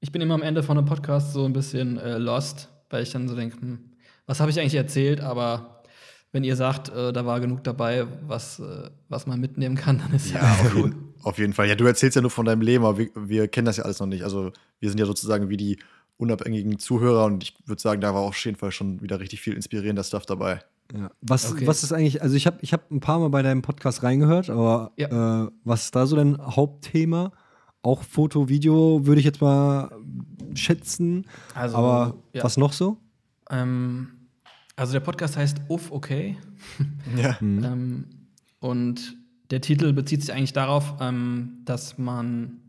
ich bin immer am Ende von einem Podcast so ein bisschen äh, lost, weil ich dann so denke, hm, was habe ich eigentlich erzählt? Aber wenn ihr sagt, äh, da war genug dabei, was, äh, was man mitnehmen kann, dann ist ja, ja auf, jeden, auf jeden Fall. Ja, du erzählst ja nur von deinem Leben, aber wir, wir kennen das ja alles noch nicht. Also wir sind ja sozusagen wie die unabhängigen Zuhörer und ich würde sagen, da war auf jeden Fall schon wieder richtig viel inspirierender Stuff dabei. Ja. Was, okay. was ist eigentlich, also ich habe ich hab ein paar Mal bei deinem Podcast reingehört, aber ja. äh, was ist da so dein Hauptthema? auch Foto, Video würde ich jetzt mal schätzen. Also, Aber ja. was noch so? Ähm, also der Podcast heißt Uff, okay. Ja. Mhm. ähm, und der Titel bezieht sich eigentlich darauf, ähm, dass man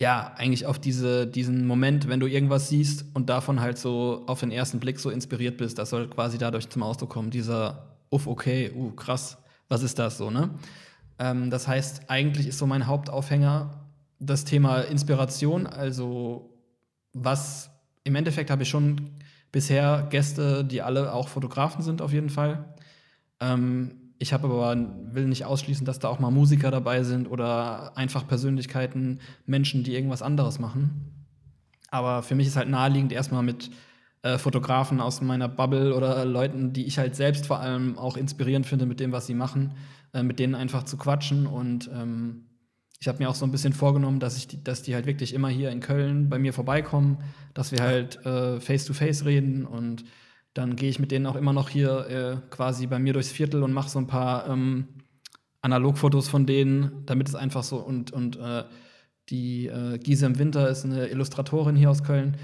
ja eigentlich auf diese, diesen Moment, wenn du irgendwas siehst und davon halt so auf den ersten Blick so inspiriert bist, das soll quasi dadurch zum Ausdruck kommen, dieser Uff, okay, uh, krass, was ist das so, ne? Ähm, das heißt, eigentlich ist so mein Hauptaufhänger das Thema Inspiration. Also, was im Endeffekt habe ich schon bisher Gäste, die alle auch Fotografen sind, auf jeden Fall. Ähm, ich habe aber will nicht ausschließen, dass da auch mal Musiker dabei sind oder einfach Persönlichkeiten, Menschen, die irgendwas anderes machen. Aber für mich ist halt naheliegend, erstmal mit äh, Fotografen aus meiner Bubble oder Leuten, die ich halt selbst vor allem auch inspirierend finde mit dem, was sie machen, äh, mit denen einfach zu quatschen. Und ähm, ich habe mir auch so ein bisschen vorgenommen, dass, ich die, dass die halt wirklich immer hier in Köln bei mir vorbeikommen, dass wir halt äh, face-to-face -face reden und dann gehe ich mit denen auch immer noch hier äh, quasi bei mir durchs Viertel und mache so ein paar ähm, Analogfotos von denen, damit es einfach so und, und äh, die äh, Giese im Winter ist eine Illustratorin hier aus Köln,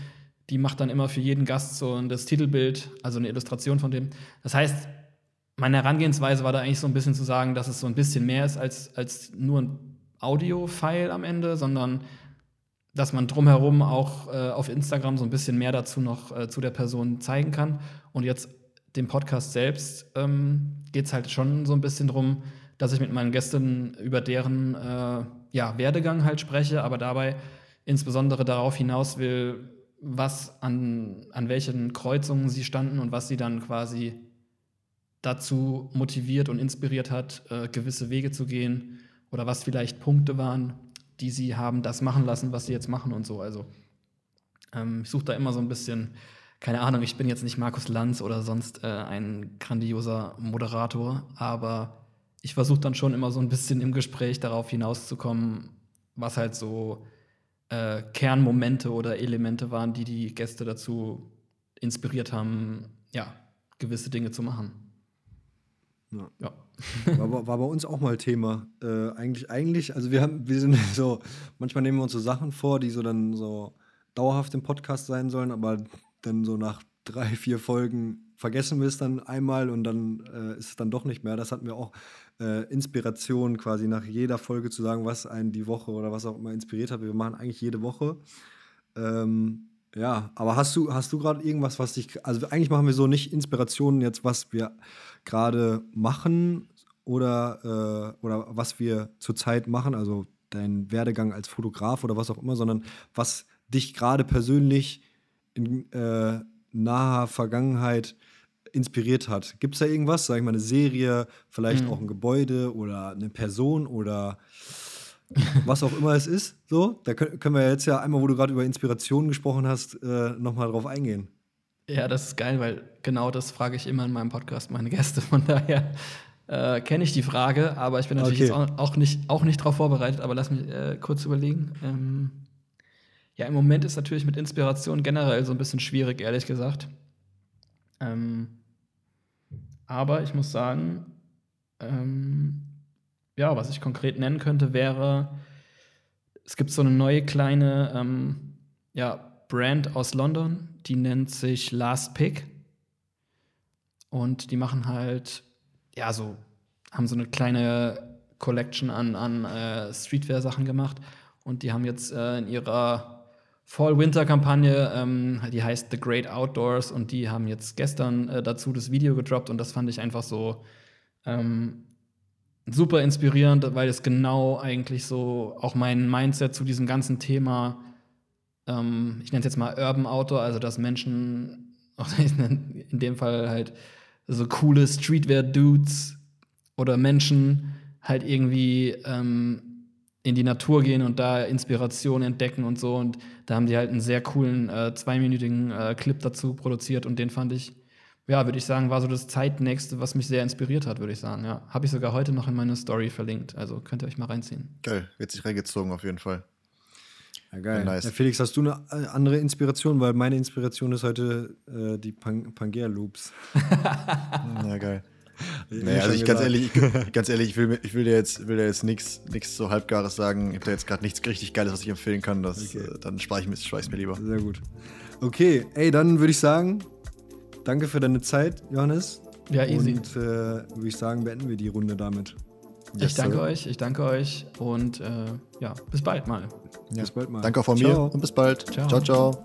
die macht dann immer für jeden Gast so das Titelbild, also eine Illustration von dem. Das heißt, meine Herangehensweise war da eigentlich so ein bisschen zu sagen, dass es so ein bisschen mehr ist als, als nur ein Audio-File am Ende, sondern dass man drumherum auch äh, auf Instagram so ein bisschen mehr dazu noch äh, zu der Person zeigen kann. Und jetzt dem Podcast selbst ähm, geht es halt schon so ein bisschen drum, dass ich mit meinen Gästen über deren äh, ja, Werdegang halt spreche, aber dabei insbesondere darauf hinaus will, was an, an welchen Kreuzungen sie standen und was sie dann quasi dazu motiviert und inspiriert hat, äh, gewisse Wege zu gehen oder was vielleicht Punkte waren, die sie haben das machen lassen, was sie jetzt machen und so. Also ähm, ich suche da immer so ein bisschen, keine Ahnung, ich bin jetzt nicht Markus Lanz oder sonst äh, ein grandioser Moderator, aber ich versuche dann schon immer so ein bisschen im Gespräch darauf hinauszukommen, was halt so äh, Kernmomente oder Elemente waren, die die Gäste dazu inspiriert haben, ja, gewisse Dinge zu machen. Ja. ja. War, war, bei uns auch mal Thema. Äh, eigentlich, eigentlich, also wir haben, wir sind so, manchmal nehmen wir uns so Sachen vor, die so dann so dauerhaft im Podcast sein sollen, aber dann so nach drei, vier Folgen vergessen wir es dann einmal und dann äh, ist es dann doch nicht mehr. Das hatten wir auch äh, Inspiration quasi nach jeder Folge zu sagen, was einen die Woche oder was auch immer inspiriert hat. Wir machen eigentlich jede Woche. Ähm, ja, aber hast du, hast du gerade irgendwas, was dich, also eigentlich machen wir so nicht Inspirationen jetzt, was wir gerade machen oder, äh, oder was wir zurzeit machen, also dein Werdegang als Fotograf oder was auch immer, sondern was dich gerade persönlich in äh, naher Vergangenheit inspiriert hat. Gibt es da irgendwas, sag ich mal, eine Serie, vielleicht mhm. auch ein Gebäude oder eine Person oder was auch immer es ist. So, da können wir jetzt ja einmal, wo du gerade über Inspirationen gesprochen hast, äh, nochmal drauf eingehen. Ja, das ist geil, weil genau das frage ich immer in meinem Podcast meine Gäste. Von daher äh, kenne ich die Frage, aber ich bin natürlich okay. jetzt auch nicht, auch nicht darauf vorbereitet. Aber lass mich äh, kurz überlegen. Ähm, ja, im Moment ist natürlich mit Inspiration generell so ein bisschen schwierig, ehrlich gesagt. Ähm, aber ich muss sagen, ähm, ja, was ich konkret nennen könnte, wäre, es gibt so eine neue kleine ähm, ja, Brand aus London, die nennt sich Last Pick. Und die machen halt, ja, so, haben so eine kleine Collection an, an äh, Streetwear-Sachen gemacht. Und die haben jetzt äh, in ihrer Fall-Winter-Kampagne, ähm, die heißt The Great Outdoors, und die haben jetzt gestern äh, dazu das Video gedroppt. Und das fand ich einfach so ähm, super inspirierend, weil es genau eigentlich so auch mein Mindset zu diesem ganzen Thema, ähm, ich nenne es jetzt mal Urban Outdoor, also dass Menschen, in dem Fall halt so coole Streetwear-Dudes oder Menschen halt irgendwie ähm, in die Natur gehen und da Inspiration entdecken und so. Und da haben die halt einen sehr coolen äh, zweiminütigen äh, Clip dazu produziert und den fand ich ja, würde ich sagen, war so das Zeitnächste, was mich sehr inspiriert hat, würde ich sagen. Ja, habe ich sogar heute noch in meine Story verlinkt. Also könnt ihr euch mal reinziehen. Geil, wird sich reingezogen auf jeden Fall. Ja, geil. Nice. Ja, Felix, hast du eine äh, andere Inspiration? Weil meine Inspiration ist heute äh, die Pang Pangea Loops. ja, geil. Nee, also ich ganz ehrlich, ich, ganz ehrlich, ich will, ich will dir jetzt, will dir jetzt nichts so halbgares sagen. Ich habe da jetzt gerade nichts richtig Geiles, was ich empfehlen kann. Das, okay. äh, dann spare ich, spar ich mir lieber. Sehr gut. Okay, ey, dann würde ich sagen, Danke für deine Zeit, Johannes. Ja, easy. Und äh, würde ich sagen, beenden wir die Runde damit. Yes, ich danke sir. euch, ich danke euch und äh, ja, bis bald mal. Ja. Bis bald mal. Danke auch von ciao. mir und bis bald. ciao. ciao. ciao.